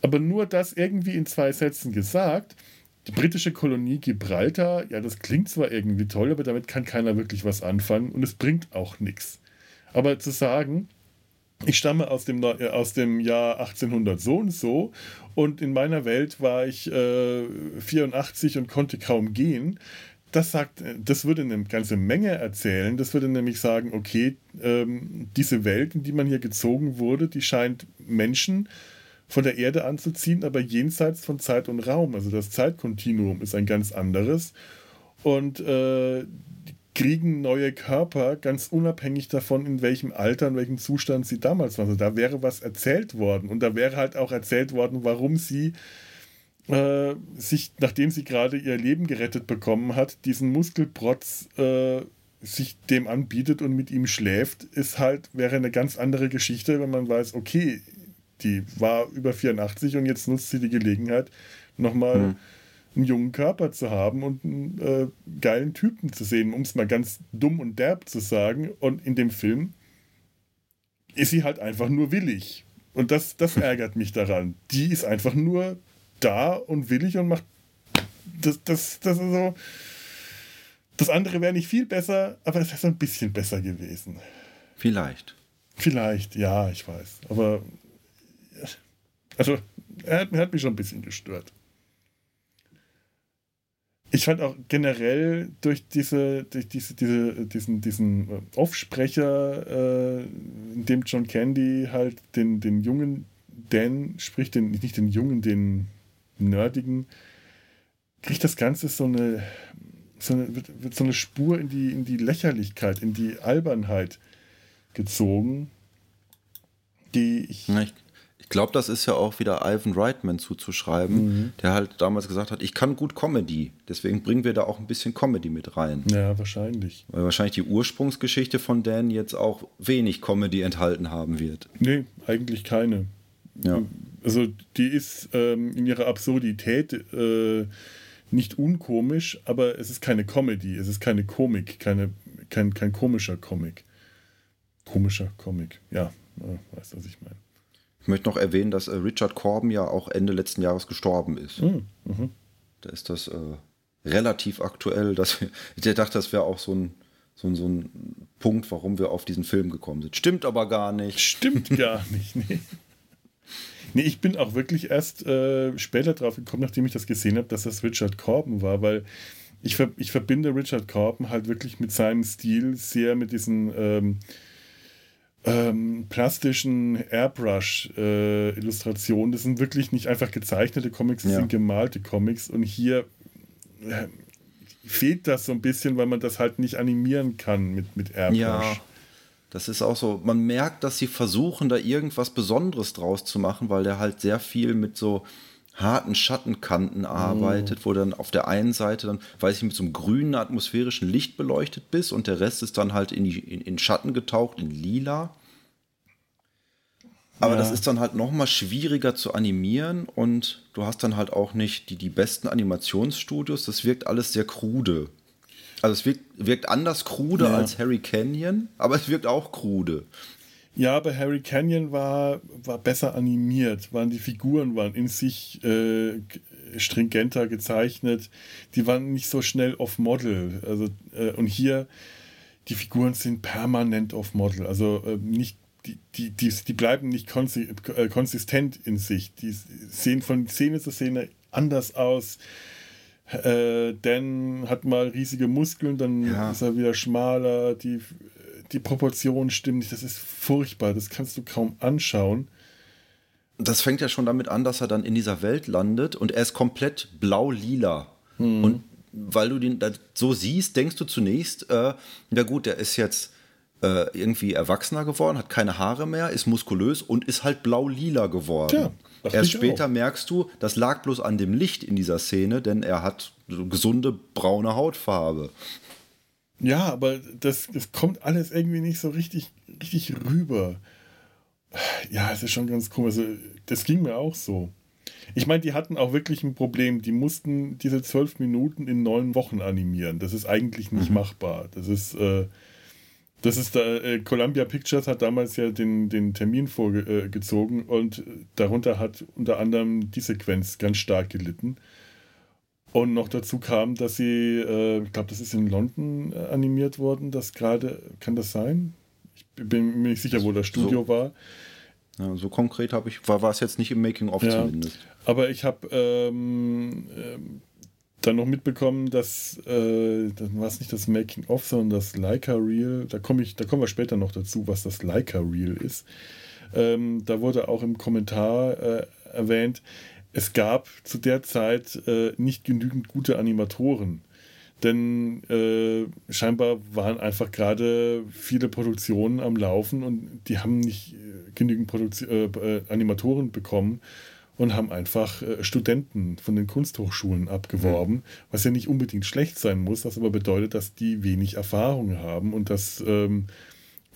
Aber nur das irgendwie in zwei Sätzen gesagt. Die britische Kolonie Gibraltar, ja, das klingt zwar irgendwie toll, aber damit kann keiner wirklich was anfangen und es bringt auch nichts. Aber zu sagen, ich stamme aus dem, äh, aus dem Jahr 1800 so und so und in meiner Welt war ich äh, 84 und konnte kaum gehen. Das sagt, das würde eine ganze Menge erzählen. Das würde nämlich sagen, okay, ähm, diese Welt, in die man hier gezogen wurde, die scheint Menschen von der Erde anzuziehen, aber jenseits von Zeit und Raum. Also das Zeitkontinuum ist ein ganz anderes. Und äh, kriegen neue Körper, ganz unabhängig davon, in welchem Alter, in welchem Zustand sie damals waren. Also da wäre was erzählt worden. Und da wäre halt auch erzählt worden, warum sie äh, sich, nachdem sie gerade ihr Leben gerettet bekommen hat, diesen Muskelprotz äh, sich dem anbietet und mit ihm schläft, ist halt, wäre eine ganz andere Geschichte, wenn man weiß, okay, die war über 84 und jetzt nutzt sie die Gelegenheit, nochmal. Mhm einen jungen Körper zu haben und einen äh, geilen Typen zu sehen, um es mal ganz dumm und derb zu sagen. Und in dem Film ist sie halt einfach nur willig. Und das, das ärgert mich daran. Die ist einfach nur da und willig und macht. Das, das, das ist so. Das andere wäre nicht viel besser, aber es wäre so ein bisschen besser gewesen. Vielleicht. Vielleicht, ja, ich weiß. Aber. Also, er hat, er hat mich schon ein bisschen gestört ich fand auch generell durch diese, durch diese, diese, diesen, diesen Aufsprecher, äh, in dem John Candy halt den, den jungen Dan spricht, den, nicht den jungen, den nerdigen, kriegt das Ganze so eine, so eine, wird, wird so eine Spur in die, in die Lächerlichkeit, in die Albernheit gezogen, die ich. ich ich glaube, das ist ja auch wieder Ivan Reitman zuzuschreiben, mhm. der halt damals gesagt hat, ich kann gut Comedy. Deswegen bringen wir da auch ein bisschen Comedy mit rein. Ja, wahrscheinlich. Weil wahrscheinlich die Ursprungsgeschichte von Dan jetzt auch wenig Comedy enthalten haben wird. Nee, eigentlich keine. Ja. Also die ist ähm, in ihrer Absurdität äh, nicht unkomisch, aber es ist keine Comedy, es ist keine Komik, keine, kein, kein komischer Comic. Komischer Comic, ja, äh, weißt du, was ich meine. Ich möchte noch erwähnen, dass äh, Richard Corbin ja auch Ende letzten Jahres gestorben ist. Mhm. Mhm. Da ist das äh, relativ aktuell. Dass wir, ich dachte, das wäre auch so ein, so, ein, so ein Punkt, warum wir auf diesen Film gekommen sind. Stimmt aber gar nicht. Stimmt gar nicht, nee. Nee, ich bin auch wirklich erst äh, später drauf gekommen, nachdem ich das gesehen habe, dass das Richard Corbin war, weil ich, ver ich verbinde Richard Corbin halt wirklich mit seinem Stil sehr mit diesen ähm, ähm, plastischen Airbrush-Illustrationen. Äh, das sind wirklich nicht einfach gezeichnete Comics, das ja. sind gemalte Comics. Und hier äh, fehlt das so ein bisschen, weil man das halt nicht animieren kann mit, mit Airbrush. Ja. Das ist auch so, man merkt, dass sie versuchen, da irgendwas Besonderes draus zu machen, weil der halt sehr viel mit so harten Schattenkanten arbeitet, mm. wo dann auf der einen Seite dann, weiß ich, mit so einem grünen atmosphärischen Licht beleuchtet bist und der Rest ist dann halt in, die, in, in Schatten getaucht, in lila. Aber ja. das ist dann halt nochmal schwieriger zu animieren und du hast dann halt auch nicht die, die besten Animationsstudios. Das wirkt alles sehr krude. Also es wirkt, wirkt anders krude ja. als Harry Canyon, aber es wirkt auch krude. Ja, aber Harry Canyon war, war besser animiert, waren die Figuren waren in sich äh, stringenter gezeichnet. Die waren nicht so schnell off-Model. Also, äh, und hier, die Figuren sind permanent off-Model. Also äh, nicht die, die, die, die bleiben nicht konsi äh, konsistent in sich. Die sehen von Szene zu Szene anders aus. Äh, Dan hat mal riesige Muskeln, dann ja. ist er wieder schmaler. Die, die Proportionen stimmen nicht. Das ist furchtbar. Das kannst du kaum anschauen. Das fängt ja schon damit an, dass er dann in dieser Welt landet und er ist komplett blau-lila. Hm. Und weil du den so siehst, denkst du zunächst, äh, na gut, der ist jetzt äh, irgendwie erwachsener geworden, hat keine Haare mehr, ist muskulös und ist halt blau-lila geworden. Ja, Erst später auch. merkst du, das lag bloß an dem Licht in dieser Szene, denn er hat gesunde braune Hautfarbe. Ja, aber das, das kommt alles irgendwie nicht so richtig, richtig rüber. Ja, es ist schon ganz komisch. Also, das ging mir auch so. Ich meine, die hatten auch wirklich ein Problem. Die mussten diese zwölf Minuten in neun Wochen animieren. Das ist eigentlich nicht mhm. machbar. Das ist, äh, das ist da, äh, Columbia Pictures hat damals ja den, den Termin vorgezogen äh, und darunter hat unter anderem die Sequenz ganz stark gelitten. Und noch dazu kam, dass sie, äh, ich glaube, das ist in London äh, animiert worden, das gerade, kann das sein? Ich bin mir nicht sicher, wo das Studio so, war. Ja, so konkret habe ich, war, war es jetzt nicht im Making-of ja, zumindest. Aber ich habe ähm, ähm, dann noch mitbekommen, dass, äh, dann war es nicht das Making-of, sondern das Leica Reel, da, komm ich, da kommen wir später noch dazu, was das Leica Reel ist. Ähm, da wurde auch im Kommentar äh, erwähnt, es gab zu der Zeit äh, nicht genügend gute Animatoren. Denn äh, scheinbar waren einfach gerade viele Produktionen am Laufen und die haben nicht äh, genügend Produzi äh, äh, Animatoren bekommen und haben einfach äh, Studenten von den Kunsthochschulen abgeworben, mhm. was ja nicht unbedingt schlecht sein muss, was aber bedeutet, dass die wenig Erfahrung haben und dass, ähm,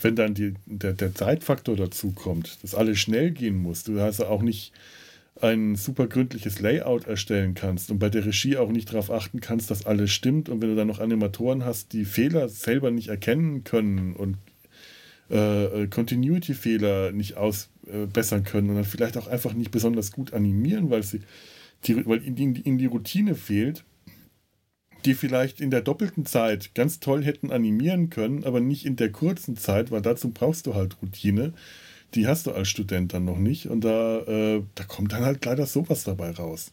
wenn dann die, der, der Zeitfaktor dazu kommt, dass alles schnell gehen muss, du hast ja auch nicht ein super gründliches Layout erstellen kannst und bei der Regie auch nicht darauf achten kannst, dass alles stimmt und wenn du dann noch Animatoren hast, die Fehler selber nicht erkennen können und äh, äh Continuity-Fehler nicht ausbessern können und dann vielleicht auch einfach nicht besonders gut animieren, weil sie die, weil ihnen die, die Routine fehlt, die vielleicht in der doppelten Zeit ganz toll hätten animieren können, aber nicht in der kurzen Zeit, weil dazu brauchst du halt Routine die hast du als Student dann noch nicht. Und da, äh, da kommt dann halt leider sowas dabei raus.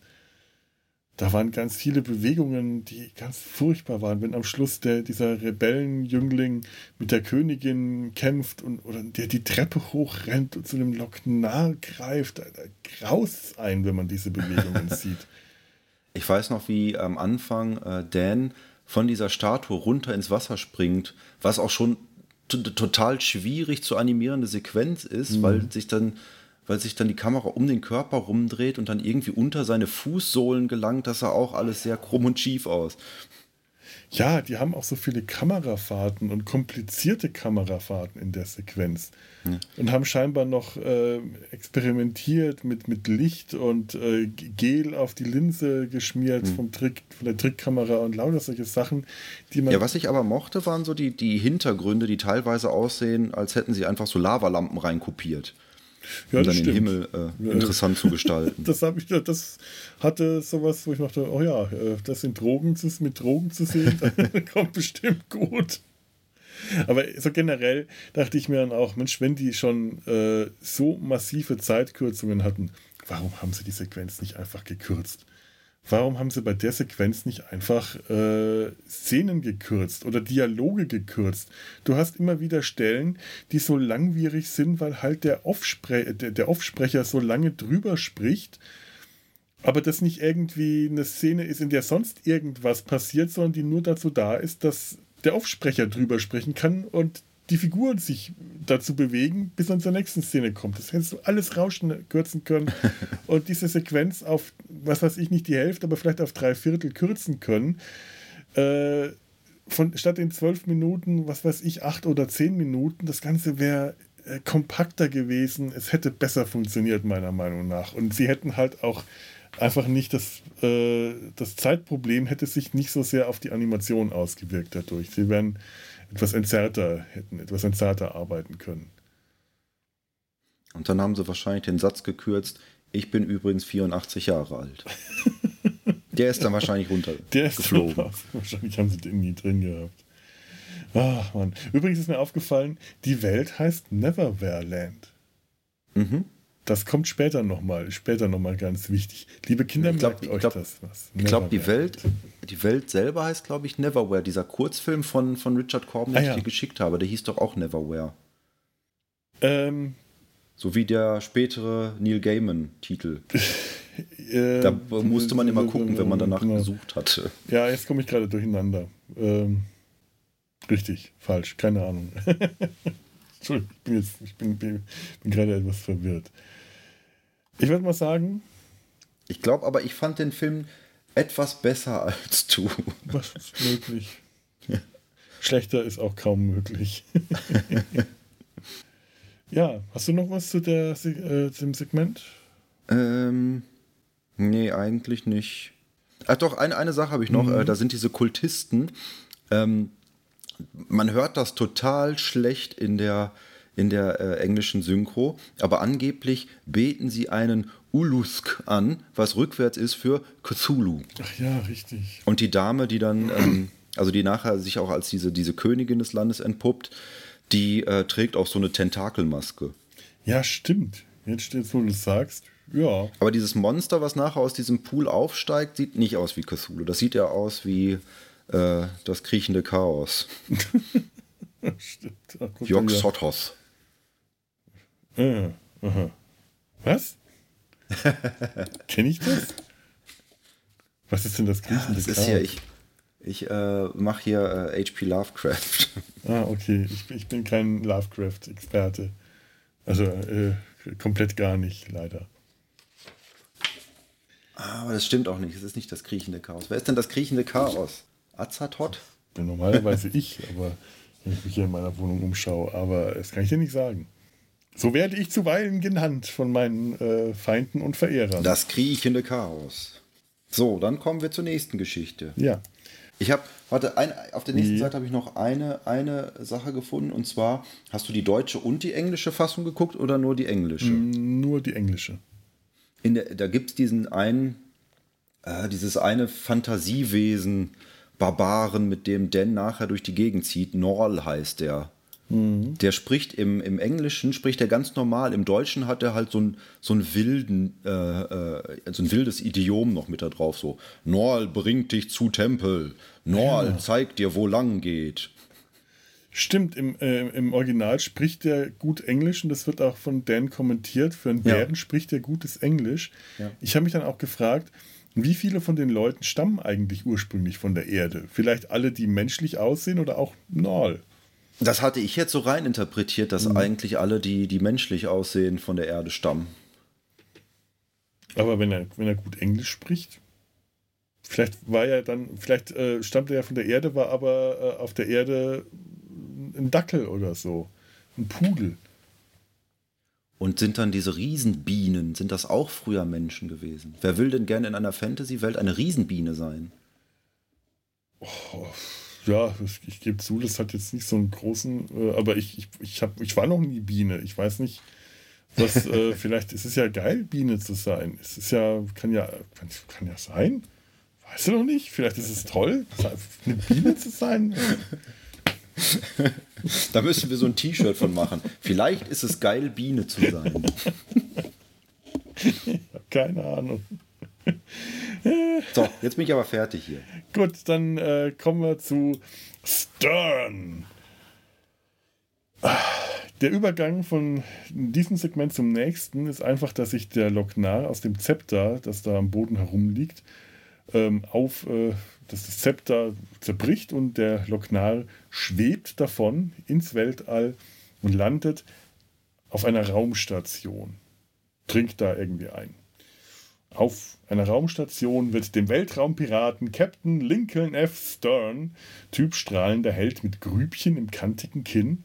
Da waren ganz viele Bewegungen, die ganz furchtbar waren. Wenn am Schluss der, dieser Rebellenjüngling mit der Königin kämpft und oder der die Treppe hochrennt und zu dem Lok nahe greift, da, da graust ein, wenn man diese Bewegungen sieht. Ich weiß noch, wie am Anfang äh, Dan von dieser Statue runter ins Wasser springt, was auch schon total schwierig zu animierende Sequenz ist, mhm. weil sich dann weil sich dann die Kamera um den Körper rumdreht und dann irgendwie unter seine Fußsohlen gelangt, das sah auch alles sehr krumm und schief aus. Ja, die haben auch so viele Kamerafahrten und komplizierte Kamerafahrten in der Sequenz. Ja. Und haben scheinbar noch äh, experimentiert mit, mit Licht und äh, Gel auf die Linse geschmiert mhm. vom Trick, von der Trickkamera und lauter solche Sachen, die man. Ja, was ich aber mochte, waren so die, die Hintergründe, die teilweise aussehen, als hätten sie einfach so Lavalampen reinkopiert ja, um dann stimmt. den Himmel äh, interessant zu gestalten. Das habe ich, das hatte sowas, wo ich dachte, oh ja, äh, das sind Drogen zu, mit Drogen zu sehen, kommt bestimmt gut. Aber so generell dachte ich mir dann auch, Mensch, wenn die schon äh, so massive Zeitkürzungen hatten, warum haben sie die Sequenz nicht einfach gekürzt? Warum haben sie bei der Sequenz nicht einfach äh, Szenen gekürzt oder Dialoge gekürzt? Du hast immer wieder Stellen, die so langwierig sind, weil halt der, Offspre der, der Offsprecher so lange drüber spricht, aber das nicht irgendwie eine Szene ist, in der sonst irgendwas passiert, sondern die nur dazu da ist, dass der Offsprecher drüber sprechen kann und die Figuren sich dazu bewegen, bis man zur nächsten Szene kommt. Das hättest du alles rauschen kürzen können und diese Sequenz auf, was weiß ich, nicht die Hälfte, aber vielleicht auf drei Viertel kürzen können. Äh, von, statt in zwölf Minuten, was weiß ich, acht oder zehn Minuten, das Ganze wäre äh, kompakter gewesen. Es hätte besser funktioniert, meiner Meinung nach. Und sie hätten halt auch einfach nicht das, äh, das Zeitproblem hätte sich nicht so sehr auf die Animation ausgewirkt dadurch. Sie wären etwas entzerrter, hätten etwas entzerrter arbeiten können. Und dann haben sie wahrscheinlich den Satz gekürzt, ich bin übrigens 84 Jahre alt. Der ist dann wahrscheinlich runtergeflogen. wahrscheinlich haben sie den nie drin gehabt. Ach, Mann. Übrigens ist mir aufgefallen, die Welt heißt Neverwhere Mhm. Das kommt später nochmal, später nochmal ganz wichtig. Liebe Kinder, ich glaub, merkt euch glaub, das was. Ich glaube, die Welt, die Welt selber heißt, glaube ich, Neverwhere. Dieser Kurzfilm von, von Richard Corbin, den ah, ja. ich dir geschickt habe, der hieß doch auch Neverwhere. Ähm, so wie der spätere Neil Gaiman-Titel. äh, da musste man immer gucken, wenn man danach genau. gesucht hatte. Ja, jetzt komme ich gerade durcheinander. Ähm, richtig, falsch, keine Ahnung. Entschuldigung, ich bin, jetzt, ich bin, bin, bin gerade etwas verwirrt. Ich würde mal sagen. Ich glaube aber, ich fand den Film etwas besser als du. Was ist möglich? Schlechter ist auch kaum möglich. ja, hast du noch was zu der, äh, dem Segment? Ähm, nee, eigentlich nicht. Ach doch, eine, eine Sache habe ich noch. Mhm. Äh, da sind diese Kultisten. Ähm, man hört das total schlecht in der in der äh, englischen Synchro, aber angeblich beten sie einen Ulusk an, was rückwärts ist für Cthulhu. Ach ja, richtig. Und die Dame, die dann, ähm, also die nachher sich auch als diese, diese Königin des Landes entpuppt, die äh, trägt auch so eine Tentakelmaske. Ja, stimmt. Jetzt steht wo du es sagst. Ja. Aber dieses Monster, was nachher aus diesem Pool aufsteigt, sieht nicht aus wie Cthulhu. Das sieht ja aus wie äh, das kriechende Chaos. Stimmt. Jörg Sotos. Äh, Was? Kenne ich das? Was ist denn das griechende ja, das ist hier, ich ich äh, mache hier äh, HP Lovecraft. Ah, okay. Ich, ich bin kein Lovecraft-Experte. Also äh, komplett gar nicht, leider. Aber das stimmt auch nicht. Es ist nicht das kriechende Chaos. Wer ist denn das kriechende Chaos? Azathoth? Normalerweise ich, aber wenn ich mich hier in meiner Wohnung umschaue. Aber das kann ich dir nicht sagen. So werde ich zuweilen genannt von meinen äh, Feinden und Verehrern. Das kriechende Chaos. So, dann kommen wir zur nächsten Geschichte. Ja. Ich habe, warte, ein, auf der nächsten Seite habe ich noch eine, eine Sache gefunden und zwar, hast du die deutsche und die englische Fassung geguckt oder nur die englische? Mm, nur die englische. In der, da gibt es diesen einen, äh, dieses eine Fantasiewesen, Barbaren, mit dem Dan nachher durch die Gegend zieht. Norl heißt der. Mhm. Der spricht im, im Englischen, spricht er ganz normal. Im Deutschen hat er halt so ein, so ein wilden, äh, äh, so ein wildes Idiom noch mit da drauf. So, Norl bringt dich zu Tempel. Norl ja. zeigt dir, wo lang geht. Stimmt, im, äh, im Original spricht er gut Englisch und das wird auch von Dan kommentiert. Für einen Bären ja. spricht er gutes Englisch. Ja. Ich habe mich dann auch gefragt, wie viele von den Leuten stammen eigentlich ursprünglich von der Erde? Vielleicht alle, die menschlich aussehen oder auch Norl? Das hatte ich jetzt so rein interpretiert, dass mhm. eigentlich alle, die, die menschlich aussehen, von der Erde stammen. Aber wenn er, wenn er gut Englisch spricht, vielleicht war er dann, vielleicht äh, stammt er ja von der Erde, war aber äh, auf der Erde ein Dackel oder so. Ein Pudel. Und sind dann diese Riesenbienen, sind das auch früher Menschen gewesen? Wer will denn gerne in einer Fantasy-Welt eine Riesenbiene sein? Oh, ja, ich, ich gebe zu, das hat jetzt nicht so einen großen, äh, aber ich, ich, ich, hab, ich war noch nie Biene. Ich weiß nicht, was, äh, vielleicht ist es ja geil, Biene zu sein. Es ist ja, kann ja, kann, kann ja sein. Weißt du noch nicht? Vielleicht ist es toll, eine Biene zu sein. da müssen wir so ein T-Shirt von machen. Vielleicht ist es geil, Biene zu sein. Keine Ahnung. So, jetzt bin ich aber fertig hier. Gut, dann äh, kommen wir zu Stern. Der Übergang von diesem Segment zum nächsten ist einfach, dass sich der Loknar aus dem Zepter, das da am Boden herumliegt, ähm, auf, äh, das Zepter zerbricht und der Loknar schwebt davon ins Weltall und landet auf einer Raumstation. Trinkt da irgendwie ein. Auf einer Raumstation wird dem Weltraumpiraten Captain Lincoln F. Stern, Typ strahlender Held mit Grübchen im kantigen Kinn,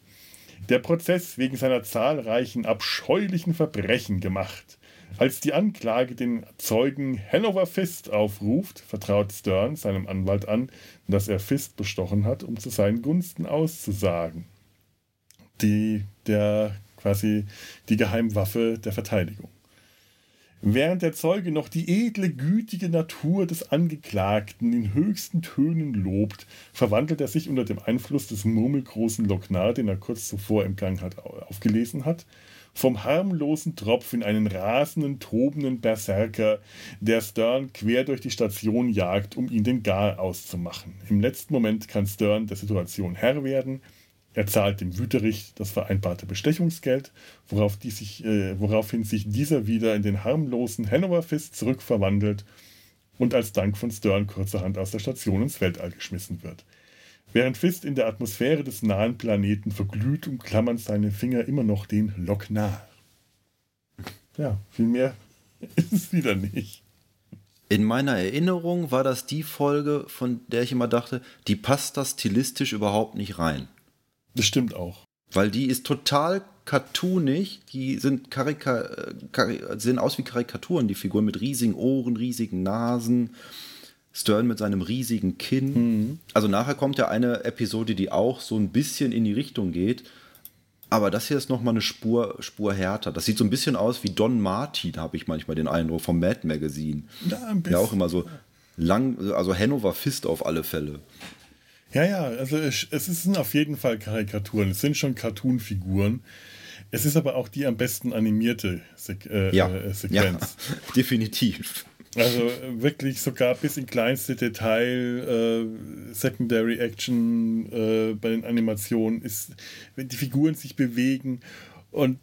der Prozess wegen seiner zahlreichen abscheulichen Verbrechen gemacht. Als die Anklage den Zeugen Hanover Fist aufruft, vertraut Stern seinem Anwalt an, dass er Fist bestochen hat, um zu seinen Gunsten auszusagen. Die, der quasi die Geheimwaffe der Verteidigung. Während der Zeuge noch die edle, gütige Natur des Angeklagten in höchsten Tönen lobt, verwandelt er sich unter dem Einfluss des murmelgroßen Lochnar, den er kurz zuvor im Gang hat, aufgelesen hat, vom harmlosen Tropf in einen rasenden, tobenden Berserker, der Stern quer durch die Station jagt, um ihn den Gar auszumachen. Im letzten Moment kann Stern der Situation Herr werden, er zahlt dem Wüterich das vereinbarte Bestechungsgeld, worauf sich, äh, woraufhin sich dieser wieder in den harmlosen Hanover Fist zurückverwandelt und als Dank von Stern kurzerhand aus der Station ins Weltall geschmissen wird. Während Fist in der Atmosphäre des nahen Planeten verglüht, umklammern seine Finger immer noch den Loknar. Ja, viel mehr ist es wieder nicht. In meiner Erinnerung war das die Folge, von der ich immer dachte, die passt da stilistisch überhaupt nicht rein. Das stimmt auch. Weil die ist total cartoonig, die sind Karika sehen aus wie Karikaturen, die Figuren mit riesigen Ohren, riesigen Nasen. Stern mit seinem riesigen Kinn. Mhm. Also nachher kommt ja eine Episode, die auch so ein bisschen in die Richtung geht. Aber das hier ist nochmal eine Spur, Spur härter. Das sieht so ein bisschen aus wie Don Martin, habe ich manchmal den Eindruck, vom Mad Magazine. Ja, ein bisschen. Ja, auch immer so lang, also Hanover Fist auf alle Fälle. Ja, ja, also es, es sind auf jeden Fall Karikaturen. Es sind schon Cartoon-Figuren. Es ist aber auch die am besten animierte Se äh, ja. äh, Sequenz. Ja, definitiv. Also wirklich sogar bis in kleinste Detail, äh, Secondary Action äh, bei den Animationen ist, wenn die Figuren sich bewegen und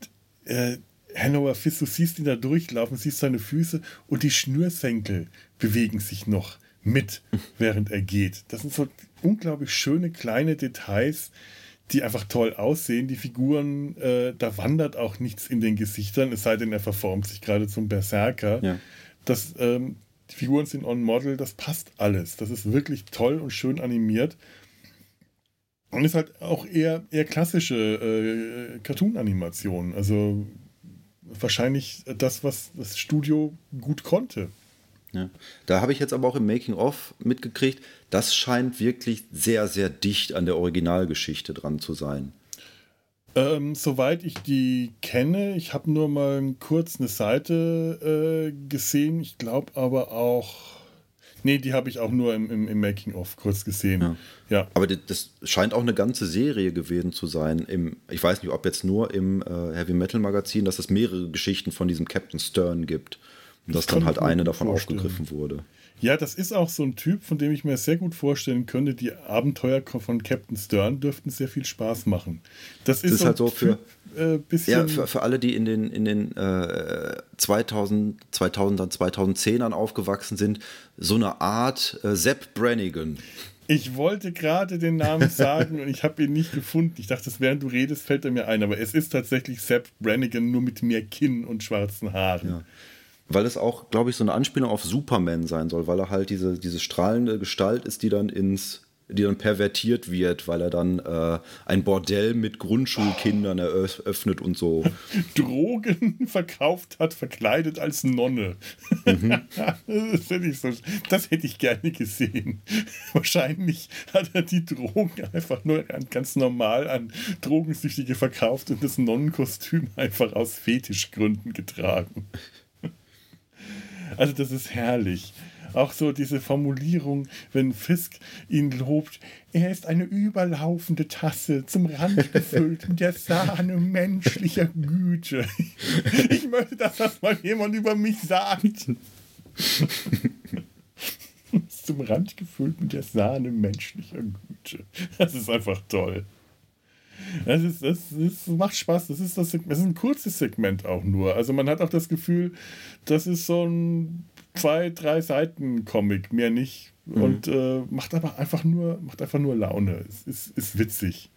äh, Hanover Fist, du siehst ihn da durchlaufen, siehst seine Füße und die Schnürsenkel bewegen sich noch mit, während er geht. Das sind so unglaublich schöne kleine Details, die einfach toll aussehen. Die Figuren, äh, da wandert auch nichts in den Gesichtern, es sei denn, er verformt sich gerade zum Berserker. Ja. Das, ähm, die Figuren sind on Model, das passt alles. Das ist wirklich toll und schön animiert. Und ist halt auch eher, eher klassische äh, Cartoon-Animation. Also wahrscheinlich das, was das Studio gut konnte. Ja. Da habe ich jetzt aber auch im Making-of mitgekriegt, das scheint wirklich sehr, sehr dicht an der Originalgeschichte dran zu sein. Ähm, soweit ich die kenne, ich habe nur mal kurz eine Seite äh, gesehen. Ich glaube aber auch. Nee, die habe ich auch nur im, im, im Making-of kurz gesehen. Ja. ja. Aber das scheint auch eine ganze Serie gewesen zu sein. Im, ich weiß nicht, ob jetzt nur im äh, Heavy Metal Magazin, dass es mehrere Geschichten von diesem Captain Stern gibt. Und dass dann halt eine davon vorstellen. aufgegriffen wurde. Ja, das ist auch so ein Typ, von dem ich mir sehr gut vorstellen könnte, die Abenteuer von Captain Stern dürften sehr viel Spaß machen. Das ist, das ist so halt so für, äh, ja, für, für, alle, die in den, in den äh, 2000, 2000er, 2010ern aufgewachsen sind, so eine Art äh, Sepp Brannigan. Ich wollte gerade den Namen sagen und ich habe ihn nicht gefunden. Ich dachte, während du redest, fällt er mir ein. Aber es ist tatsächlich Sepp Brannigan, nur mit mehr Kinn und schwarzen Haaren. Ja weil es auch, glaube ich, so eine Anspielung auf Superman sein soll, weil er halt diese, diese strahlende Gestalt ist, die dann ins die dann pervertiert wird, weil er dann äh, ein Bordell mit Grundschulkindern eröffnet und so. Drogen verkauft hat, verkleidet als Nonne. Mhm. das, hätte ich so, das hätte ich gerne gesehen. Wahrscheinlich hat er die Drogen einfach nur ganz normal an Drogensüchtige verkauft und das Nonnenkostüm einfach aus Fetischgründen getragen. Also das ist herrlich. Auch so diese Formulierung, wenn Fisk ihn lobt, er ist eine überlaufende Tasse, zum Rand gefüllt mit der Sahne menschlicher Güte. Ich möchte, dass das mal jemand über mich sagt. zum Rand gefüllt mit der Sahne menschlicher Güte. Das ist einfach toll. Das, ist, das, das macht Spaß. Das ist, das, das ist ein kurzes Segment auch nur. Also man hat auch das Gefühl, das ist so ein zwei, drei Seiten Comic, mehr nicht. Mhm. Und äh, macht aber einfach nur, macht einfach nur Laune. Es ist, ist witzig.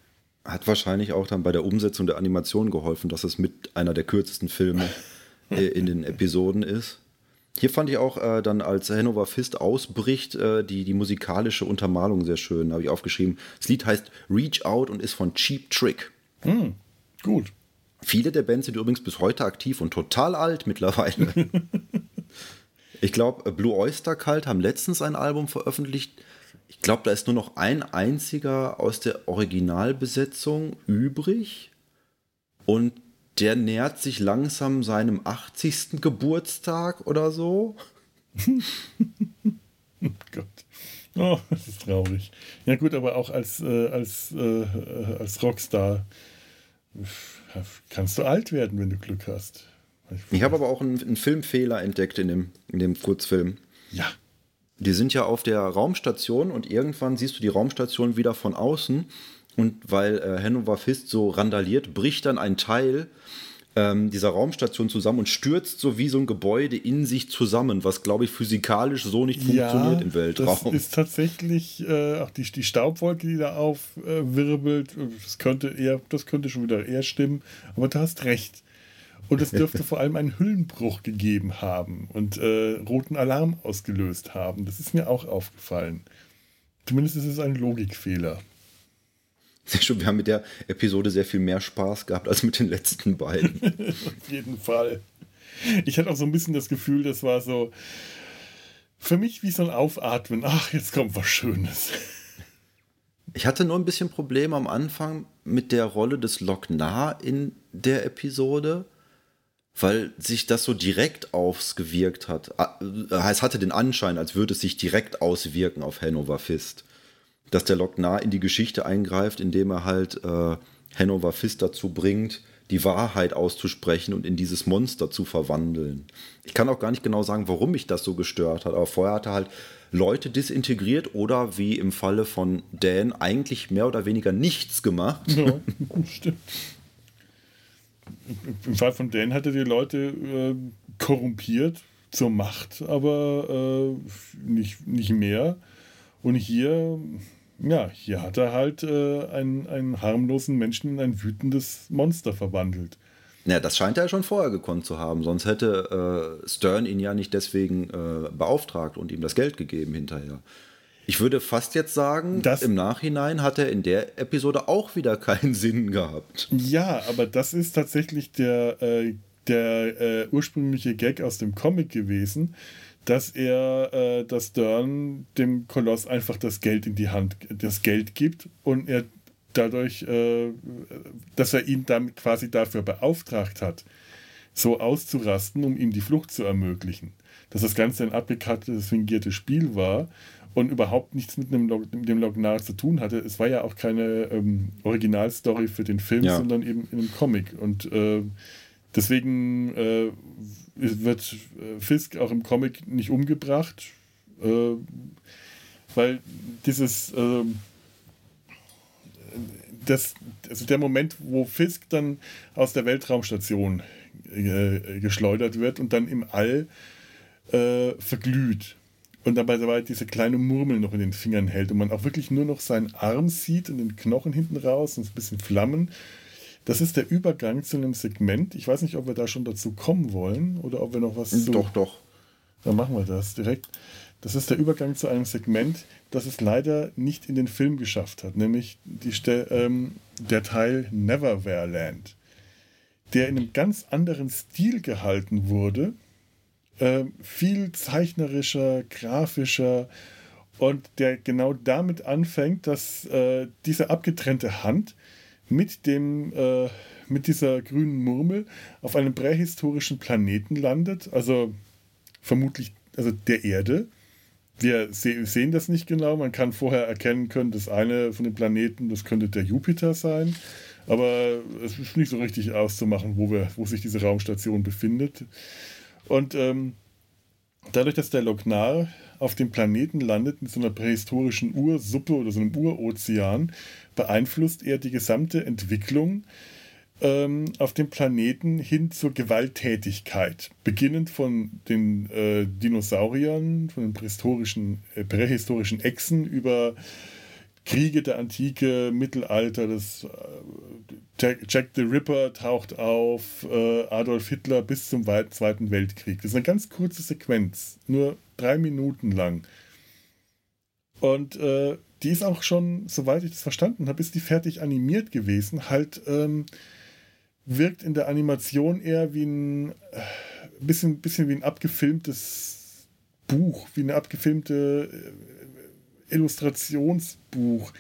Hat wahrscheinlich auch dann bei der Umsetzung der Animation geholfen, dass es mit einer der kürzesten Filme in den Episoden ist. Hier fand ich auch äh, dann, als Hannover Fist ausbricht, äh, die, die musikalische Untermalung sehr schön, habe ich aufgeschrieben. Das Lied heißt Reach Out und ist von Cheap Trick. Hm, gut. Viele der Bands sind übrigens bis heute aktiv und total alt mittlerweile. ich glaube, Blue Oyster Cult haben letztens ein Album veröffentlicht. Ich glaube, da ist nur noch ein einziger aus der Originalbesetzung übrig. Und der nähert sich langsam seinem 80. Geburtstag oder so. Gott. Oh, das ist traurig. Ja, gut, aber auch als, äh, als, äh, als Rockstar kannst du alt werden, wenn du Glück hast. Ich, ich habe aber auch einen, einen, Filmfehler entdeckt in dem, in dem Kurzfilm. Ja. Die sind ja auf der Raumstation und irgendwann siehst du die Raumstation wieder von außen. Und weil äh, Hannover Fist so randaliert, bricht dann ein Teil ähm, dieser Raumstation zusammen und stürzt so wie so ein Gebäude in sich zusammen, was glaube ich physikalisch so nicht funktioniert ja, im Weltraum. Das ist tatsächlich äh, auch die, die Staubwolke, die da aufwirbelt. Äh, das könnte eher, das könnte schon wieder eher stimmen. Aber du hast recht. Und es dürfte vor allem einen Hüllenbruch gegeben haben und äh, roten Alarm ausgelöst haben. Das ist mir auch aufgefallen. Zumindest ist es ein Logikfehler. Sehr schön, wir haben mit der Episode sehr viel mehr Spaß gehabt als mit den letzten beiden. Auf jeden Fall. Ich hatte auch so ein bisschen das Gefühl, das war so für mich wie so ein Aufatmen. Ach, jetzt kommt was Schönes. Ich hatte nur ein bisschen Probleme am Anfang mit der Rolle des Lochnar in der Episode, weil sich das so direkt aufgewirkt hat. Äh, es hatte den Anschein, als würde es sich direkt auswirken auf Hannover Fist dass der Lochnar in die Geschichte eingreift, indem er halt äh, Hanover Fist dazu bringt, die Wahrheit auszusprechen und in dieses Monster zu verwandeln. Ich kann auch gar nicht genau sagen, warum mich das so gestört hat, aber vorher hat er halt Leute disintegriert oder wie im Falle von Dan eigentlich mehr oder weniger nichts gemacht. Ja, stimmt. Im Fall von Dan hat er die Leute äh, korrumpiert zur Macht, aber äh, nicht, nicht mehr. Und hier ja, hier hat er halt äh, einen, einen harmlosen Menschen in ein wütendes Monster verwandelt. Ja, das scheint er schon vorher gekonnt zu haben, sonst hätte äh, Stern ihn ja nicht deswegen äh, beauftragt und ihm das Geld gegeben hinterher. Ich würde fast jetzt sagen, das, im Nachhinein hat er in der Episode auch wieder keinen Sinn gehabt. Ja, aber das ist tatsächlich der, äh, der äh, ursprüngliche Gag aus dem Comic gewesen dass er, äh, dass Dern dem Koloss einfach das Geld in die Hand, das Geld gibt und er dadurch, äh, dass er ihn dann quasi dafür beauftragt hat, so auszurasten, um ihm die Flucht zu ermöglichen. Dass das Ganze ein abgekartetes, fingiertes Spiel war und überhaupt nichts mit, einem Log, dem Lognar zu tun hatte. Es war ja auch keine ähm, Originalstory für den Film, ja. sondern eben in einem Comic. Und äh, deswegen äh, wird äh, Fisk auch im Comic nicht umgebracht, äh, weil dieses äh, das, also der Moment, wo Fisk dann aus der Weltraumstation äh, geschleudert wird und dann im All äh, verglüht und dabei, dabei diese kleine Murmel noch in den Fingern hält und man auch wirklich nur noch seinen Arm sieht und den Knochen hinten raus und ein bisschen Flammen das ist der Übergang zu einem Segment. Ich weiß nicht, ob wir da schon dazu kommen wollen oder ob wir noch was zu. Doch, doch. Dann machen wir das direkt. Das ist der Übergang zu einem Segment, das es leider nicht in den Film geschafft hat, nämlich ähm, der Teil Neverwhere der in einem ganz anderen Stil gehalten wurde, äh, viel zeichnerischer, grafischer und der genau damit anfängt, dass äh, diese abgetrennte Hand mit, dem, äh, mit dieser grünen Murmel auf einem prähistorischen Planeten landet, also vermutlich also der Erde. Wir sehen das nicht genau. Man kann vorher erkennen können, das eine von den Planeten, das könnte der Jupiter sein. Aber es ist nicht so richtig auszumachen, wo, wir, wo sich diese Raumstation befindet. Und ähm, dadurch, dass der Lognar auf dem Planeten landet, mit so einer prähistorischen Ursuppe oder so einem Urozean, beeinflusst er die gesamte Entwicklung ähm, auf dem Planeten hin zur Gewalttätigkeit. Beginnend von den äh, Dinosauriern, von den prähistorischen, äh, prähistorischen Echsen über Kriege der Antike, Mittelalter, das äh, Jack the Ripper taucht auf, äh, Adolf Hitler bis zum Zweiten Weltkrieg. Das ist eine ganz kurze Sequenz, nur drei Minuten lang. Und äh, die ist auch schon, soweit ich das verstanden habe, ist die fertig animiert gewesen. Halt ähm, wirkt in der Animation eher wie ein äh, bisschen, bisschen wie ein abgefilmtes Buch, wie eine abgefilmte Illustrationsbuch.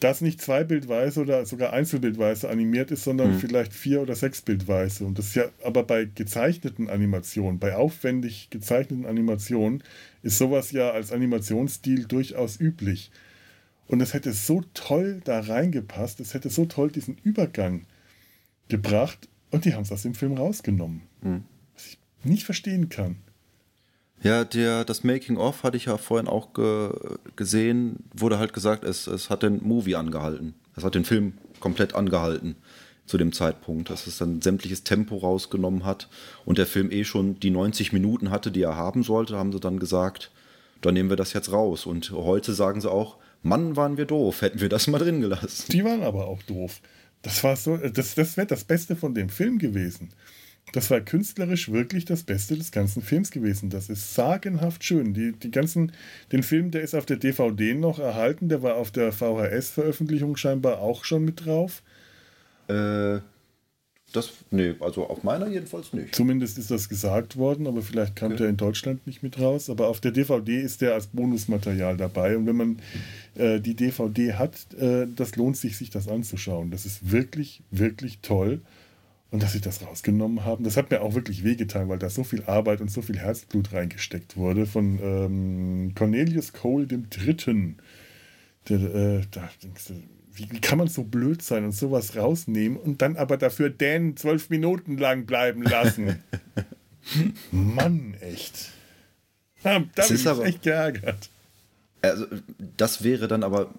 das nicht zweibildweise oder sogar einzelbildweise animiert ist, sondern mhm. vielleicht vier- oder sechsbildweise. Und das ist ja aber bei gezeichneten Animationen, bei aufwendig gezeichneten Animationen, ist sowas ja als Animationsstil durchaus üblich. Und es hätte so toll da reingepasst, es hätte so toll diesen Übergang gebracht und die haben es aus dem Film rausgenommen. Mhm. Was ich nicht verstehen kann. Ja, der, das Making-of hatte ich ja vorhin auch ge gesehen, wurde halt gesagt, es, es hat den Movie angehalten. Es hat den Film komplett angehalten zu dem Zeitpunkt, dass es dann sämtliches Tempo rausgenommen hat und der Film eh schon die 90 Minuten hatte, die er haben sollte, haben sie dann gesagt, dann nehmen wir das jetzt raus. Und heute sagen sie auch, Mann, waren wir doof, hätten wir das mal drin gelassen. Die waren aber auch doof. Das war so, das, das wäre das Beste von dem Film gewesen. Das war künstlerisch wirklich das Beste des ganzen Films gewesen. Das ist sagenhaft schön. Die, die ganzen, den Film, der ist auf der DVD noch erhalten, der war auf der VHS-Veröffentlichung scheinbar auch schon mit drauf. Äh, das, nee, also auf meiner jedenfalls nicht. Zumindest ist das gesagt worden, aber vielleicht kam okay. der in Deutschland nicht mit raus. Aber auf der DVD ist der als Bonusmaterial dabei. Und wenn man äh, die DVD hat, äh, das lohnt sich, sich das anzuschauen. Das ist wirklich, wirklich toll. Und dass sie das rausgenommen haben, das hat mir auch wirklich wehgetan, weil da so viel Arbeit und so viel Herzblut reingesteckt wurde von ähm, Cornelius Cole dem Dritten. Der, äh, da denkst du, wie, kann man so blöd sein und sowas rausnehmen und dann aber dafür Dan zwölf Minuten lang bleiben lassen? Mann, echt. Ja, da bin ich aber, echt geärgert. Also, das wäre dann aber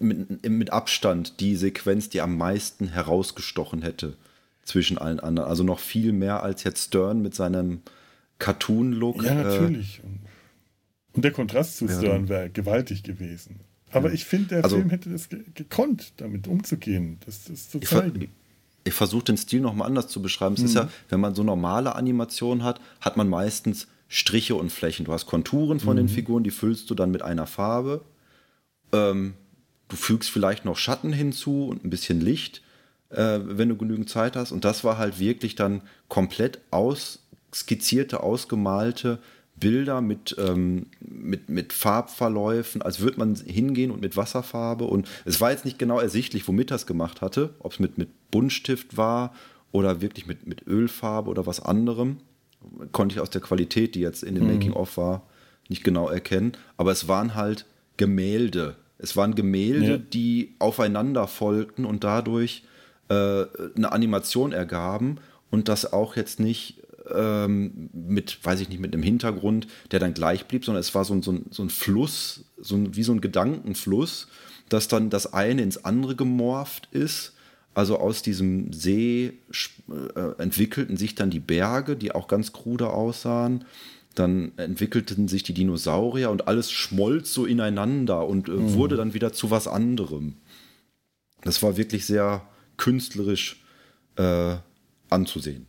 mit, mit Abstand die Sequenz, die am meisten herausgestochen hätte zwischen allen anderen. Also noch viel mehr als jetzt Stern mit seinem Cartoon-Look. Ja, natürlich. Äh, und der Kontrast zu Stern wäre gewaltig gewesen. Aber ja. ich finde, der also, Film hätte das ge gekonnt, damit umzugehen, das, das zu zeigen. Ich, ich versuche den Stil nochmal anders zu beschreiben. Es mhm. ist ja, wenn man so normale Animationen hat, hat man meistens Striche und Flächen. Du hast Konturen von mhm. den Figuren, die füllst du dann mit einer Farbe. Ähm, du fügst vielleicht noch Schatten hinzu und ein bisschen Licht äh, wenn du genügend Zeit hast. Und das war halt wirklich dann komplett ausskizzierte, ausgemalte Bilder mit, ähm, mit, mit Farbverläufen, als würde man hingehen und mit Wasserfarbe. Und es war jetzt nicht genau ersichtlich, womit das gemacht hatte, ob es mit, mit Buntstift war oder wirklich mit, mit Ölfarbe oder was anderem. Konnte ich aus der Qualität, die jetzt in dem mhm. Making-of war, nicht genau erkennen. Aber es waren halt Gemälde. Es waren Gemälde, ja. die aufeinander folgten und dadurch eine Animation ergaben und das auch jetzt nicht ähm, mit, weiß ich nicht, mit einem Hintergrund, der dann gleich blieb, sondern es war so ein, so ein, so ein Fluss, so ein, wie so ein Gedankenfluss, dass dann das eine ins andere gemorpht ist. Also aus diesem See äh, entwickelten sich dann die Berge, die auch ganz krude aussahen. Dann entwickelten sich die Dinosaurier und alles schmolz so ineinander und äh, mhm. wurde dann wieder zu was anderem. Das war wirklich sehr, künstlerisch äh, anzusehen.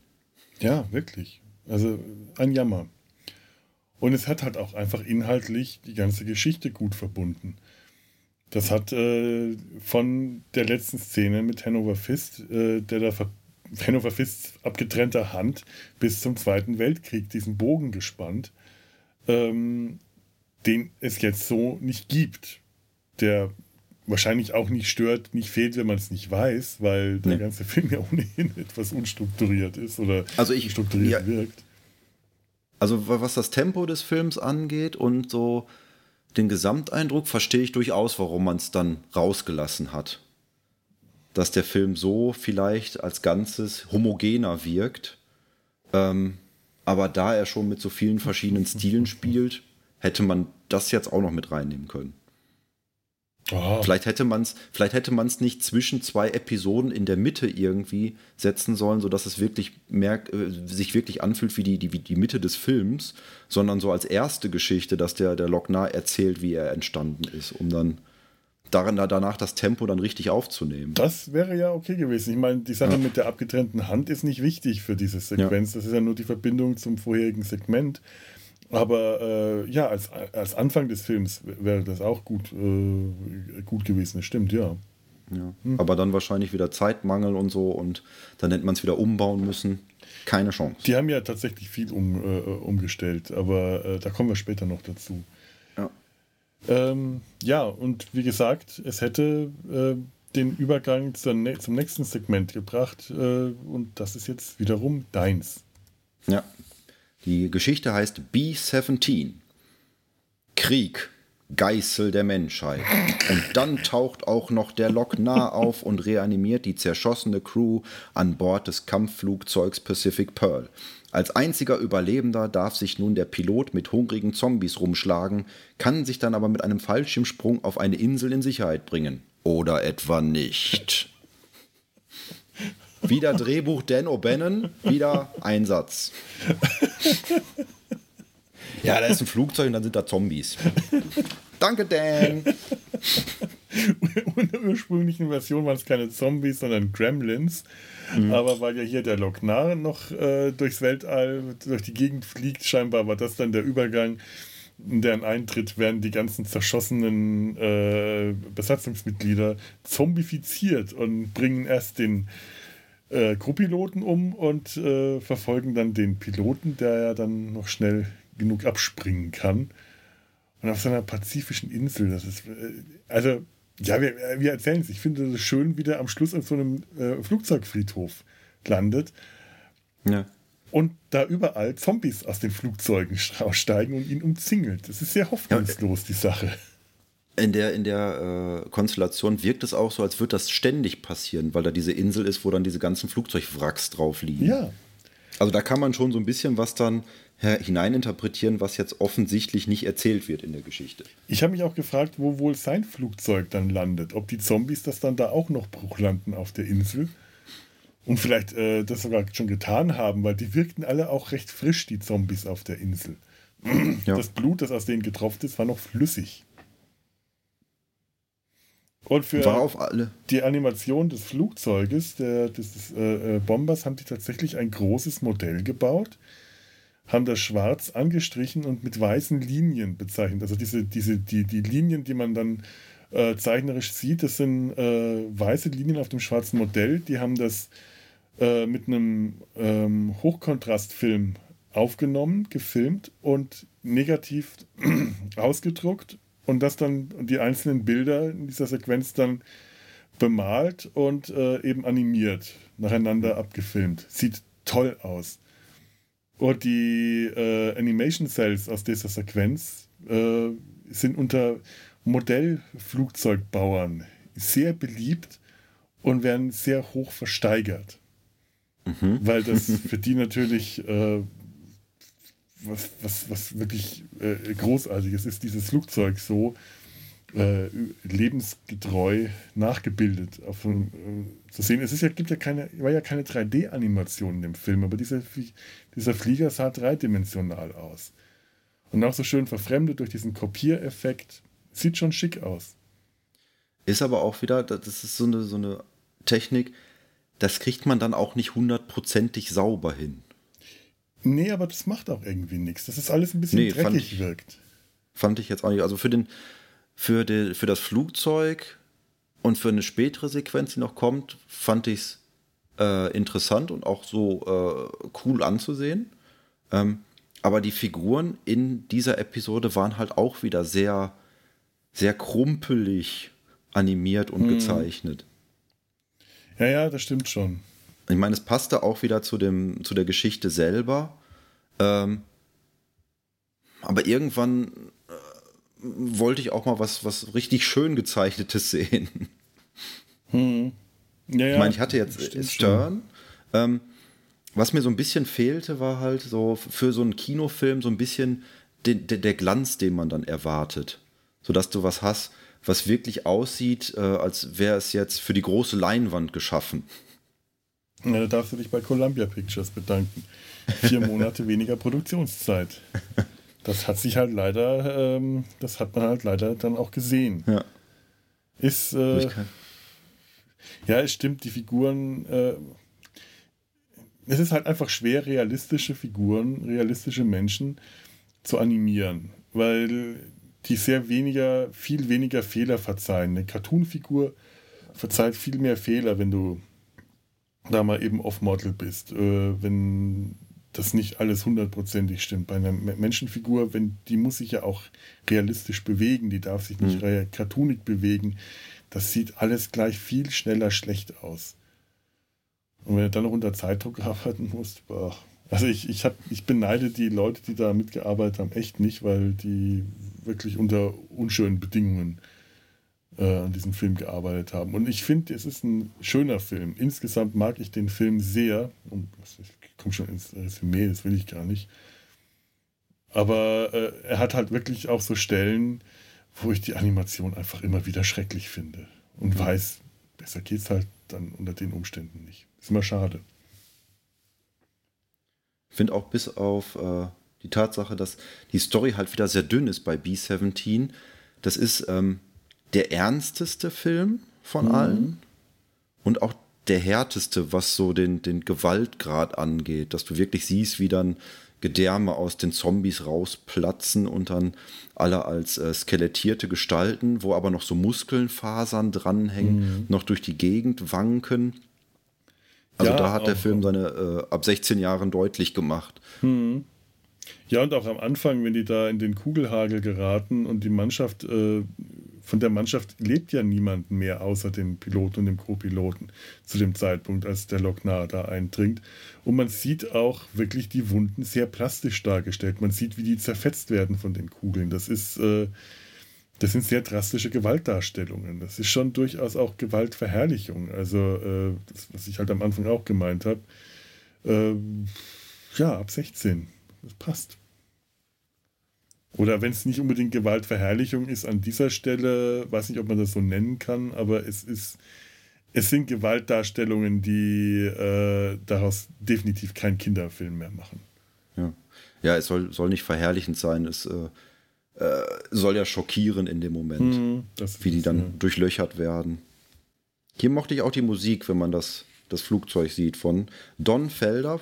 Ja, wirklich. Also ein Jammer. Und es hat halt auch einfach inhaltlich die ganze Geschichte gut verbunden. Das hat äh, von der letzten Szene mit Hanover Fist, äh, der da Hanover Fist abgetrennter Hand bis zum Zweiten Weltkrieg diesen Bogen gespannt, ähm, den es jetzt so nicht gibt. Der wahrscheinlich auch nicht stört, nicht fehlt, wenn man es nicht weiß, weil der nee. ganze Film ja ohnehin etwas unstrukturiert ist oder also ich, strukturiert ja, wirkt. Also was das Tempo des Films angeht und so den Gesamteindruck, verstehe ich durchaus, warum man es dann rausgelassen hat. Dass der Film so vielleicht als Ganzes homogener wirkt. Ähm, aber da er schon mit so vielen verschiedenen Stilen spielt, hätte man das jetzt auch noch mit reinnehmen können. Oh. Vielleicht hätte man es, vielleicht hätte man es nicht zwischen zwei Episoden in der Mitte irgendwie setzen sollen, sodass es wirklich merk, äh, sich wirklich anfühlt wie die, die, wie die Mitte des Films, sondern so als erste Geschichte, dass der, der Lochner erzählt, wie er entstanden ist, um dann daran, danach das Tempo dann richtig aufzunehmen. Das wäre ja okay gewesen. Ich meine, die Sache ja. mit der abgetrennten Hand ist nicht wichtig für diese Sequenz. Ja. Das ist ja nur die Verbindung zum vorherigen Segment. Aber äh, ja, als, als Anfang des Films wäre das auch gut, äh, gut gewesen. Das stimmt, ja. ja. Hm. Aber dann wahrscheinlich wieder Zeitmangel und so und dann hätte man es wieder umbauen müssen. Keine Chance. Die haben ja tatsächlich viel um, äh, umgestellt, aber äh, da kommen wir später noch dazu. Ja. Ähm, ja, und wie gesagt, es hätte äh, den Übergang zur, zum nächsten Segment gebracht äh, und das ist jetzt wiederum deins. Ja. Die Geschichte heißt B-17. Krieg, Geißel der Menschheit. Und dann taucht auch noch der Lok nah auf und reanimiert die zerschossene Crew an Bord des Kampfflugzeugs Pacific Pearl. Als einziger Überlebender darf sich nun der Pilot mit hungrigen Zombies rumschlagen, kann sich dann aber mit einem Fallschirmsprung auf eine Insel in Sicherheit bringen. Oder etwa nicht. Wieder Drehbuch Dan O'Bannon, wieder Einsatz. Ja, da ist ein Flugzeug und dann sind da Zombies. Danke, Dan. In der ursprünglichen Version waren es keine Zombies, sondern Gremlins. Mhm. Aber weil ja hier der Loknar noch äh, durchs Weltall, durch die Gegend fliegt, scheinbar war das dann der Übergang, in deren Eintritt werden die ganzen zerschossenen äh, Besatzungsmitglieder zombifiziert und bringen erst den äh, Co-Piloten um und äh, verfolgen dann den Piloten, der ja dann noch schnell genug abspringen kann. Und auf seiner pazifischen Insel, das ist, äh, also, ja, wir, wir erzählen es. Ich finde es schön, wie der am Schluss auf so einem äh, Flugzeugfriedhof landet. Ja. Und da überall Zombies aus den Flugzeugen aussteigen und ihn umzingelt. Das ist sehr hoffnungslos, ja, die Sache. In der, in der äh, Konstellation wirkt es auch so, als würde das ständig passieren, weil da diese Insel ist, wo dann diese ganzen Flugzeugwracks drauf liegen. Ja. Also da kann man schon so ein bisschen was dann hineininterpretieren, was jetzt offensichtlich nicht erzählt wird in der Geschichte. Ich habe mich auch gefragt, wo wohl sein Flugzeug dann landet. Ob die Zombies das dann da auch noch bruchlanden auf der Insel. Und vielleicht äh, das sogar schon getan haben, weil die wirkten alle auch recht frisch, die Zombies auf der Insel. Ja. Das Blut, das aus denen getroffen ist, war noch flüssig. Und für die Animation des Flugzeuges, der, des, äh, äh, Bombers, haben die tatsächlich ein großes Modell gebaut haben das schwarz angestrichen und mit weißen Linien bezeichnet. Also diese, diese, die, die Linien, die man dann äh, zeichnerisch sieht, das sind äh, weiße Linien auf dem schwarzen Modell. Die haben das äh, mit einem ähm, Hochkontrastfilm aufgenommen, gefilmt und negativ ausgedruckt und das dann die einzelnen Bilder in dieser Sequenz dann bemalt und äh, eben animiert, nacheinander abgefilmt. Sieht toll aus. Und die äh, Animation Cells aus dieser Sequenz äh, sind unter Modellflugzeugbauern sehr beliebt und werden sehr hoch versteigert. Mhm. Weil das für die natürlich äh, was, was, was wirklich äh, großartiges ist, dieses Flugzeug so äh, lebensgetreu nachgebildet auf, äh, zu sehen. Es ist ja, gibt ja keine, war ja keine 3D-Animation in dem Film, aber dieser, dieser Flieger sah dreidimensional aus. Und auch so schön verfremdet durch diesen Kopiereffekt. Sieht schon schick aus. Ist aber auch wieder, das ist so eine, so eine Technik, das kriegt man dann auch nicht hundertprozentig sauber hin. Nee, aber das macht auch irgendwie nichts. Das ist alles ein bisschen nee, dreckig ich, wirkt. Fand ich jetzt auch nicht. Also für den, für, die, für das Flugzeug und für eine spätere Sequenz, die noch kommt, fand ich es äh, interessant und auch so äh, cool anzusehen. Ähm, aber die Figuren in dieser Episode waren halt auch wieder sehr, sehr krumpelig animiert und hm. gezeichnet. Ja, ja, das stimmt schon. Ich meine, es passte auch wieder zu, dem, zu der Geschichte selber. Ähm, aber irgendwann wollte ich auch mal was, was richtig schön gezeichnetes sehen. Hm. Ja, ja, ich meine, ich hatte jetzt Stern. Ähm, was mir so ein bisschen fehlte, war halt so für so einen Kinofilm so ein bisschen de, de, der Glanz, den man dann erwartet. Sodass du was hast, was wirklich aussieht, äh, als wäre es jetzt für die große Leinwand geschaffen. Ja, da darfst du dich bei Columbia Pictures bedanken. Vier Monate weniger Produktionszeit das hat sich halt leider, ähm, das hat man halt leider dann auch gesehen. Ja. Ist, äh, ja, es stimmt, die Figuren, äh, es ist halt einfach schwer, realistische Figuren, realistische Menschen zu animieren, weil die sehr weniger, viel weniger Fehler verzeihen. Eine Cartoon-Figur verzeiht viel mehr Fehler, wenn du da mal eben off-Model bist. Äh, wenn dass nicht alles hundertprozentig stimmt. Bei einer Menschenfigur, wenn die muss sich ja auch realistisch bewegen, die darf sich nicht mhm. cartoonig bewegen. Das sieht alles gleich viel schneller schlecht aus. Und wenn du dann noch unter Zeitdruck arbeiten musst, boah. Also ich, ich, hab, ich beneide die Leute, die da mitgearbeitet haben, echt nicht, weil die wirklich unter unschönen Bedingungen äh, an diesem Film gearbeitet haben. Und ich finde, es ist ein schöner Film. Insgesamt mag ich den Film sehr. Und ich komme schon ins Resümee, das will ich gar nicht. Aber äh, er hat halt wirklich auch so Stellen, wo ich die Animation einfach immer wieder schrecklich finde. Und weiß, besser geht es halt dann unter den Umständen nicht. Ist immer schade. Ich finde auch bis auf äh, die Tatsache, dass die Story halt wieder sehr dünn ist bei B-17, das ist ähm, der ernsteste Film von mhm. allen und auch der härteste, was so den, den Gewaltgrad angeht, dass du wirklich siehst, wie dann Gedärme aus den Zombies rausplatzen und dann alle als äh, skelettierte Gestalten, wo aber noch so Muskelnfasern dranhängen, mhm. noch durch die Gegend wanken. Also ja, da hat der Film seine äh, ab 16 Jahren deutlich gemacht. Mhm. Ja, und auch am Anfang, wenn die da in den Kugelhagel geraten und die Mannschaft, äh, von der Mannschaft lebt ja niemand mehr außer dem Piloten und dem Co-Piloten zu dem Zeitpunkt, als der Loknar da eindringt. Und man sieht auch wirklich die Wunden sehr plastisch dargestellt. Man sieht, wie die zerfetzt werden von den Kugeln. Das ist, äh, das sind sehr drastische Gewaltdarstellungen. Das ist schon durchaus auch Gewaltverherrlichung. Also, äh, das, was ich halt am Anfang auch gemeint habe. Äh, ja, ab 16. Das passt. Oder wenn es nicht unbedingt Gewaltverherrlichung ist an dieser Stelle, weiß nicht, ob man das so nennen kann, aber es ist, es sind Gewaltdarstellungen, die äh, daraus definitiv keinen Kinderfilm mehr machen. Ja, ja es soll, soll nicht verherrlichend sein, es äh, äh, soll ja schockieren in dem Moment, mhm, wie die dann ja. durchlöchert werden. Hier mochte ich auch die Musik, wenn man das, das Flugzeug sieht, von Don Felder,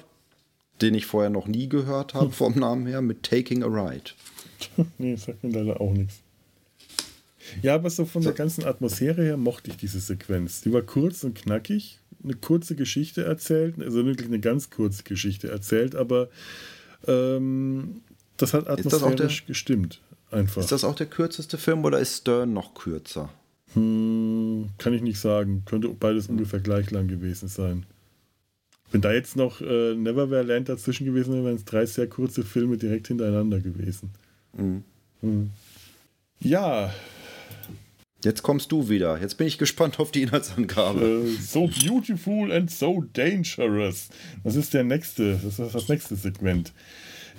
den ich vorher noch nie gehört habe, vom Namen her, mit Taking a Ride. nee, sagt mir leider auch nichts. Ja, aber so von der ganzen Atmosphäre her mochte ich diese Sequenz. Die war kurz und knackig, eine kurze Geschichte erzählt, also wirklich eine ganz kurze Geschichte erzählt, aber ähm, das hat atmosphärisch das der, gestimmt. Einfach. Ist das auch der kürzeste Film oder ist Stern noch kürzer? Hm, kann ich nicht sagen. Könnte beides ungefähr gleich lang gewesen sein. Wenn da jetzt noch äh, Neverwhere Land dazwischen gewesen wäre, wären es drei sehr kurze Filme direkt hintereinander gewesen. Mhm. Mhm. Ja. Jetzt kommst du wieder. Jetzt bin ich gespannt auf die Inhaltsangabe. Äh, so beautiful and so dangerous. Das ist der nächste, das ist das nächste Segment.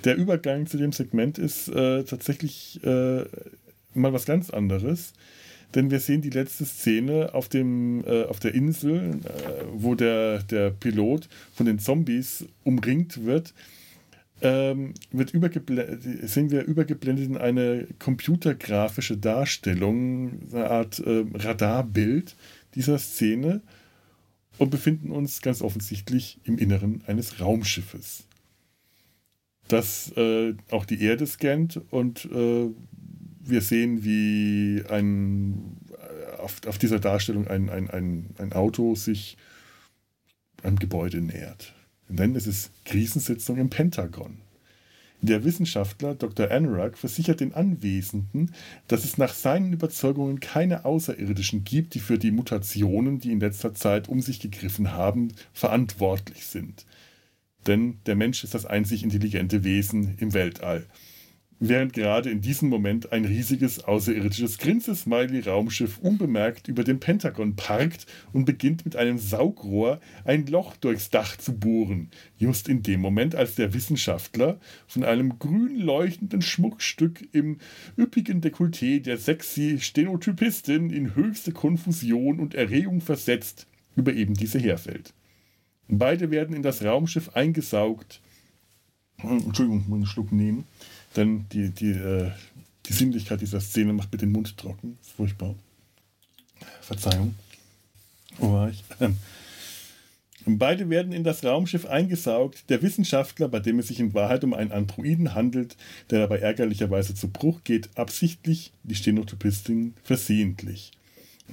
Der Übergang zu dem Segment ist äh, tatsächlich äh, mal was ganz anderes denn wir sehen die letzte Szene auf, dem, äh, auf der Insel, äh, wo der, der Pilot von den Zombies umringt wird. Ähm, wird sehen wir übergeblendet in eine computergrafische Darstellung, eine Art äh, Radarbild dieser Szene und befinden uns ganz offensichtlich im Inneren eines Raumschiffes, das äh, auch die Erde scannt und äh, wir sehen, wie ein, auf, auf dieser Darstellung ein, ein, ein, ein Auto sich einem Gebäude nähert. Und dann ist es Krisensitzung im Pentagon. Der Wissenschaftler Dr. Anurag versichert den Anwesenden, dass es nach seinen Überzeugungen keine Außerirdischen gibt, die für die Mutationen, die in letzter Zeit um sich gegriffen haben, verantwortlich sind. Denn der Mensch ist das einzig intelligente Wesen im Weltall während gerade in diesem Moment ein riesiges außerirdisches Grinse-Smiley-Raumschiff unbemerkt über dem Pentagon parkt und beginnt mit einem Saugrohr ein Loch durchs Dach zu bohren. Just in dem Moment, als der Wissenschaftler von einem grün leuchtenden Schmuckstück im üppigen Dekolleté der sexy Stenotypistin in höchste Konfusion und Erregung versetzt über eben diese herfällt. Beide werden in das Raumschiff eingesaugt. Entschuldigung, muss einen Schluck nehmen. Denn die, die, äh, die Sinnlichkeit dieser Szene macht mir den Mund trocken. Ist furchtbar. Verzeihung. Oh, ich, ähm, Beide werden in das Raumschiff eingesaugt. Der Wissenschaftler, bei dem es sich in Wahrheit um einen Androiden handelt, der dabei ärgerlicherweise zu Bruch geht, absichtlich, die Stenotypistin versehentlich.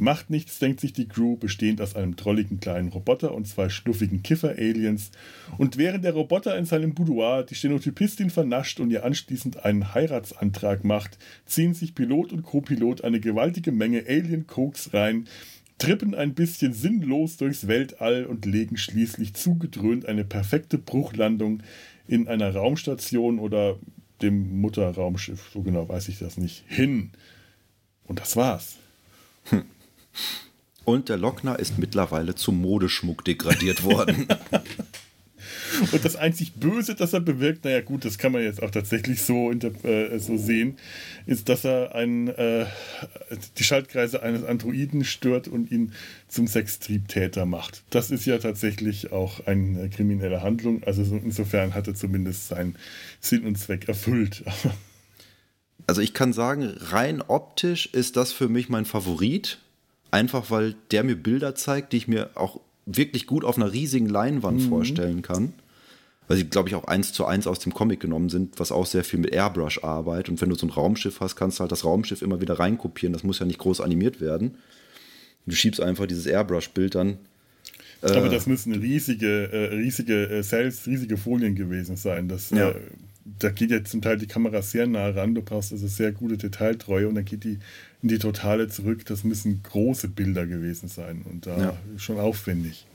Macht nichts, denkt sich die Crew, bestehend aus einem drolligen kleinen Roboter und zwei schluffigen Kiffer-Aliens. Und während der Roboter in seinem Boudoir die Stenotypistin vernascht und ihr anschließend einen Heiratsantrag macht, ziehen sich Pilot und Co-Pilot eine gewaltige Menge Alien-Cokes rein, trippen ein bisschen sinnlos durchs Weltall und legen schließlich zugedröhnt eine perfekte Bruchlandung in einer Raumstation oder dem Mutterraumschiff, so genau weiß ich das nicht, hin. Und das war's. Hm. Und der Lockner ist mittlerweile zum Modeschmuck degradiert worden. Und das einzig Böse, das er bewirkt, naja gut, das kann man jetzt auch tatsächlich so, äh, so sehen, ist, dass er einen, äh, die Schaltkreise eines Androiden stört und ihn zum Sextriebtäter macht. Das ist ja tatsächlich auch eine kriminelle Handlung. Also insofern hat er zumindest seinen Sinn und Zweck erfüllt. also ich kann sagen, rein optisch ist das für mich mein Favorit. Einfach weil der mir Bilder zeigt, die ich mir auch wirklich gut auf einer riesigen Leinwand mhm. vorstellen kann. Weil sie, glaube ich, auch eins zu eins aus dem Comic genommen sind, was auch sehr viel mit Airbrush arbeitet. Und wenn du so ein Raumschiff hast, kannst du halt das Raumschiff immer wieder reinkopieren. Das muss ja nicht groß animiert werden. Du schiebst einfach dieses Airbrush-Bild dann. Äh, Aber das müssen riesige, äh, riesige äh, Cells, riesige Folien gewesen sein. Das, ja. Äh, da geht ja zum Teil die Kamera sehr nah ran. Du brauchst also sehr gute Detailtreue und dann geht die in die Totale zurück. Das müssen große Bilder gewesen sein und da ja. schon aufwendig.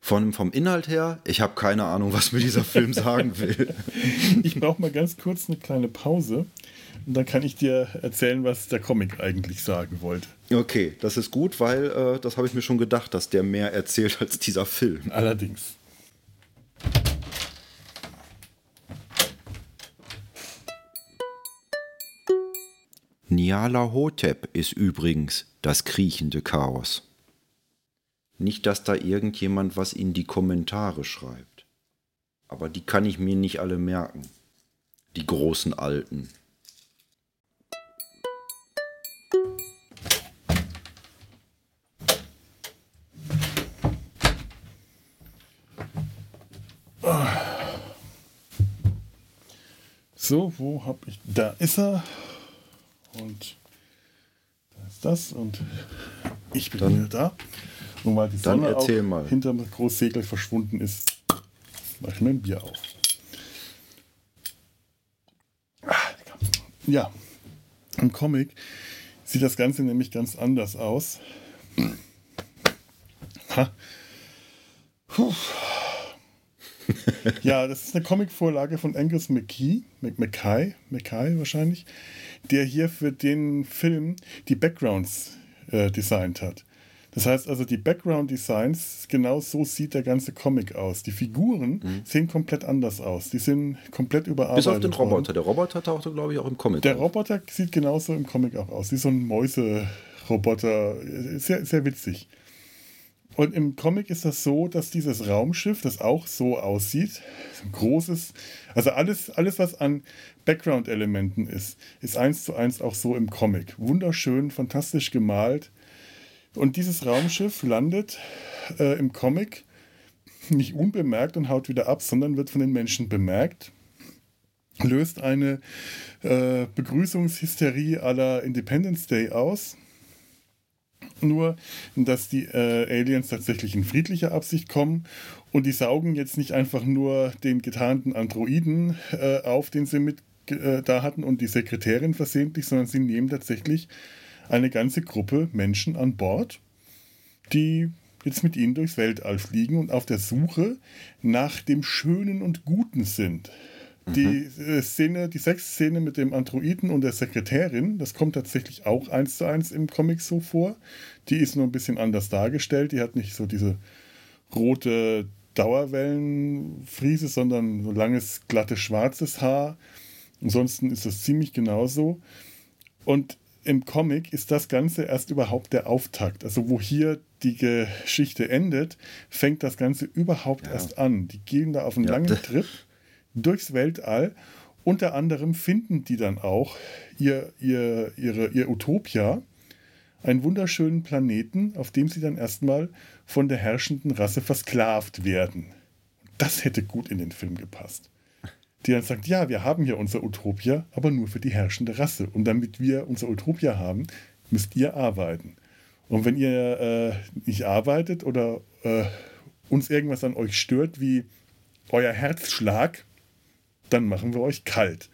Von, vom Inhalt her, ich habe keine Ahnung, was mir dieser Film sagen will. Ich brauche mal ganz kurz eine kleine Pause und dann kann ich dir erzählen, was der Comic eigentlich sagen wollte. Okay, das ist gut, weil äh, das habe ich mir schon gedacht, dass der mehr erzählt als dieser Film. Allerdings. Niala Hotep ist übrigens das kriechende Chaos. Nicht, dass da irgendjemand was in die Kommentare schreibt. Aber die kann ich mir nicht alle merken. Die großen Alten. So, wo hab ich. Da ist er. Und da ist das. Und ich bin Dann. wieder da. Und weil die Sonne auch mal. hinterm Großsegel verschwunden ist, mache ich mir ein Bier auf. Ah, ja, im Comic sieht das Ganze nämlich ganz anders aus. Ha. Puh. ja, das ist eine Comicvorlage von Angus McKee, McKay, McKay wahrscheinlich, der hier für den Film die Backgrounds äh, designt hat. Das heißt also, die Background-Designs, genau so sieht der ganze Comic aus. Die Figuren mhm. sehen komplett anders aus. Die sind komplett überarbeitet. Bis auf den Roboter. Der Roboter taucht, glaube ich, auch im Comic Der auf. Roboter sieht genauso im Comic auch aus. Wie so ein Mäuse-Roboter. Sehr, sehr witzig. Und im Comic ist das so, dass dieses Raumschiff, das auch so aussieht, ein großes, also alles, alles was an Background-Elementen ist, ist eins zu eins auch so im Comic. Wunderschön, fantastisch gemalt. Und dieses Raumschiff landet äh, im Comic nicht unbemerkt und haut wieder ab, sondern wird von den Menschen bemerkt, löst eine äh, Begrüßungshysterie aller Independence Day aus. Nur, dass die äh, Aliens tatsächlich in friedlicher Absicht kommen und die saugen jetzt nicht einfach nur den getarnten Androiden äh, auf, den sie mit äh, da hatten und die Sekretärin versehentlich, sondern sie nehmen tatsächlich eine ganze Gruppe Menschen an Bord, die jetzt mit ihnen durchs Weltall fliegen und auf der Suche nach dem Schönen und Guten sind. Die mhm. äh, Szene, die Sexszene mit dem Androiden und der Sekretärin, das kommt tatsächlich auch eins zu eins im Comic so vor. Die ist nur ein bisschen anders dargestellt. Die hat nicht so diese rote Dauerwellenfriese, sondern so langes, glattes, schwarzes Haar. Ansonsten ist das ziemlich genauso. Und im Comic ist das Ganze erst überhaupt der Auftakt. Also wo hier die Geschichte endet, fängt das Ganze überhaupt ja. erst an. Die gehen da auf einen ja. langen Trip durchs Weltall. Unter anderem finden die dann auch ihr, ihr, ihre, ihr Utopia, einen wunderschönen Planeten, auf dem sie dann erstmal von der herrschenden Rasse versklavt werden. Das hätte gut in den Film gepasst die dann sagt, ja, wir haben hier unser Utopia, aber nur für die herrschende Rasse. Und damit wir unser Utopia haben, müsst ihr arbeiten. Und wenn ihr äh, nicht arbeitet oder äh, uns irgendwas an euch stört, wie euer Herzschlag, dann machen wir euch kalt.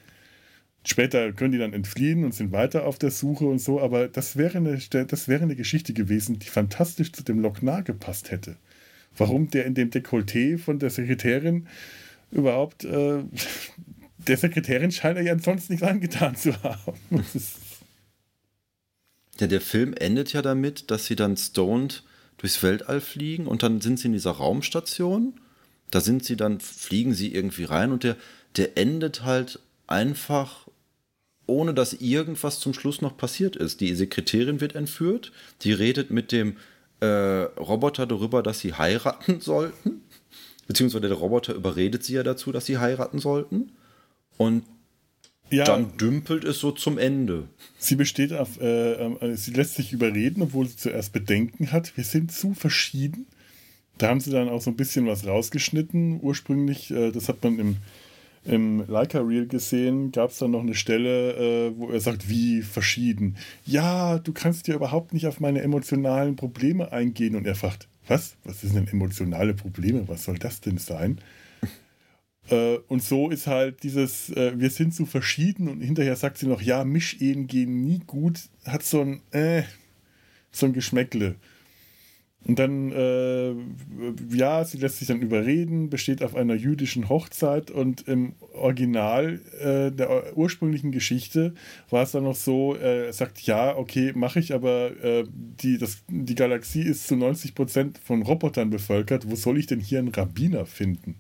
Später können die dann entfliehen und sind weiter auf der Suche und so, aber das wäre eine, das wäre eine Geschichte gewesen, die fantastisch zu dem Lochnar gepasst hätte. Warum der in dem Dekolleté von der Sekretärin überhaupt, äh, der Sekretärin scheint er ja ansonsten nichts angetan zu haben. ja, der Film endet ja damit, dass sie dann stoned durchs Weltall fliegen und dann sind sie in dieser Raumstation. Da sind sie dann, fliegen sie irgendwie rein und der, der endet halt einfach ohne dass irgendwas zum Schluss noch passiert ist. Die Sekretärin wird entführt, die redet mit dem äh, Roboter darüber, dass sie heiraten sollten, beziehungsweise der Roboter überredet sie ja dazu, dass sie heiraten sollten. Und ja, dann dümpelt es so zum Ende. Sie besteht auf, äh, äh, sie lässt sich überreden, obwohl sie zuerst Bedenken hat. Wir sind zu verschieden. Da haben sie dann auch so ein bisschen was rausgeschnitten. Ursprünglich, äh, das hat man im im Leica Reel gesehen, gab es dann noch eine Stelle, äh, wo er sagt, wie verschieden. Ja, du kannst ja überhaupt nicht auf meine emotionalen Probleme eingehen. Und er fragt, was? Was sind denn emotionale Probleme? Was soll das denn sein? äh, und so ist halt dieses, äh, wir sind so verschieden und hinterher sagt sie noch, ja, Mischehen gehen nie gut, hat so ein, äh, so ein Geschmäckle. Und dann, äh, ja, sie lässt sich dann überreden, besteht auf einer jüdischen Hochzeit und im Original äh, der ursprünglichen Geschichte war es dann noch so, er sagt, ja, okay, mache ich, aber äh, die, das, die Galaxie ist zu 90 Prozent von Robotern bevölkert, wo soll ich denn hier einen Rabbiner finden?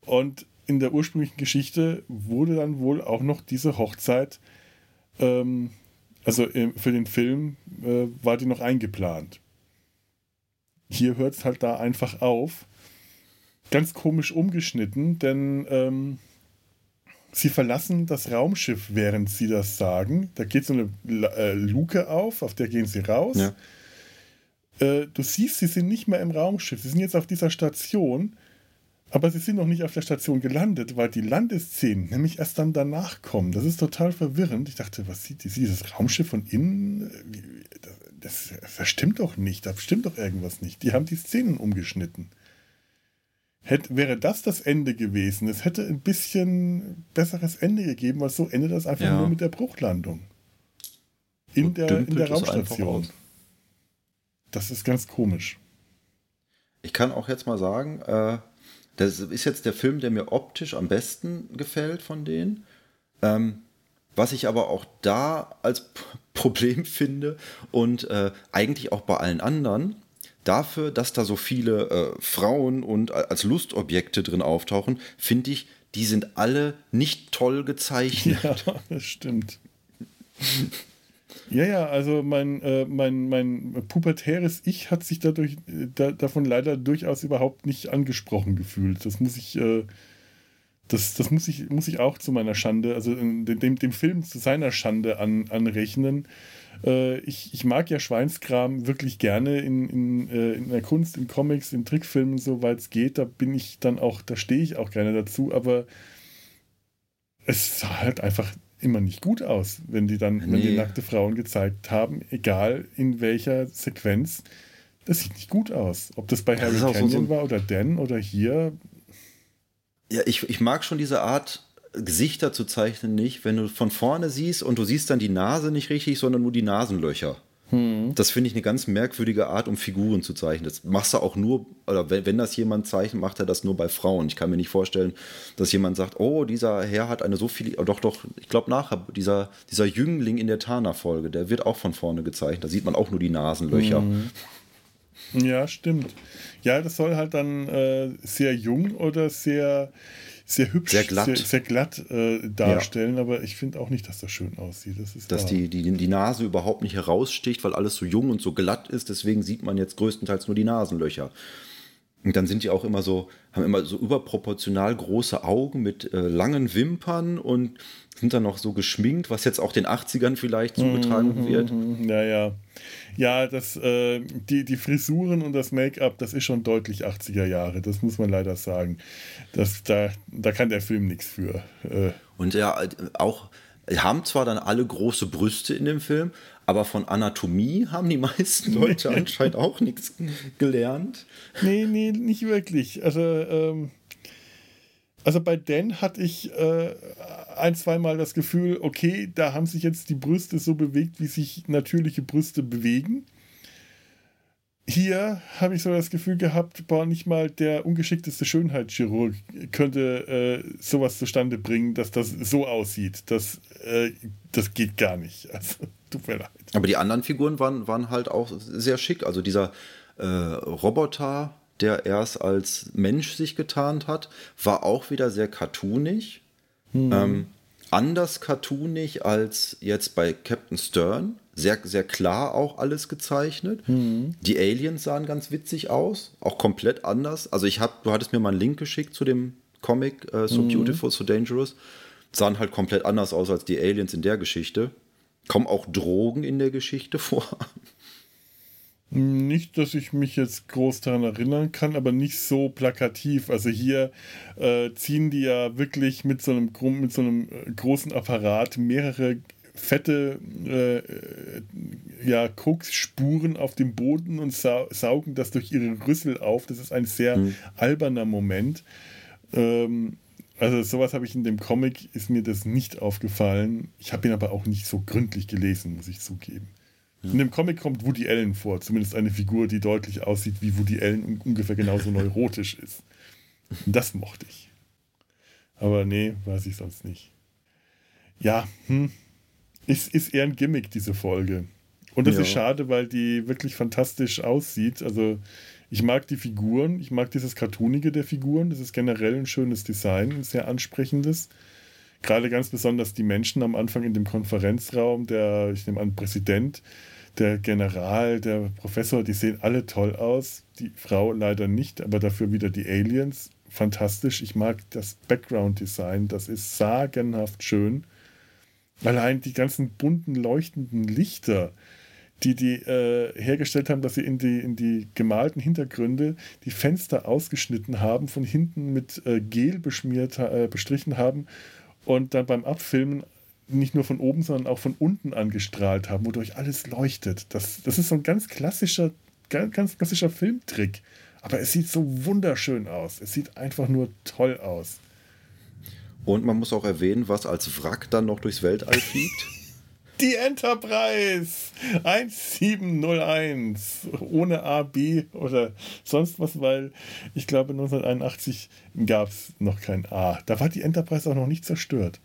Und in der ursprünglichen Geschichte wurde dann wohl auch noch diese Hochzeit, ähm, also für den Film äh, war die noch eingeplant. Hier hört es halt da einfach auf. Ganz komisch umgeschnitten, denn ähm, sie verlassen das Raumschiff, während sie das sagen. Da geht so eine äh, Luke auf, auf der gehen sie raus. Ja. Äh, du siehst, sie sind nicht mehr im Raumschiff. Sie sind jetzt auf dieser Station, aber sie sind noch nicht auf der Station gelandet, weil die Landesszenen nämlich erst dann danach kommen. Das ist total verwirrend. Ich dachte, was sieht die? Sieht das Raumschiff von innen? Das, das stimmt doch nicht, da stimmt doch irgendwas nicht. Die haben die Szenen umgeschnitten. Hätte, wäre das das Ende gewesen, es hätte ein bisschen besseres Ende gegeben, weil so endet das einfach ja. nur mit der Bruchlandung. In, der, in der Raumstation. Das ist ganz komisch. Ich kann auch jetzt mal sagen, äh, das ist jetzt der Film, der mir optisch am besten gefällt von denen. Ähm, was ich aber auch da als Problem finde und äh, eigentlich auch bei allen anderen, dafür, dass da so viele äh, Frauen und als Lustobjekte drin auftauchen, finde ich, die sind alle nicht toll gezeichnet. Ja, das stimmt. ja, ja, also mein, äh, mein, mein pubertäres Ich hat sich dadurch äh, da, davon leider durchaus überhaupt nicht angesprochen gefühlt. Das muss ich äh, das, das muss, ich, muss ich auch zu meiner Schande, also dem, dem Film zu seiner Schande an, anrechnen. Äh, ich, ich mag ja Schweinskram wirklich gerne in, in, äh, in der Kunst, in Comics, in Trickfilmen, soweit es geht. Da bin ich dann auch, da stehe ich auch gerne dazu, aber es sah halt einfach immer nicht gut aus, wenn die dann, nee. wenn die nackte Frauen gezeigt haben, egal in welcher Sequenz. Das sieht nicht gut aus. Ob das bei Harry Canyon so war oder Dan oder hier, ja, ich, ich mag schon diese Art, Gesichter zu zeichnen nicht, wenn du von vorne siehst und du siehst dann die Nase nicht richtig, sondern nur die Nasenlöcher. Hm. Das finde ich eine ganz merkwürdige Art, um Figuren zu zeichnen. Das machst du auch nur, oder wenn, wenn, das jemand zeichnet, macht er das nur bei Frauen. Ich kann mir nicht vorstellen, dass jemand sagt, oh, dieser Herr hat eine so viel, oh, doch, doch, ich glaube nachher, dieser, dieser Jüngling in der Tana-Folge, der wird auch von vorne gezeichnet. Da sieht man auch nur die Nasenlöcher. Hm. Ja, stimmt. Ja, das soll halt dann äh, sehr jung oder sehr, sehr hübsch, sehr glatt, sehr, sehr glatt äh, darstellen, ja. aber ich finde auch nicht, dass das schön aussieht. Das ist dass die, die, die Nase überhaupt nicht heraussticht, weil alles so jung und so glatt ist, deswegen sieht man jetzt größtenteils nur die Nasenlöcher. Und dann sind die auch immer so, haben immer so überproportional große Augen mit äh, langen Wimpern und sind dann noch so geschminkt, was jetzt auch den 80ern vielleicht zugetragen mhm, wird. Ja, ja. Ja, das, äh, die, die Frisuren und das Make-up, das ist schon deutlich 80er Jahre, das muss man leider sagen. Das, da, da kann der Film nichts für. Äh. Und ja, auch haben zwar dann alle große Brüste in dem Film, Aber von Anatomie haben die meisten Leute anscheinend auch nichts gelernt. Nee, nee, nicht wirklich. Also, ähm, also bei Dan hatte ich äh, ein, zweimal das Gefühl, okay, da haben sich jetzt die Brüste so bewegt, wie sich natürliche Brüste bewegen. Hier habe ich so das Gefühl gehabt, boah, nicht mal der ungeschickteste Schönheitschirurg könnte äh, sowas zustande bringen, dass das so aussieht. Das, äh, das geht gar nicht. Also, tut mir leid. Aber die anderen Figuren waren, waren halt auch sehr schick. Also dieser äh, Roboter, der erst als Mensch sich getarnt hat, war auch wieder sehr cartoonig. Hm. Ähm, anders cartoonig als jetzt bei Captain Stern. Sehr, sehr klar auch alles gezeichnet. Mhm. Die Aliens sahen ganz witzig aus, auch komplett anders. Also ich habe, du hattest mir mal einen Link geschickt zu dem Comic äh, So mhm. Beautiful, So Dangerous. Sahen halt komplett anders aus als die Aliens in der Geschichte. Kommen auch Drogen in der Geschichte vor? Nicht, dass ich mich jetzt groß daran erinnern kann, aber nicht so plakativ. Also hier äh, ziehen die ja wirklich mit so einem, mit so einem äh, großen Apparat mehrere fette äh, ja, Koksspuren auf dem Boden und sa saugen das durch ihre Rüssel auf. Das ist ein sehr mhm. alberner Moment. Ähm, also sowas habe ich in dem Comic, ist mir das nicht aufgefallen. Ich habe ihn aber auch nicht so gründlich gelesen, muss ich zugeben. In dem Comic kommt Woody Allen vor, zumindest eine Figur, die deutlich aussieht wie Woody Allen und ungefähr genauso neurotisch ist. Und das mochte ich. Aber nee, weiß ich sonst nicht. Ja, hm. Ist, ist eher ein Gimmick, diese Folge. Und das ja. ist schade, weil die wirklich fantastisch aussieht. Also, ich mag die Figuren, ich mag dieses Cartoonige der Figuren. Das ist generell ein schönes Design, ein sehr ansprechendes gerade ganz besonders die Menschen am Anfang in dem Konferenzraum, der, ich nehme an, Präsident, der General, der Professor, die sehen alle toll aus. Die Frau leider nicht, aber dafür wieder die Aliens. Fantastisch. Ich mag das Background-Design. Das ist sagenhaft schön. Allein die ganzen bunten, leuchtenden Lichter, die die äh, hergestellt haben, dass sie in die, in die gemalten Hintergründe die Fenster ausgeschnitten haben, von hinten mit äh, Gel beschmiert, äh, bestrichen haben und dann beim Abfilmen nicht nur von oben, sondern auch von unten angestrahlt haben, wodurch alles leuchtet. Das, das ist so ein ganz klassischer, ganz, ganz klassischer Filmtrick. Aber es sieht so wunderschön aus. Es sieht einfach nur toll aus. Und man muss auch erwähnen, was als Wrack dann noch durchs Weltall fliegt. Die Enterprise 1701 ohne A, B oder sonst was, weil ich glaube 1981 gab es noch kein A. Da war die Enterprise auch noch nicht zerstört.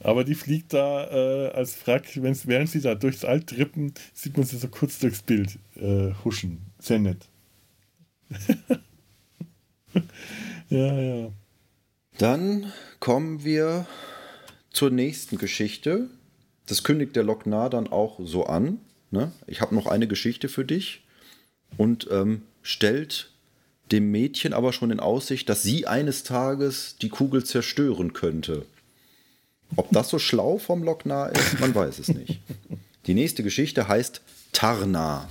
Aber die fliegt da äh, als Wrack, während sie da durchs All trippen, sieht man sie so kurz durchs Bild äh, huschen. Sehr nett. ja, ja. Dann kommen wir zur nächsten Geschichte. Das kündigt der Lochnar dann auch so an. Ne? Ich habe noch eine Geschichte für dich und ähm, stellt dem Mädchen aber schon in Aussicht, dass sie eines Tages die Kugel zerstören könnte. Ob das so schlau vom Lochnar ist, man weiß es nicht. Die nächste Geschichte heißt Tarna.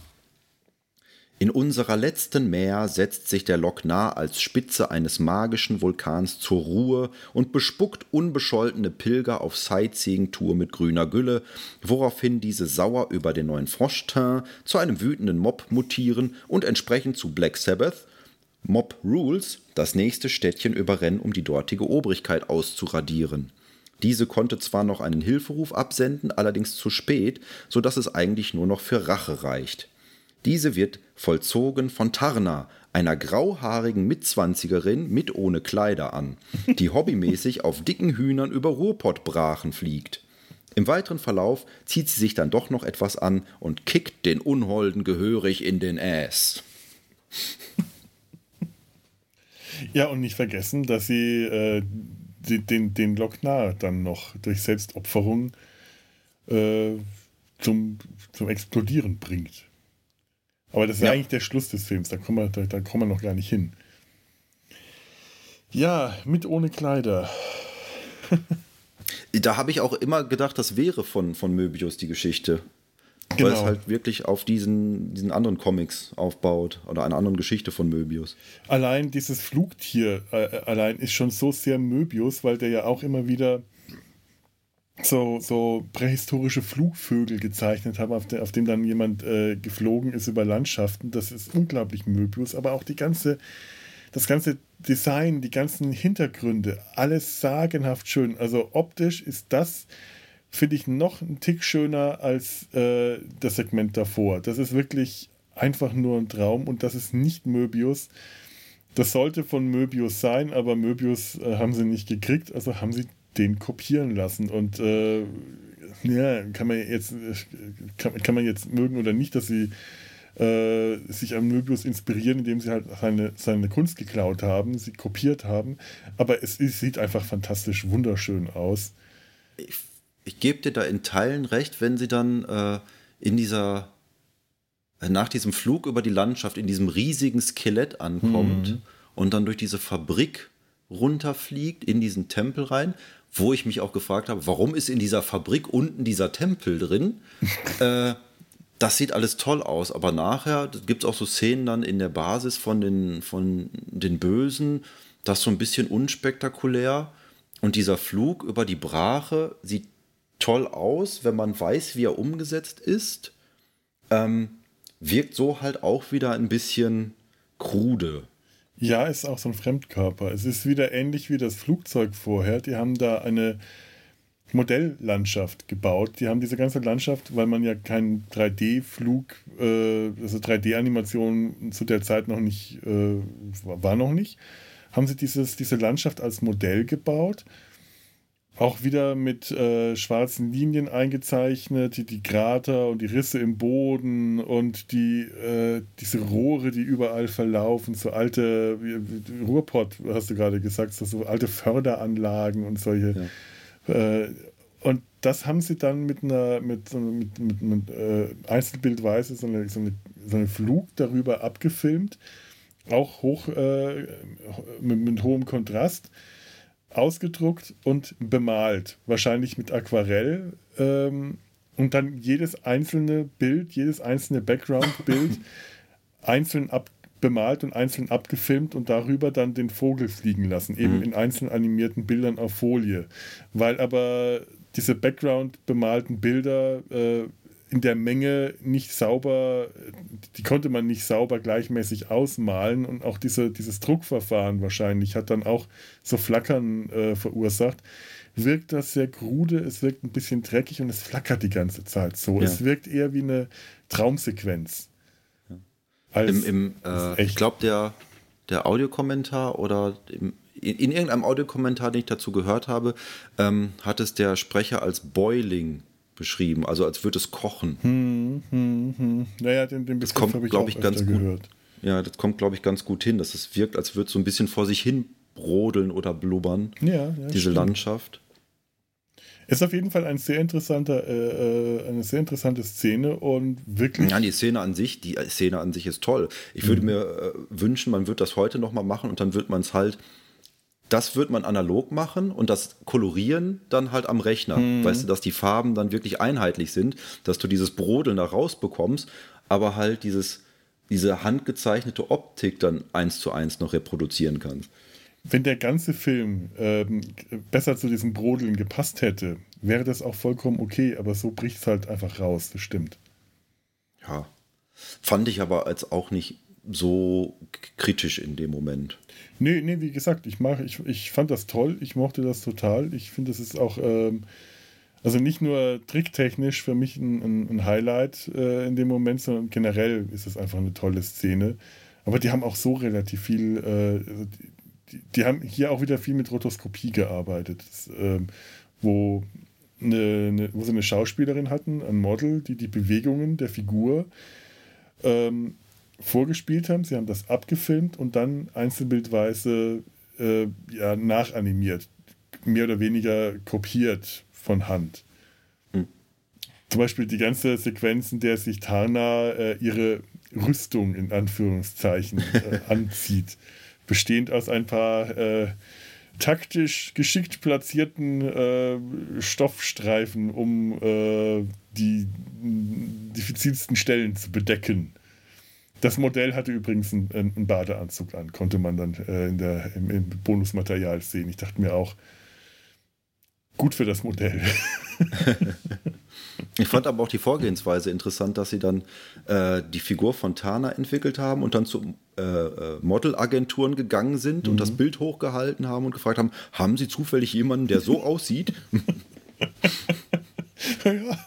In unserer letzten Meer setzt sich der Lochnar als Spitze eines magischen Vulkans zur Ruhe und bespuckt unbescholtene Pilger auf Sightseeing-Tour mit grüner Gülle, woraufhin diese sauer über den neuen Froschteint zu einem wütenden Mob mutieren und entsprechend zu Black Sabbath Mob Rules das nächste Städtchen überrennen, um die dortige Obrigkeit auszuradieren. Diese konnte zwar noch einen Hilferuf absenden, allerdings zu spät, so dass es eigentlich nur noch für Rache reicht. Diese wird vollzogen von Tarna, einer grauhaarigen Mitzwanzigerin mit ohne Kleider an, die hobbymäßig auf dicken Hühnern über Ruhrpottbrachen fliegt. Im weiteren Verlauf zieht sie sich dann doch noch etwas an und kickt den Unholden gehörig in den Ass. Ja, und nicht vergessen, dass sie äh, den, den, den Lochnar dann noch durch Selbstopferung äh, zum, zum Explodieren bringt. Aber das ist ja. eigentlich der Schluss des Films, da kommen, wir, da, da kommen wir noch gar nicht hin. Ja, mit ohne Kleider. da habe ich auch immer gedacht, das wäre von, von Möbius die Geschichte. Genau. Weil es halt wirklich auf diesen, diesen anderen Comics aufbaut oder einer anderen Geschichte von Möbius. Allein dieses Flugtier äh, allein ist schon so sehr Möbius, weil der ja auch immer wieder so, so prähistorische Flugvögel gezeichnet haben, auf, de, auf dem dann jemand äh, geflogen ist über Landschaften. Das ist unglaublich Möbius, aber auch die ganze, das ganze Design, die ganzen Hintergründe, alles sagenhaft schön. Also optisch ist das, finde ich, noch ein Tick schöner als äh, das Segment davor. Das ist wirklich einfach nur ein Traum und das ist nicht Möbius. Das sollte von Möbius sein, aber Möbius äh, haben sie nicht gekriegt, also haben sie den kopieren lassen. Und äh, ja, kann man jetzt kann, kann, man jetzt mögen oder nicht, dass sie äh, sich an Möbius inspirieren, indem sie halt seine, seine Kunst geklaut haben, sie kopiert haben. Aber es, es sieht einfach fantastisch wunderschön aus. Ich, ich gebe dir da in Teilen recht, wenn sie dann äh, in dieser äh, nach diesem Flug über die Landschaft in diesem riesigen Skelett ankommt mhm. und dann durch diese Fabrik runterfliegt in diesen Tempel rein, wo ich mich auch gefragt habe, warum ist in dieser Fabrik unten dieser Tempel drin? äh, das sieht alles toll aus, aber nachher gibt es auch so Szenen dann in der Basis von den, von den Bösen, das so ein bisschen unspektakulär. Und dieser Flug über die Brache sieht toll aus, wenn man weiß, wie er umgesetzt ist. Ähm, wirkt so halt auch wieder ein bisschen krude. Ja, ist auch so ein Fremdkörper. Es ist wieder ähnlich wie das Flugzeug vorher. Die haben da eine Modelllandschaft gebaut. Die haben diese ganze Landschaft, weil man ja keinen 3D-Flug, äh, also 3D-Animation zu der Zeit noch nicht, äh, war noch nicht, haben sie dieses, diese Landschaft als Modell gebaut auch wieder mit äh, schwarzen Linien eingezeichnet, die, die Krater und die Risse im Boden und die, äh, diese Rohre, die überall verlaufen, so alte, wie, Ruhrpott, hast du gerade gesagt, so alte Förderanlagen und solche. Ja. Äh, und das haben sie dann mit einer mit, mit, mit, mit äh, Einzelbildweise so eine, so, eine, so eine Flug darüber abgefilmt, auch hoch äh, mit, mit hohem Kontrast ausgedruckt und bemalt, wahrscheinlich mit Aquarell. Ähm, und dann jedes einzelne Bild, jedes einzelne Background-Bild einzeln bemalt und einzeln abgefilmt und darüber dann den Vogel fliegen lassen, eben mhm. in einzeln animierten Bildern auf Folie. Weil aber diese Background bemalten Bilder äh, in der Menge nicht sauber, die konnte man nicht sauber gleichmäßig ausmalen und auch diese, dieses Druckverfahren wahrscheinlich hat dann auch so Flackern äh, verursacht. Wirkt das sehr krude, es wirkt ein bisschen dreckig und es flackert die ganze Zeit so. Ja. Es wirkt eher wie eine Traumsequenz. Ja. Im, im, äh, ich glaube, der, der Audiokommentar oder im, in, in, irgendeinem Audiokommentar, den ich dazu gehört habe, ähm, hat es der Sprecher als Boiling beschrieben, also als würde es kochen. Hm, hm, hm. Naja, den, den Begriff habe ich, glaub ich ganz gut. Gehört. Ja, das kommt, glaube ich, ganz gut hin, dass es wirkt, als würde es so ein bisschen vor sich hin brodeln oder blubbern. Ja, ja diese stimmt. Landschaft. Ist auf jeden Fall ein sehr interessanter, äh, äh, eine sehr interessante Szene und wirklich. Ja, die Szene an sich, die Szene an sich ist toll. Ich mhm. würde mir äh, wünschen, man würde das heute nochmal machen und dann wird man es halt das wird man analog machen und das Kolorieren dann halt am Rechner. Mhm. Weißt du, dass die Farben dann wirklich einheitlich sind, dass du dieses Brodeln da rausbekommst, aber halt dieses, diese handgezeichnete Optik dann eins zu eins noch reproduzieren kannst. Wenn der ganze Film ähm, besser zu diesem Brodeln gepasst hätte, wäre das auch vollkommen okay, aber so bricht es halt einfach raus, das stimmt. Ja. Fand ich aber als auch nicht so kritisch in dem Moment. Nee, nee, wie gesagt, ich, mach, ich, ich fand das toll, ich mochte das total. Ich finde, das ist auch, ähm, also nicht nur tricktechnisch für mich ein, ein, ein Highlight äh, in dem Moment, sondern generell ist es einfach eine tolle Szene. Aber die haben auch so relativ viel, äh, also die, die, haben hier auch wieder viel mit Rotoskopie gearbeitet, das, ähm, wo, eine, eine, wo sie eine Schauspielerin hatten, ein Model, die die Bewegungen der Figur ähm, vorgespielt haben. Sie haben das abgefilmt und dann einzelbildweise äh, ja, nachanimiert, mehr oder weniger kopiert von Hand. Mhm. Zum Beispiel die ganze Sequenz, in der sich Tarna äh, ihre Rüstung in Anführungszeichen äh, anzieht, bestehend aus ein paar äh, taktisch geschickt platzierten äh, Stoffstreifen, um äh, die diffizilsten Stellen zu bedecken. Das Modell hatte übrigens einen, einen Badeanzug an, konnte man dann äh, in der, im, im, Bonusmaterial sehen. Ich dachte mir auch, gut für das Modell. ich fand aber auch die Vorgehensweise interessant, dass sie dann äh, die Figur von Tana entwickelt haben und dann zu äh, äh Modelagenturen gegangen sind mhm. und das mhm. Bild hochgehalten haben und gefragt haben, haben sie zufällig jemanden, der so aussieht? ja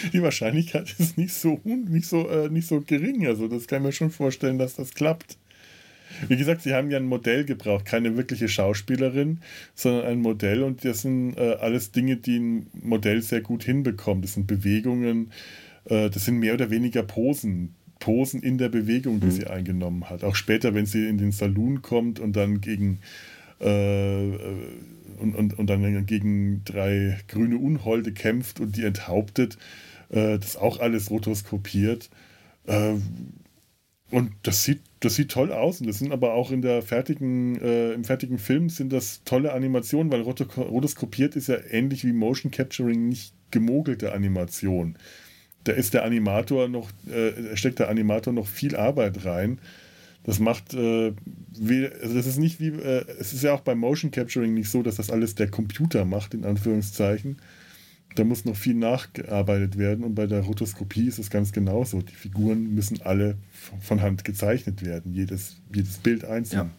die Wahrscheinlichkeit ist nicht so, nicht so, äh, nicht so gering. Also das kann ich mir schon vorstellen, dass das klappt. Wie gesagt, sie haben ja ein Modell gebraucht, keine wirkliche Schauspielerin, sondern ein Modell und das sind äh, alles Dinge, die ein Modell sehr gut hinbekommt. Das sind Bewegungen, äh, das sind mehr oder weniger Posen. Posen in der Bewegung, die mhm. sie eingenommen hat. Auch später, wenn sie in den Saloon kommt und dann gegen äh, äh und, und, und dann gegen drei grüne Unholde kämpft und die enthauptet, äh, das auch alles rotoskopiert. Äh, und das sieht, das sieht toll aus. Und das sind aber auch in der fertigen, äh, im fertigen Film sind das tolle Animationen, weil rotoskopiert ist ja ähnlich wie Motion Capturing nicht gemogelte Animation. Da ist der Animator noch, äh, steckt der Animator noch viel Arbeit rein. Das macht, äh, wie, also das ist nicht wie, äh, es ist ja auch beim Motion Capturing nicht so, dass das alles der Computer macht, in Anführungszeichen, da muss noch viel nachgearbeitet werden und bei der Rotoskopie ist es ganz genauso. Die Figuren müssen alle von Hand gezeichnet werden, jedes, jedes Bild einzeln. Ja.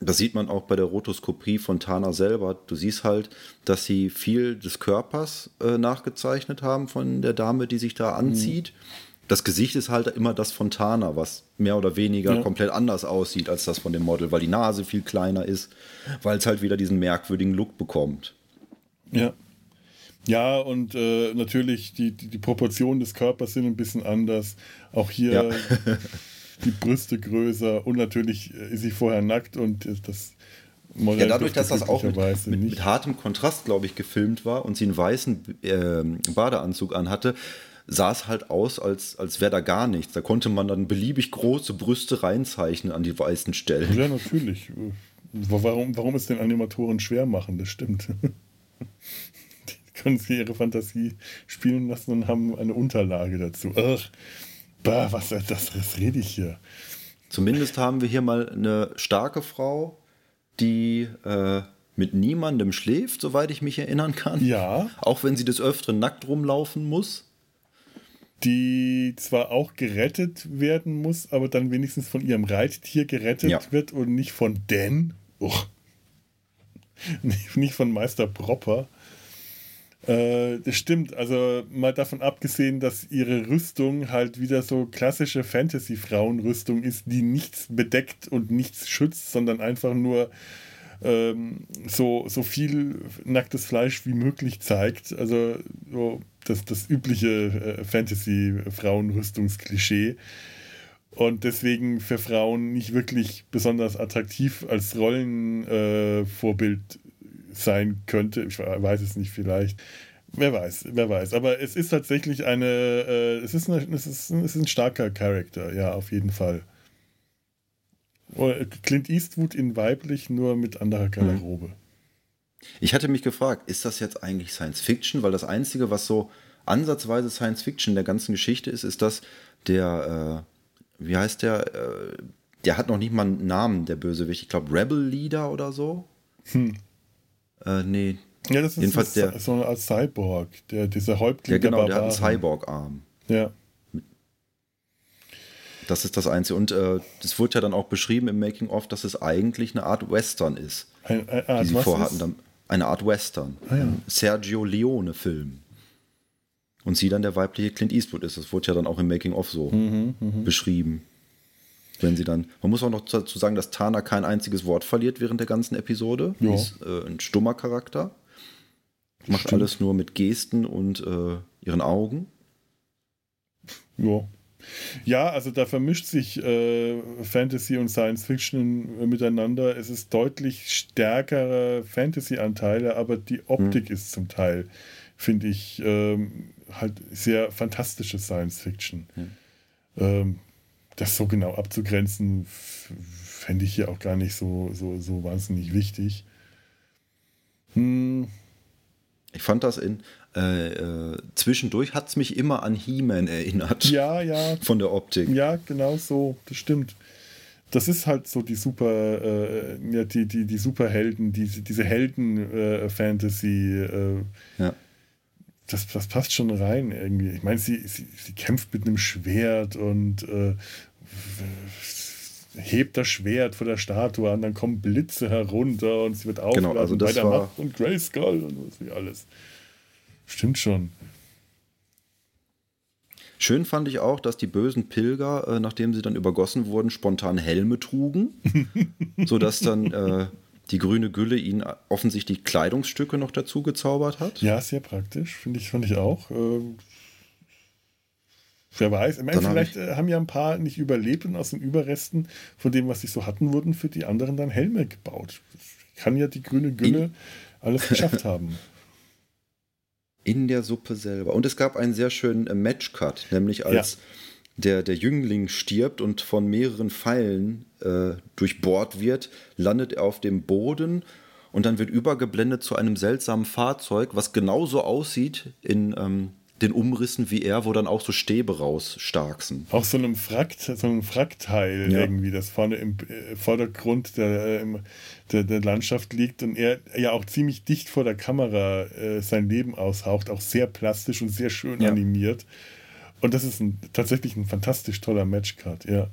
Das sieht man auch bei der Rotoskopie von Tana selber. Du siehst halt, dass sie viel des Körpers äh, nachgezeichnet haben von der Dame, die sich da anzieht. Mhm. Das Gesicht ist halt immer das von Tana, was mehr oder weniger ja. komplett anders aussieht als das von dem Model, weil die Nase viel kleiner ist, weil es halt wieder diesen merkwürdigen Look bekommt. Ja, ja, und äh, natürlich die, die, die, Proportionen des Körpers sind ein bisschen anders. Auch hier ja. die Brüste größer und natürlich ist sie vorher nackt und das Modell ja, dadurch, dass das auch mit, mit, mit, hartem Kontrast, glaube ich, gefilmt war und sie einen weißen äh, Badeanzug anhatte, sah es halt aus, als, als wäre da gar nichts. Da konnte man dann beliebig große Brüste reinzeichnen an die weißen Stellen. Ja, natürlich. Warum, warum es den Animatoren schwer machen, das stimmt. können sie ihre Fantasie spielen lassen und haben eine Unterlage dazu. Ach, bah, was, das, das rede ich hier. Zumindest haben wir hier mal eine starke Frau, die äh, mit niemandem schläft, soweit ich mich erinnern kann. Ja. Auch wenn sie des Öfteren nackt rumlaufen muss. Die zwar auch gerettet werden muss, aber dann wenigstens von ihrem Reittier gerettet ja. wird und nicht von Dan. Oh. Nicht von Meister Propper. Äh, das stimmt. Also mal davon abgesehen, dass ihre Rüstung halt wieder so klassische Fantasy-Frauenrüstung ist, die nichts bedeckt und nichts schützt, sondern einfach nur ähm, so, so viel nacktes Fleisch wie möglich zeigt. Also so das, das übliche äh, Fantasy-Frauenrüstungsklischee. Und deswegen für Frauen nicht wirklich besonders attraktiv als Rollenvorbild äh, sein könnte. Ich weiß es nicht, vielleicht. Wer weiß, wer weiß. Aber es ist tatsächlich eine, äh, es, ist eine es, ist, es ist ein starker Charakter, ja, auf jeden Fall. Clint Eastwood in weiblich, nur mit anderer Garderobe. Ich hatte mich gefragt, ist das jetzt eigentlich Science Fiction? Weil das Einzige, was so ansatzweise Science Fiction der ganzen Geschichte ist, ist das der, äh, wie heißt der, äh, der hat noch nicht mal einen Namen, der Bösewicht. Ich glaube, Rebel Leader oder so. Hm. Äh, nee. Ja, das ist Jedenfalls der, so eine Art Cyborg, der, dieser Häuptling. Ja, genau, der, der hat einen Cyborg-Arm. Ja. Das ist das Einzige. Und äh, das wurde ja dann auch beschrieben im Making-of, dass es eigentlich eine Art Western ist. Ein, eine Art, die sie vorhatten. Dann, eine Art Western. Ah, ja. Ein Sergio Leone-Film. Und sie dann der weibliche Clint Eastwood ist. Das wurde ja dann auch im Making-of so mhm, mhm. beschrieben wenn sie dann. Man muss auch noch dazu sagen, dass Tana kein einziges Wort verliert während der ganzen Episode. Ja. ist äh, ein stummer Charakter. Macht Stimmt. alles nur mit Gesten und äh, ihren Augen. Ja. Ja, also da vermischt sich äh, Fantasy und Science Fiction äh, miteinander. Es ist deutlich stärkere Fantasy-Anteile, aber die Optik hm. ist zum Teil, finde ich, ähm, halt sehr fantastische Science Fiction. Hm. Ähm, das so genau abzugrenzen, fände ich hier auch gar nicht so, so, so wahnsinnig wichtig. Hm. Ich fand das in äh, äh, zwischendurch hat es mich immer an He-Man erinnert. Ja, ja. Von der Optik. Ja, genau so, das stimmt. Das ist halt so die super, äh, ja, die, die, die Superhelden, diese, diese Helden-Fantasy. Äh, ja das, das passt schon rein irgendwie. Ich meine, sie, sie, sie kämpft mit einem Schwert und äh, hebt das Schwert vor der Statue an, dann kommen Blitze herunter und sie wird aufgeladen genau, also das bei der war Macht und Grayskull und was wie alles. Stimmt schon. Schön fand ich auch, dass die bösen Pilger, äh, nachdem sie dann übergossen wurden, spontan Helme trugen, sodass dann äh, die grüne Gülle ihnen offensichtlich Kleidungsstücke noch dazu gezaubert hat. Ja, sehr praktisch, finde ich, fand ich auch. Ähm, wer weiß, ich meine, Dann hab vielleicht ich- äh, haben ja ein paar nicht überlebt und aus den Überresten von dem, was sie so hatten, wurden für die anderen dann Helme gebaut. Das kann ja die grüne Gülle alles geschafft haben. In der Suppe selber. Und es gab einen sehr schönen äh, Matchcut, nämlich als der, der Jüngling stirbt und von mehreren Pfeilen äh, durchbohrt wird, landet er auf dem Boden und dann wird übergeblendet zu einem seltsamen Fahrzeug, was genauso aussieht in ähm, den Umrissen wie er, wo dann auch so Stäbe rausstarksen. Auch so einem Frakt, so einem Frackteil Ja. irgendwie, das vorne im äh, Vordergrund der, äh, der, der Landschaft liegt und er ja auch ziemlich dicht vor der Kamera äh, sein Leben aushaucht, auch sehr plastisch und sehr schön Ja. animiert. Und das ist ein, tatsächlich ein fantastisch toller Matchcard, ja.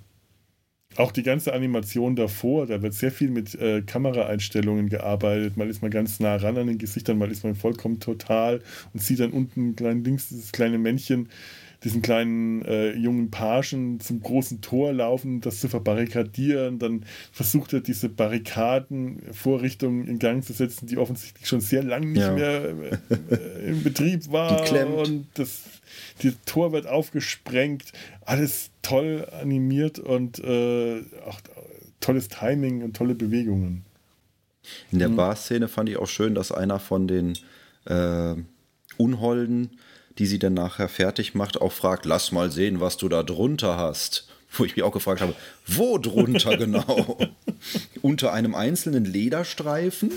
Auch die ganze Animation davor, da wird sehr viel mit äh, Kameraeinstellungen gearbeitet. Mal ist man ganz nah ran an den Gesichtern, mal ist man vollkommen total und sieht dann unten klein links dieses kleine Männchen, diesen kleinen äh, jungen Pagen zum großen Tor laufen, das zu verbarrikadieren. Dann versucht er diese Barrikadenvorrichtungen in Gang zu setzen, die offensichtlich schon sehr lange nicht Ja. mehr äh, im Betrieb war. Und das, die Tor wird aufgesprengt. Alles toll animiert und äh, auch tolles Timing und tolle Bewegungen. In der Bar-Szene fand ich auch schön, dass einer von den äh, Unholden, die sie dann nachher fertig macht, auch fragt, lass mal sehen, was du da drunter hast. Wo ich mich auch gefragt habe, wo drunter genau? Unter einem einzelnen Lederstreifen?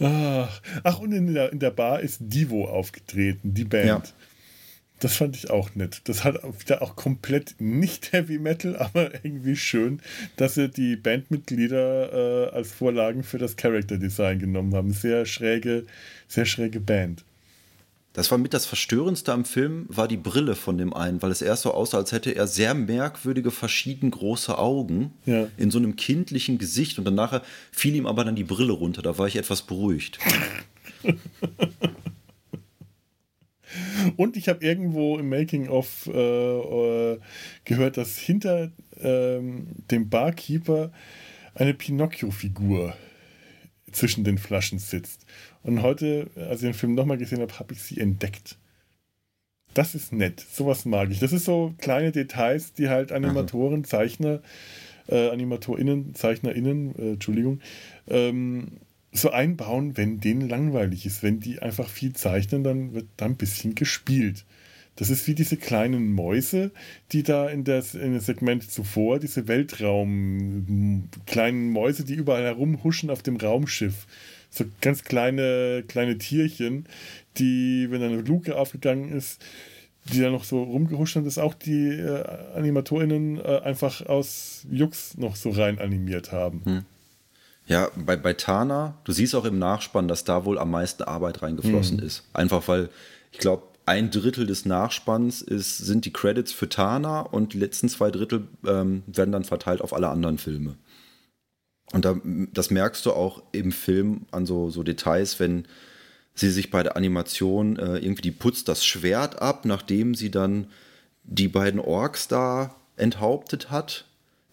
Ach, ach und in der, in der Bar ist Divo aufgetreten, die Band. Ja. Das fand ich auch nett. Das hat wieder auch komplett nicht Heavy Metal, aber irgendwie schön, dass sie die Bandmitglieder äh, als Vorlagen für das Character Design genommen haben. Sehr schräge, sehr schräge Band. Das war mit das Verstörendste am Film, war die Brille von dem einen, weil es erst so aussah, als hätte er sehr merkwürdige, verschieden große Augen Ja. in so einem kindlichen Gesicht und dann nachher fiel ihm aber dann die Brille runter. Da war ich etwas beruhigt. Und ich habe irgendwo im Making-of äh, äh, gehört, dass hinter ähm, dem Barkeeper eine Pinocchio-Figur zwischen den Flaschen sitzt. Und heute, als ich den Film nochmal gesehen habe, habe ich sie entdeckt. Das ist nett. Sowas mag ich. Das ist so kleine Details, die halt Animatoren, Zeichner, äh, AnimatorInnen, ZeichnerInnen, äh, Entschuldigung, ähm, so einbauen, wenn denen langweilig ist. Wenn die einfach viel zeichnen, dann wird da ein bisschen gespielt. Das ist wie diese kleinen Mäuse, die da in das, in das Segment zuvor, diese Weltraum, kleinen Mäuse, die überall herumhuschen auf dem Raumschiff. So ganz kleine, kleine Tierchen, die, wenn eine Luke aufgegangen ist, die da noch so rumgehuscht haben, das auch die äh, AnimatorInnen äh, einfach aus Jux noch so rein animiert haben. Ja, bei, bei Tana, du siehst auch im Nachspann, dass da wohl am meisten Arbeit reingeflossen ist. Einfach weil, ich glaube, ein Drittel des Nachspanns ist, sind die Credits für Tana und die letzten zwei Drittel ähm, werden dann verteilt auf alle anderen Filme. Und da, das merkst du auch im Film an so, so Details, wenn sie sich bei der Animation äh, irgendwie, die putzt das Schwert ab, nachdem sie dann die beiden Orks da enthauptet hat,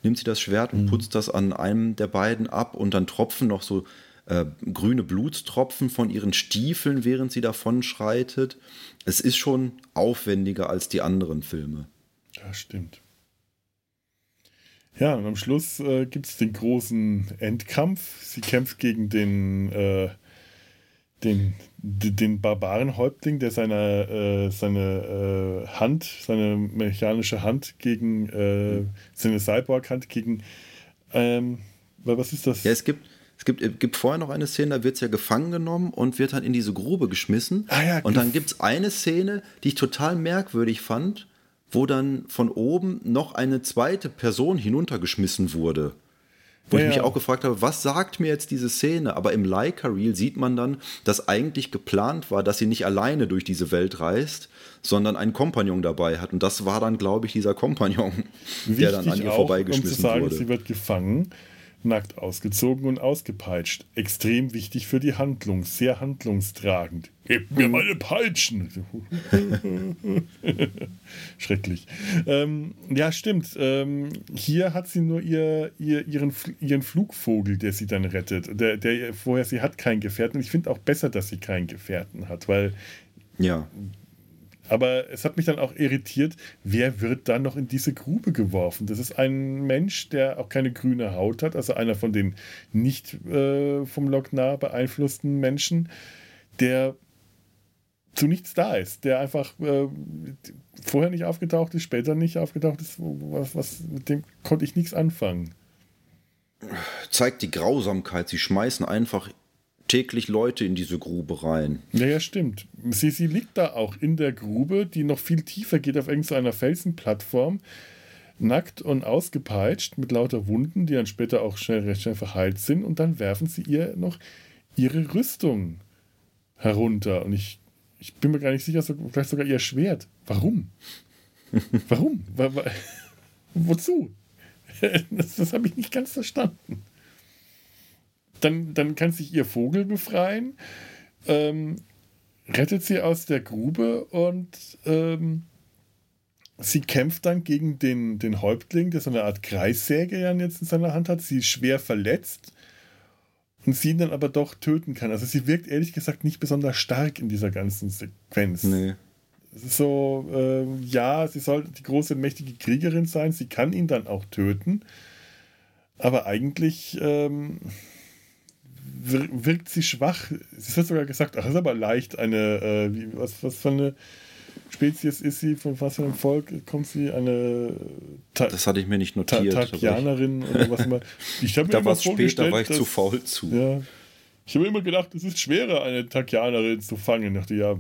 nimmt sie das Schwert und putzt das an einem der beiden ab und dann tropfen noch so äh, grüne Blutstropfen von ihren Stiefeln, während sie davon schreitet. Es ist schon aufwendiger als die anderen Filme. Ja, stimmt. Ja, und am Schluss äh, gibt es den großen Endkampf. Sie kämpft gegen den, äh, den, den Barbarenhäuptling, der seine, äh, seine äh, Hand, seine mechanische Hand gegen äh, seine Cyborg-Hand gegen. Ähm, was ist das? Ja, es gibt, es gibt, es gibt vorher noch eine Szene, da wird es ja gefangen genommen und wird dann in diese Grube geschmissen. Ah ja, und dann gibt es eine Szene, die ich total merkwürdig fand, wo dann von oben noch eine zweite Person hinuntergeschmissen wurde. Wo ja, ich mich auch gefragt habe, was sagt mir jetzt diese Szene? Aber im Leica-Reel sieht man dann, dass eigentlich geplant war, dass sie nicht alleine durch diese Welt reist, sondern einen Kompagnon dabei hat. Und das war dann, glaube ich, dieser Kompagnon, Wichtig der dann an ihr auch, vorbeigeschmissen um zu sagen, wurde. Sie wird gefangen nackt ausgezogen und ausgepeitscht. Extrem wichtig für die Handlung, sehr handlungstragend. Gebt mir meine Peitschen! Schrecklich. Ähm, ja, stimmt. Ähm, hier hat sie nur ihr, ihr, ihren, ihren Flugvogel, der sie dann rettet. Der, der vorher, sie hat keinen Gefährten. Ich finde auch besser, dass sie keinen Gefährten hat, weil ja. Aber es hat mich dann auch irritiert, wer wird dann noch in diese Grube geworfen? Das ist ein Mensch, der auch keine grüne Haut hat, also einer von den nicht äh, vom Lochnar beeinflussten Menschen, der zu nichts da ist, der einfach äh, vorher nicht aufgetaucht ist, später nicht aufgetaucht ist, was, was, mit dem konnte ich nichts anfangen. Zeigt die Grausamkeit. Sie schmeißen einfach täglich Leute in diese Grube rein. Ja, ja, stimmt. Sie, sie liegt da auch in der Grube, die noch viel tiefer geht auf irgendeiner Felsenplattform, nackt und ausgepeitscht mit lauter Wunden, die dann später auch schnell, recht schnell verheilt sind. Und dann werfen sie ihr noch ihre Rüstung herunter. Und ich, ich bin mir gar nicht sicher, vielleicht sogar ihr Schwert. Warum? Warum? Wozu? Das, das habe ich nicht ganz verstanden dann, dann kann sich ihr Vogel befreien, ähm, rettet sie aus der Grube und ähm, sie kämpft dann gegen den, den Häuptling, der so eine Art Kreissäge jetzt in seiner Hand hat. Sie ist schwer verletzt und sie ihn dann aber doch töten kann. Also sie wirkt ehrlich gesagt nicht besonders stark in dieser ganzen Sequenz. Nee. So, äh, ja, sie soll die große, mächtige Kriegerin sein, sie kann ihn dann auch töten. Aber eigentlich, ähm, wirkt sie schwach. Es wird sogar gesagt, ach, ist aber leicht eine, äh, wie, was, was für eine Spezies ist sie, von was für einem Volk kommt sie? Eine Ta Das hatte ich mir nicht notiert. Ta Takianerin oder was immer. Ich habe mir da immer vorgestellt, da war ich dass, zu faul zu. Ja, ich habe immer gedacht, es ist schwerer, eine Takianerin zu fangen. Ich dachte, ja,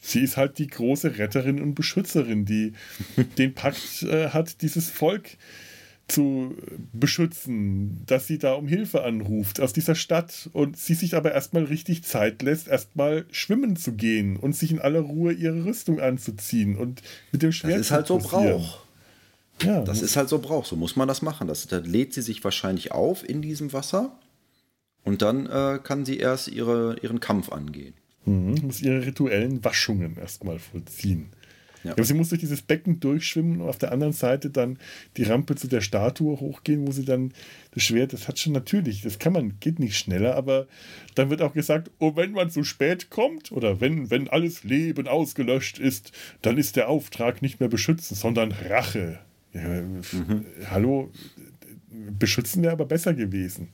sie ist halt die große Retterin und Beschützerin, die den Pakt äh, hat, dieses Volk äh, zu beschützen, dass sie da um Hilfe anruft aus dieser Stadt und sie sich aber erstmal richtig Zeit lässt, erstmal schwimmen zu gehen und sich in aller Ruhe ihre Rüstung anzuziehen und mit dem Schwert Das ist halt so Brauch. Ja. Das ist halt so Brauch, so muss man das machen. Das, da lädt sie sich wahrscheinlich auf in diesem Wasser und dann äh, kann sie erst ihre, ihren Kampf angehen. Mhm, muss ihre rituellen Waschungen erstmal vollziehen. Ja. Aber sie muss durch dieses Becken durchschwimmen und auf der anderen Seite dann die Rampe zu der Statue hochgehen, wo sie dann das Schwert, das hat schon natürlich, das kann man, geht nicht schneller, aber dann wird auch gesagt, oh, wenn man zu spät kommt oder wenn, wenn alles Leben ausgelöscht ist, dann ist der Auftrag nicht mehr beschützen, sondern Rache. Ja, mhm. Hallo, beschützen wäre aber besser gewesen.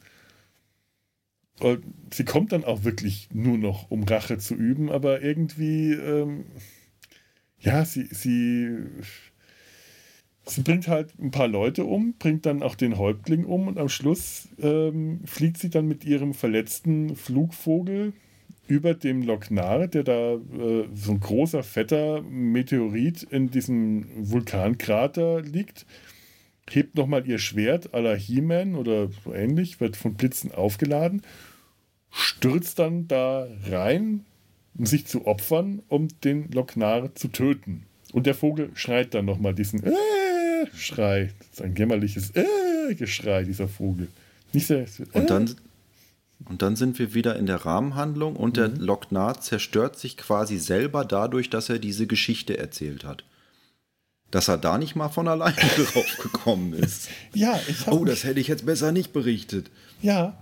Und sie kommt dann auch wirklich nur noch, um Rache zu üben, aber irgendwie. Ähm, ja, sie, sie, sie bringt halt ein paar Leute um, bringt dann auch den Häuptling um und am Schluss ähm, fliegt sie dann mit ihrem verletzten Flugvogel über dem Loknar, der da äh, so ein großer, fetter Meteorit in diesem Vulkankrater liegt, hebt nochmal ihr Schwert à la He-Man oder so ähnlich, wird von Blitzen aufgeladen, stürzt dann da rein, sich zu opfern, um den Loknar zu töten. Und der Vogel schreit dann nochmal diesen äh, Schrei. Das ist ein jämmerliches äh, Geschrei, dieser Vogel. Nicht sehr, äh. und, dann, und dann sind wir wieder in der Rahmenhandlung und mhm. der Loknar zerstört sich quasi selber dadurch, dass er diese Geschichte erzählt hat. Dass er da nicht mal von alleine drauf gekommen ist. ja, ich Oh, das hätte ich jetzt besser nicht berichtet. Ja,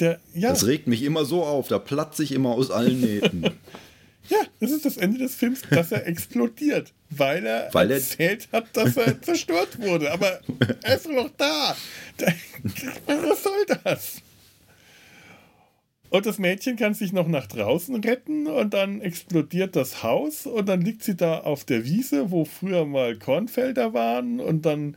der, ja. Das regt mich immer so auf, da platze ich immer aus allen Nähten. ja, das ist das Ende des Films, dass er explodiert, weil er weil erzählt hat, dass er zerstört wurde. Aber er ist noch da. Was soll das? Und das Mädchen kann sich noch nach draußen retten und dann explodiert das Haus und dann liegt sie da auf der Wiese, wo früher mal Kornfelder waren und dann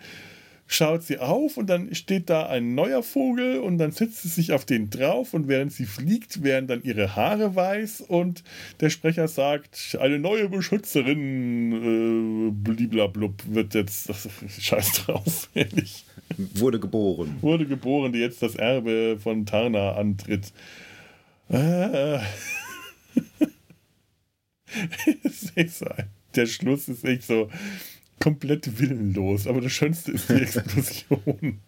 schaut sie auf und dann steht da ein neuer Vogel und dann setzt sie sich auf den drauf und während sie fliegt, werden dann ihre Haare weiß und der Sprecher sagt, eine neue Beschützerin, äh, bliblablub, wird jetzt, das, scheiß drauf, ehrlich. Wurde geboren. Wurde geboren, die jetzt das Erbe von Tarna antritt. Äh. Der Schluss ist echt so komplett willenlos, aber das Schönste ist die Explosion.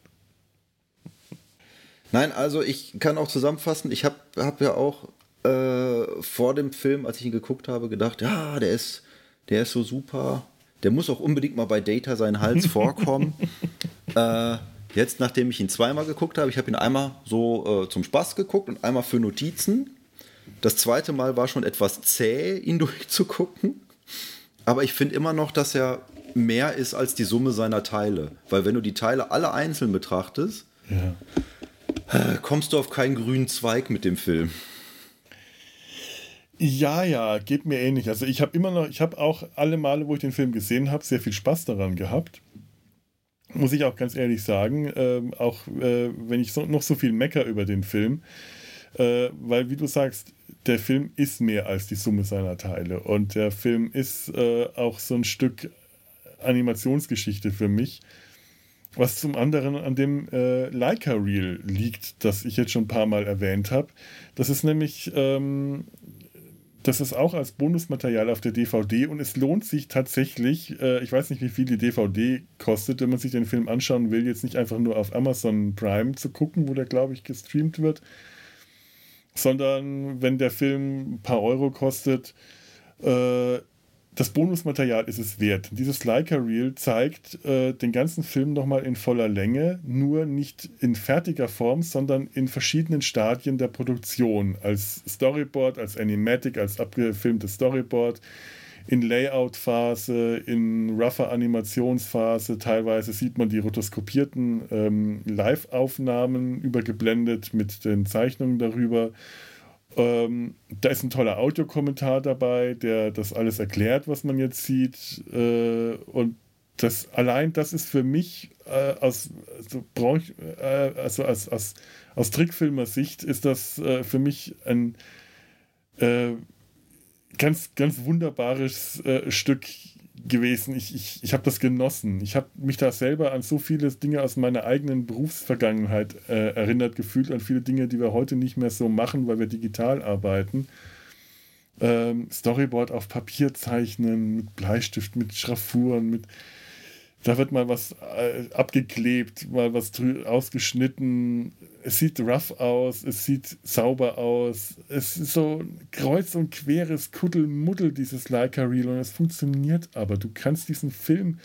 Nein, also ich kann auch zusammenfassen, ich habe hab ja auch äh, vor dem Film, als ich ihn geguckt habe, gedacht, ja, der ist, der ist so super. Der muss auch unbedingt mal bei Data seinen Hals vorkommen. äh, jetzt, nachdem ich ihn zweimal geguckt habe, ich habe ihn einmal so äh, zum Spaß geguckt und einmal für Notizen. Das zweite Mal war schon etwas zäh, ihn durchzugucken. Aber ich finde immer noch, dass er mehr ist als die Summe seiner Teile. Weil wenn du die Teile alle einzeln betrachtest, ja. Äh, kommst du auf keinen grünen Zweig mit dem Film. Ja, ja, geht mir ähnlich. Also ich habe immer noch, ich habe auch alle Male, wo ich den Film gesehen habe, sehr viel Spaß daran gehabt. Muss ich auch ganz ehrlich sagen, ähm, auch äh, wenn ich so, noch so viel mecker über den Film, äh, weil wie du sagst, der Film ist mehr als die Summe seiner Teile und der Film ist äh, auch so ein Stück Animationsgeschichte für mich. Was zum anderen an dem äh, Leica Reel liegt, das ich jetzt schon ein paar Mal erwähnt habe. Das ist nämlich, ähm, das ist auch als Bonusmaterial auf der DVD und es lohnt sich tatsächlich, äh, ich weiß nicht, wie viel die DVD kostet, wenn man sich den Film anschauen will, jetzt nicht einfach nur auf Amazon Prime zu gucken, wo der, glaube ich, gestreamt wird, sondern wenn der Film ein paar Euro kostet, äh, das Bonusmaterial ist es wert. Dieses Leica Reel zeigt äh, den ganzen Film nochmal in voller Länge, nur nicht in fertiger Form, sondern in verschiedenen Stadien der Produktion. Als Storyboard, als Animatic, als abgefilmtes Storyboard, in Layout-Phase, in rougher Animationsphase. Teilweise sieht man die rotoskopierten ähm, Live-Aufnahmen übergeblendet mit den Zeichnungen darüber. Ähm, da ist ein toller Audiokommentar dabei, der das alles erklärt, was man jetzt sieht. Äh, und das allein das ist für mich äh, aus, also, Branch, äh, also aus, aus, aus Trickfilmer-Sicht ist das äh, für mich ein äh, ganz, ganz wunderbares äh, Stück gewesen. Ich, ich, ich habe das genossen. Ich habe mich da selber an so viele Dinge aus meiner eigenen Berufsvergangenheit äh, erinnert gefühlt, an viele Dinge, die wir heute nicht mehr so machen, weil wir digital arbeiten. Ähm, Storyboard auf Papier zeichnen, mit Bleistift, mit Schraffuren, mit da wird mal was äh, abgeklebt, mal was ausgeschnitten. Es sieht rough aus, es sieht sauber aus. Es ist so kreuz und queres Kuddelmuddel, dieses Leica Reel, und es funktioniert aber. Du kannst diesen Film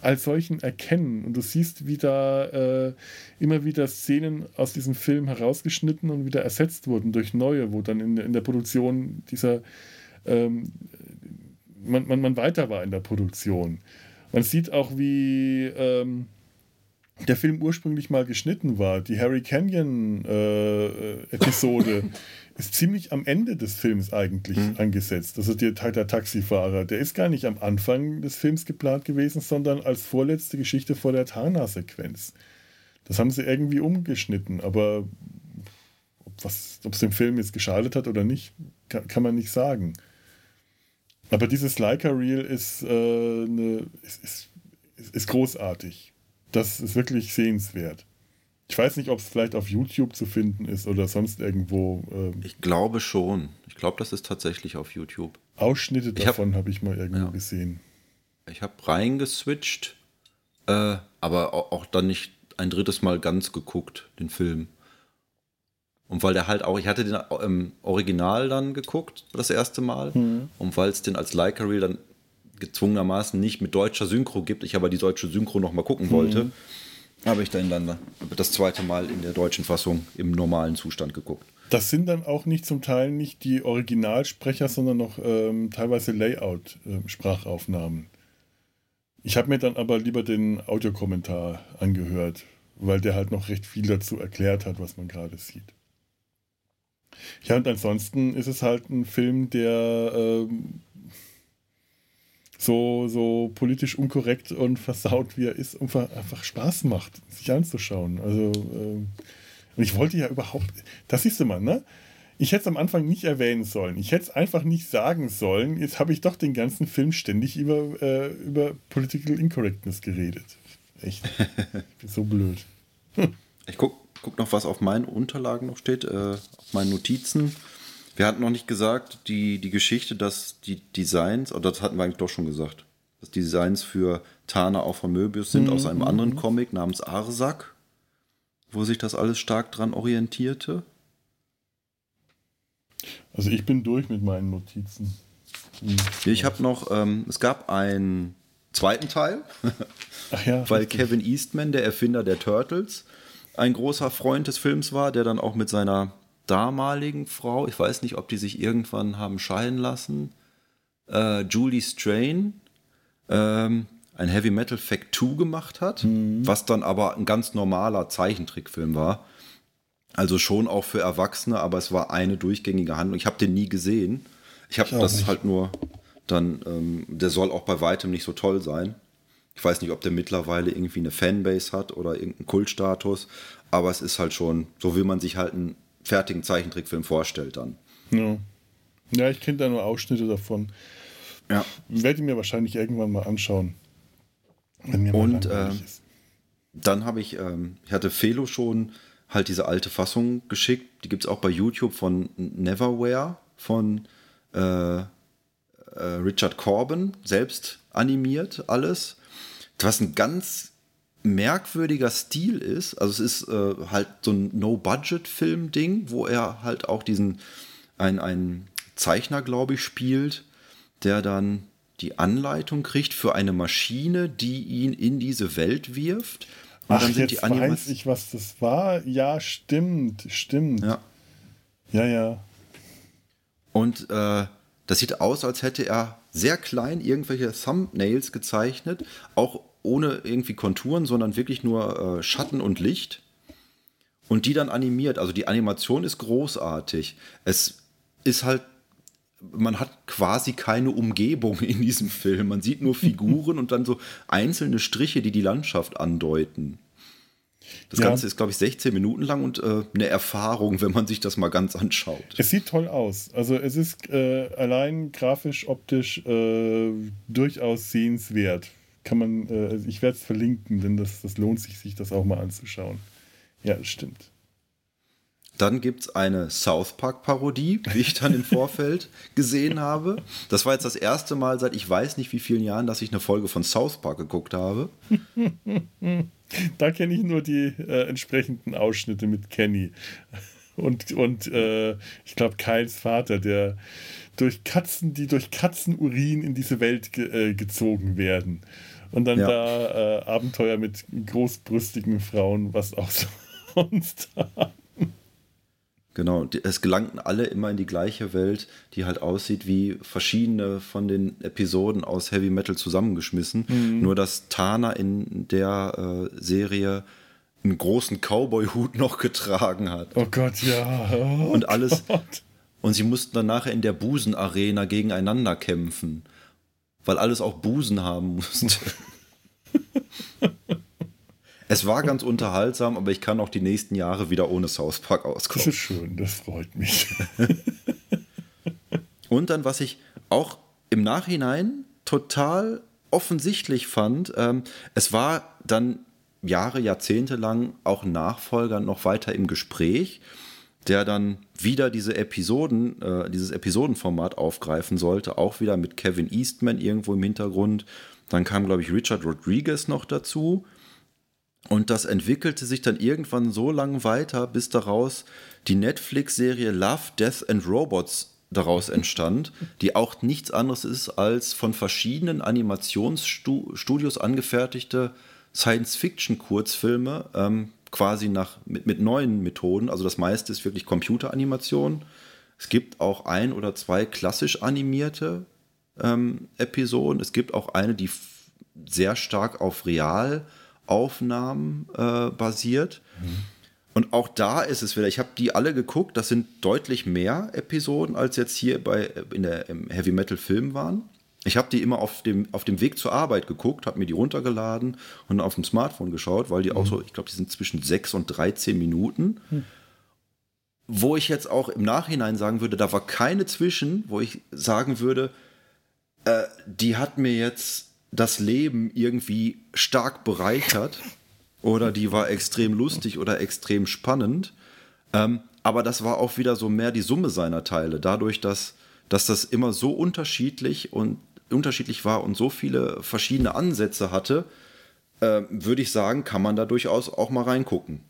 als solchen erkennen und du siehst, wie da äh, immer wieder Szenen aus diesem Film herausgeschnitten und wieder ersetzt wurden durch neue, wo dann in, in der Produktion dieser ähm, man, man, man weiter war in der Produktion. Man sieht auch, wie ähm, der Film ursprünglich mal geschnitten war. Die Harry Canyon-Episode äh, ist ziemlich am Ende des Films eigentlich mhm. angesetzt. Also der, der Taxifahrer, der ist gar nicht am Anfang des Films geplant gewesen, sondern als vorletzte Geschichte vor der Tarna-Sequenz. Das haben sie irgendwie umgeschnitten, aber ob es dem Film jetzt geschadet hat oder nicht, kann, kann man nicht sagen. Aber dieses Leica Reel ist, äh, ne, ist, ist, ist, großartig. Das ist wirklich sehenswert. Ich weiß nicht, ob es vielleicht auf YouTube zu finden ist oder sonst irgendwo. Ähm, ich glaube schon. Ich glaube, das ist tatsächlich auf YouTube. Ausschnitte davon habe hab ich mal irgendwo ja. gesehen. Ich habe reingeswitcht, äh, aber auch dann nicht ein drittes Mal ganz geguckt, den Film. Und weil der halt auch, ich hatte den im Original dann geguckt, das erste Mal. Mhm. Und weil es den als Leica Reel dann gezwungenermaßen nicht mit deutscher Synchro gibt, ich aber die deutsche Synchro nochmal gucken mhm. wollte, habe ich dann, dann das zweite Mal in der deutschen Fassung im normalen Zustand geguckt. Das sind dann auch nicht zum Teil nicht die Originalsprecher, sondern noch ähm, teilweise Layout-Sprachaufnahmen. Äh, ich habe mir dann aber lieber den Audiokommentar angehört, weil der halt noch recht viel dazu erklärt hat, was man gerade sieht. Ja, und ansonsten ist es halt ein Film, der ähm, so, so politisch unkorrekt und versaut, wie er ist, einfach Spaß macht, sich anzuschauen. Also, ähm, und ich wollte ja überhaupt, das siehst du mal, ne? Ich hätte es am Anfang nicht erwähnen sollen. Ich hätte es einfach nicht sagen sollen. Jetzt habe ich doch den ganzen Film ständig über, äh, über Political Incorrectness geredet. Echt. Ich bin so blöd. Ich guck, guck noch, was auf meinen Unterlagen noch steht, äh, auf meinen Notizen. Wir hatten noch nicht gesagt, die, die Geschichte, dass die Designs, oder das hatten wir eigentlich doch schon gesagt, dass die Designs für Tana auch von Möbius sind, mhm. aus einem anderen Comic namens Arsak, wo sich das alles stark dran orientierte. Also ich bin durch mit meinen Notizen. Hm. Ich habe noch, ähm, es gab einen zweiten Teil, ja, weil richtig. Kevin Eastman, der Erfinder der Turtles, ein großer Freund des Films war, der dann auch mit seiner damaligen Frau, ich weiß nicht, ob die sich irgendwann haben scheiden lassen, äh, Julie Strain, ähm, ein Heavy Metal Fact 2 gemacht hat, mhm. was dann aber ein ganz normaler Zeichentrickfilm war. Also schon auch für Erwachsene, aber es war eine durchgängige Handlung. Ich habe den nie gesehen. Ich habe das nicht. halt nur dann, ähm, der soll auch bei weitem nicht so toll sein. Ich weiß nicht, ob der mittlerweile irgendwie eine Fanbase hat oder irgendeinen Kultstatus, aber es ist halt schon, so wie man sich halt einen fertigen Zeichentrickfilm vorstellt dann. Ja, ja ich kenne da nur Ausschnitte davon. Ja. Werde ich mir wahrscheinlich irgendwann mal anschauen. Wenn mir Und äh, dann habe ich, ähm, ich hatte Felo schon halt diese alte Fassung geschickt. Die gibt es auch bei YouTube von Neverwhere von äh, äh, Richard Corbin, selbst animiert alles. Was ein ganz merkwürdiger Stil ist. Also es ist äh, halt so ein No-Budget-Film-Ding, wo er halt auch diesen, ein, ein Zeichner, glaube ich, spielt, der dann die Anleitung kriegt für eine Maschine, die ihn in diese Welt wirft. Und Ach, dann sind jetzt die weiß ich, was das war. Ja, stimmt, stimmt. Ja, ja. ja. Und äh, das sieht aus, als hätte er sehr klein irgendwelche Thumbnails gezeichnet, auch ohne irgendwie Konturen, sondern wirklich nur äh, Schatten und Licht. Und die dann animiert. Also die Animation ist großartig. Es ist halt man hat quasi keine Umgebung in diesem Film. Man sieht nur Figuren und dann so einzelne Striche, die die Landschaft andeuten. Das ja. Ganze ist, glaube ich, 16 Minuten lang und äh, eine Erfahrung, wenn man sich das mal ganz anschaut. Es sieht toll aus. Also es ist äh, allein grafisch, optisch äh, durchaus sehenswert. Kann man, äh, ich werde es verlinken, denn das, das lohnt sich, sich das auch mal anzuschauen. Ja, das stimmt. Dann gibt es eine South Park-Parodie, wie ich dann im Vorfeld gesehen habe. Das war jetzt das erste Mal seit ich weiß nicht wie vielen Jahren, dass ich eine Folge von South Park geguckt habe. da kenne ich nur die äh, entsprechenden Ausschnitte mit Kenny. Und, und äh, ich glaube, Kyles Vater, der durch Katzen, die durch Katzenurin in diese Welt ge äh, gezogen werden. Und dann ja. da äh, Abenteuer mit großbrüstigen Frauen, was auch sonst haben. Genau, es gelangten alle immer in die gleiche Welt, die halt aussieht wie verschiedene von den Episoden aus Heavy Metal zusammengeschmissen. Mhm. Nur dass Tana in der äh, Serie einen großen Cowboy-Hut noch getragen hat. Oh Gott, ja. Oh und alles. Gott. Und sie mussten dann nachher in der Busen-Arena gegeneinander kämpfen, weil alles auch Busen haben musste. Es war ganz unterhaltsam, aber ich kann auch die nächsten Jahre wieder ohne South Park auskommen. Das ist schön, das freut mich. Und dann, was ich auch im Nachhinein total offensichtlich fand, ähm, es war dann Jahre, Jahrzehnte lang auch Nachfolger noch weiter im Gespräch, der dann wieder diese Episoden, äh, dieses Episodenformat aufgreifen sollte, auch wieder mit Kevin Eastman irgendwo im Hintergrund. Dann kam, glaube ich, Richard Rodriguez noch dazu. Und das entwickelte sich dann irgendwann so lange weiter, bis daraus die Netflix-Serie Love, Death and Robots daraus entstand, die auch nichts anderes ist als von verschiedenen Animationsstudios angefertigte Science-Fiction-Kurzfilme, ähm, quasi nach, mit, mit neuen Methoden. Also das meiste ist wirklich Computeranimation. Es gibt auch ein oder zwei klassisch animierte ähm, Episoden. Es gibt auch eine, die sehr stark auf Real Aufnahmen äh, basiert. Mhm. Und auch da ist es wieder, ich habe die alle geguckt, das sind deutlich mehr Episoden, als jetzt hier bei, in der, im Heavy Metal Film waren. Ich habe die immer auf dem, auf dem Weg zur Arbeit geguckt, habe mir die runtergeladen und auf dem Smartphone geschaut, weil die mhm. auch so, ich glaube, die sind zwischen 6 und 13 Minuten. Mhm. Wo ich jetzt auch im Nachhinein sagen würde, da war keine zwischen, wo ich sagen würde, äh, die hat mir jetzt das Leben irgendwie stark bereichert oder die war extrem lustig oder extrem spannend. Ähm, aber das war auch wieder so mehr die Summe seiner Teile. Dadurch, dass, dass das immer so unterschiedlich und unterschiedlich war und so viele verschiedene Ansätze hatte, äh, würde ich sagen, kann man da durchaus auch mal reingucken.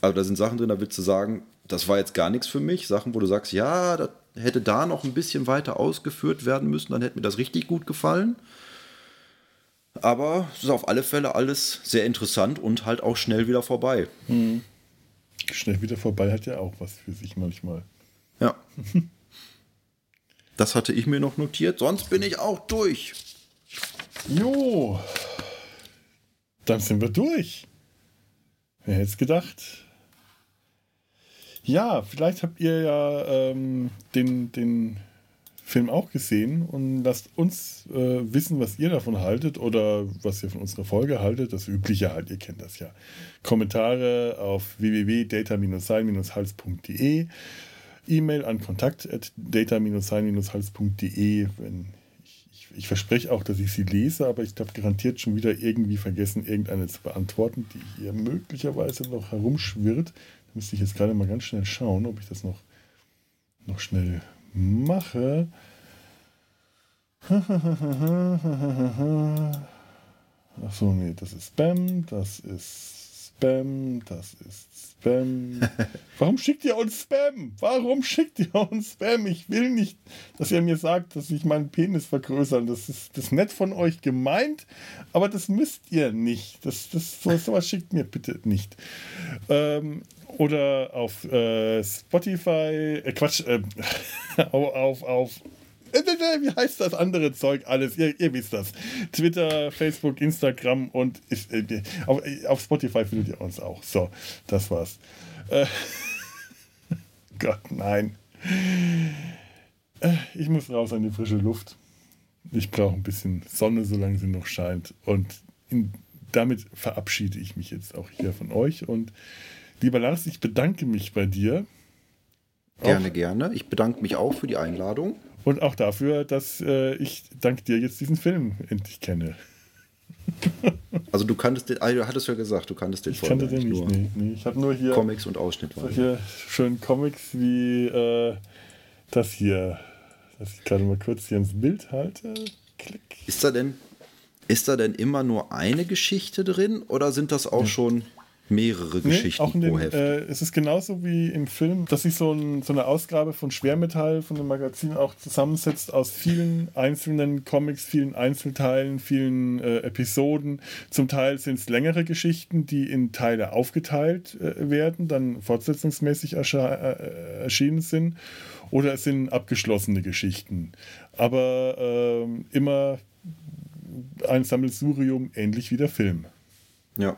Also da sind Sachen drin, da würdest du sagen, das war jetzt gar nichts für mich. Sachen, wo du sagst, ja, das hätte da noch ein bisschen weiter ausgeführt werden müssen, dann hätte mir das richtig gut gefallen. Aber es ist auf alle Fälle alles sehr interessant und halt auch schnell wieder vorbei. Hm. Schnell wieder vorbei hat ja auch was für sich manchmal. Ja. das hatte ich mir noch notiert, sonst bin ich auch durch. Jo. Dann sind wir durch. Wer hätte es gedacht? Ja, vielleicht habt ihr ja ähm, den, den Film auch gesehen und lasst uns äh, wissen, was ihr davon haltet oder was ihr von unserer Folge haltet. Das Übliche halt, ihr kennt das ja. Kommentare auf www.data-sein-hals.de E-Mail an kontakt.data-sein-hals.de ich, ich, ich, verspreche auch, dass ich sie lese, aber ich habe garantiert schon wieder irgendwie vergessen, irgendeine zu beantworten, die hier möglicherweise noch herumschwirrt. Da müsste ich jetzt gerade mal ganz schnell schauen, ob ich das noch, noch schnell mache. Achso, nee, das ist Spam, das ist Spam, das ist Spam. Warum schickt ihr uns Spam? Warum schickt ihr uns Spam? Ich will nicht, dass ihr mir sagt, dass ich meinen Penis vergrößere. Das ist das nett von euch gemeint, aber das müsst ihr nicht. Das, das, so, sowas schickt mir bitte nicht. Ähm, oder auf äh, Spotify, äh, Quatsch, äh, auf, auf, äh, wie heißt das andere Zeug alles? Ihr, ihr wisst das. Twitter, Facebook, Instagram und ich, äh, auf, auf, Spotify findet ihr uns auch. So, das war's. Äh, Gott, nein. Äh, ich muss raus an die frische Luft. Ich brauche ein bisschen Sonne, solange sie noch scheint. Und in, damit verabschiede ich mich jetzt auch hier von euch und Lieber Lars, ich bedanke mich bei dir. Gerne, auch, gerne. Ich bedanke mich auch für die Einladung. Und auch dafür, dass äh, ich dank dir jetzt diesen Film endlich kenne. also du kanntest den, ah, du hattest ja gesagt, du kanntest den Ich kannte den nicht, nee, nee. Ich habe nur hier Comics und Ausschnitt. Solche schönen Comics wie äh, das hier, das ich gerade mal kurz hier ins Bild halte. Klick. Ist da denn, ist da denn immer nur eine Geschichte drin oder sind das auch ja. schon mehrere Geschichten auch in den, pro Heft. Äh, es ist genauso wie im Film, dass sich so, ein, so, eine Ausgabe von Schwermetall von dem Magazin auch zusammensetzt aus vielen einzelnen Comics, vielen Einzelteilen, vielen äh, Episoden. Zum Teil sind es längere Geschichten, die in Teile aufgeteilt äh, werden, dann fortsetzungsmäßig äh, erschienen sind. Oder es sind abgeschlossene Geschichten. Aber ähm, immer ein Sammelsurium, ähnlich wie der Film. Ja.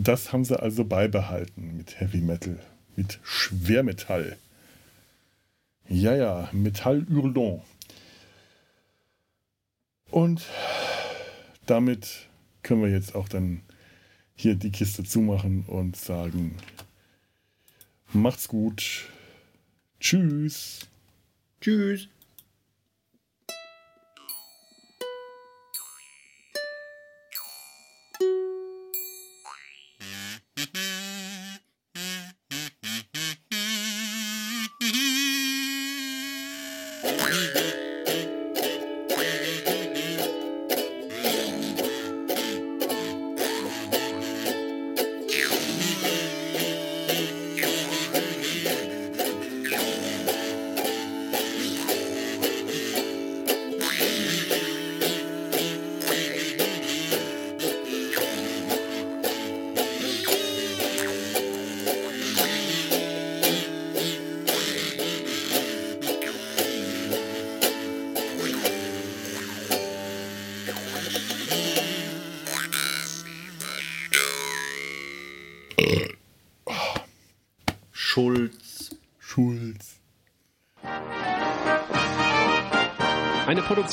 Das haben sie also beibehalten mit Heavy Metal, mit Schwermetall. Ja, ja, Metall Hurlon. Und damit können wir jetzt auch dann hier die Kiste zumachen und sagen, macht's gut. Tschüss. Tschüss.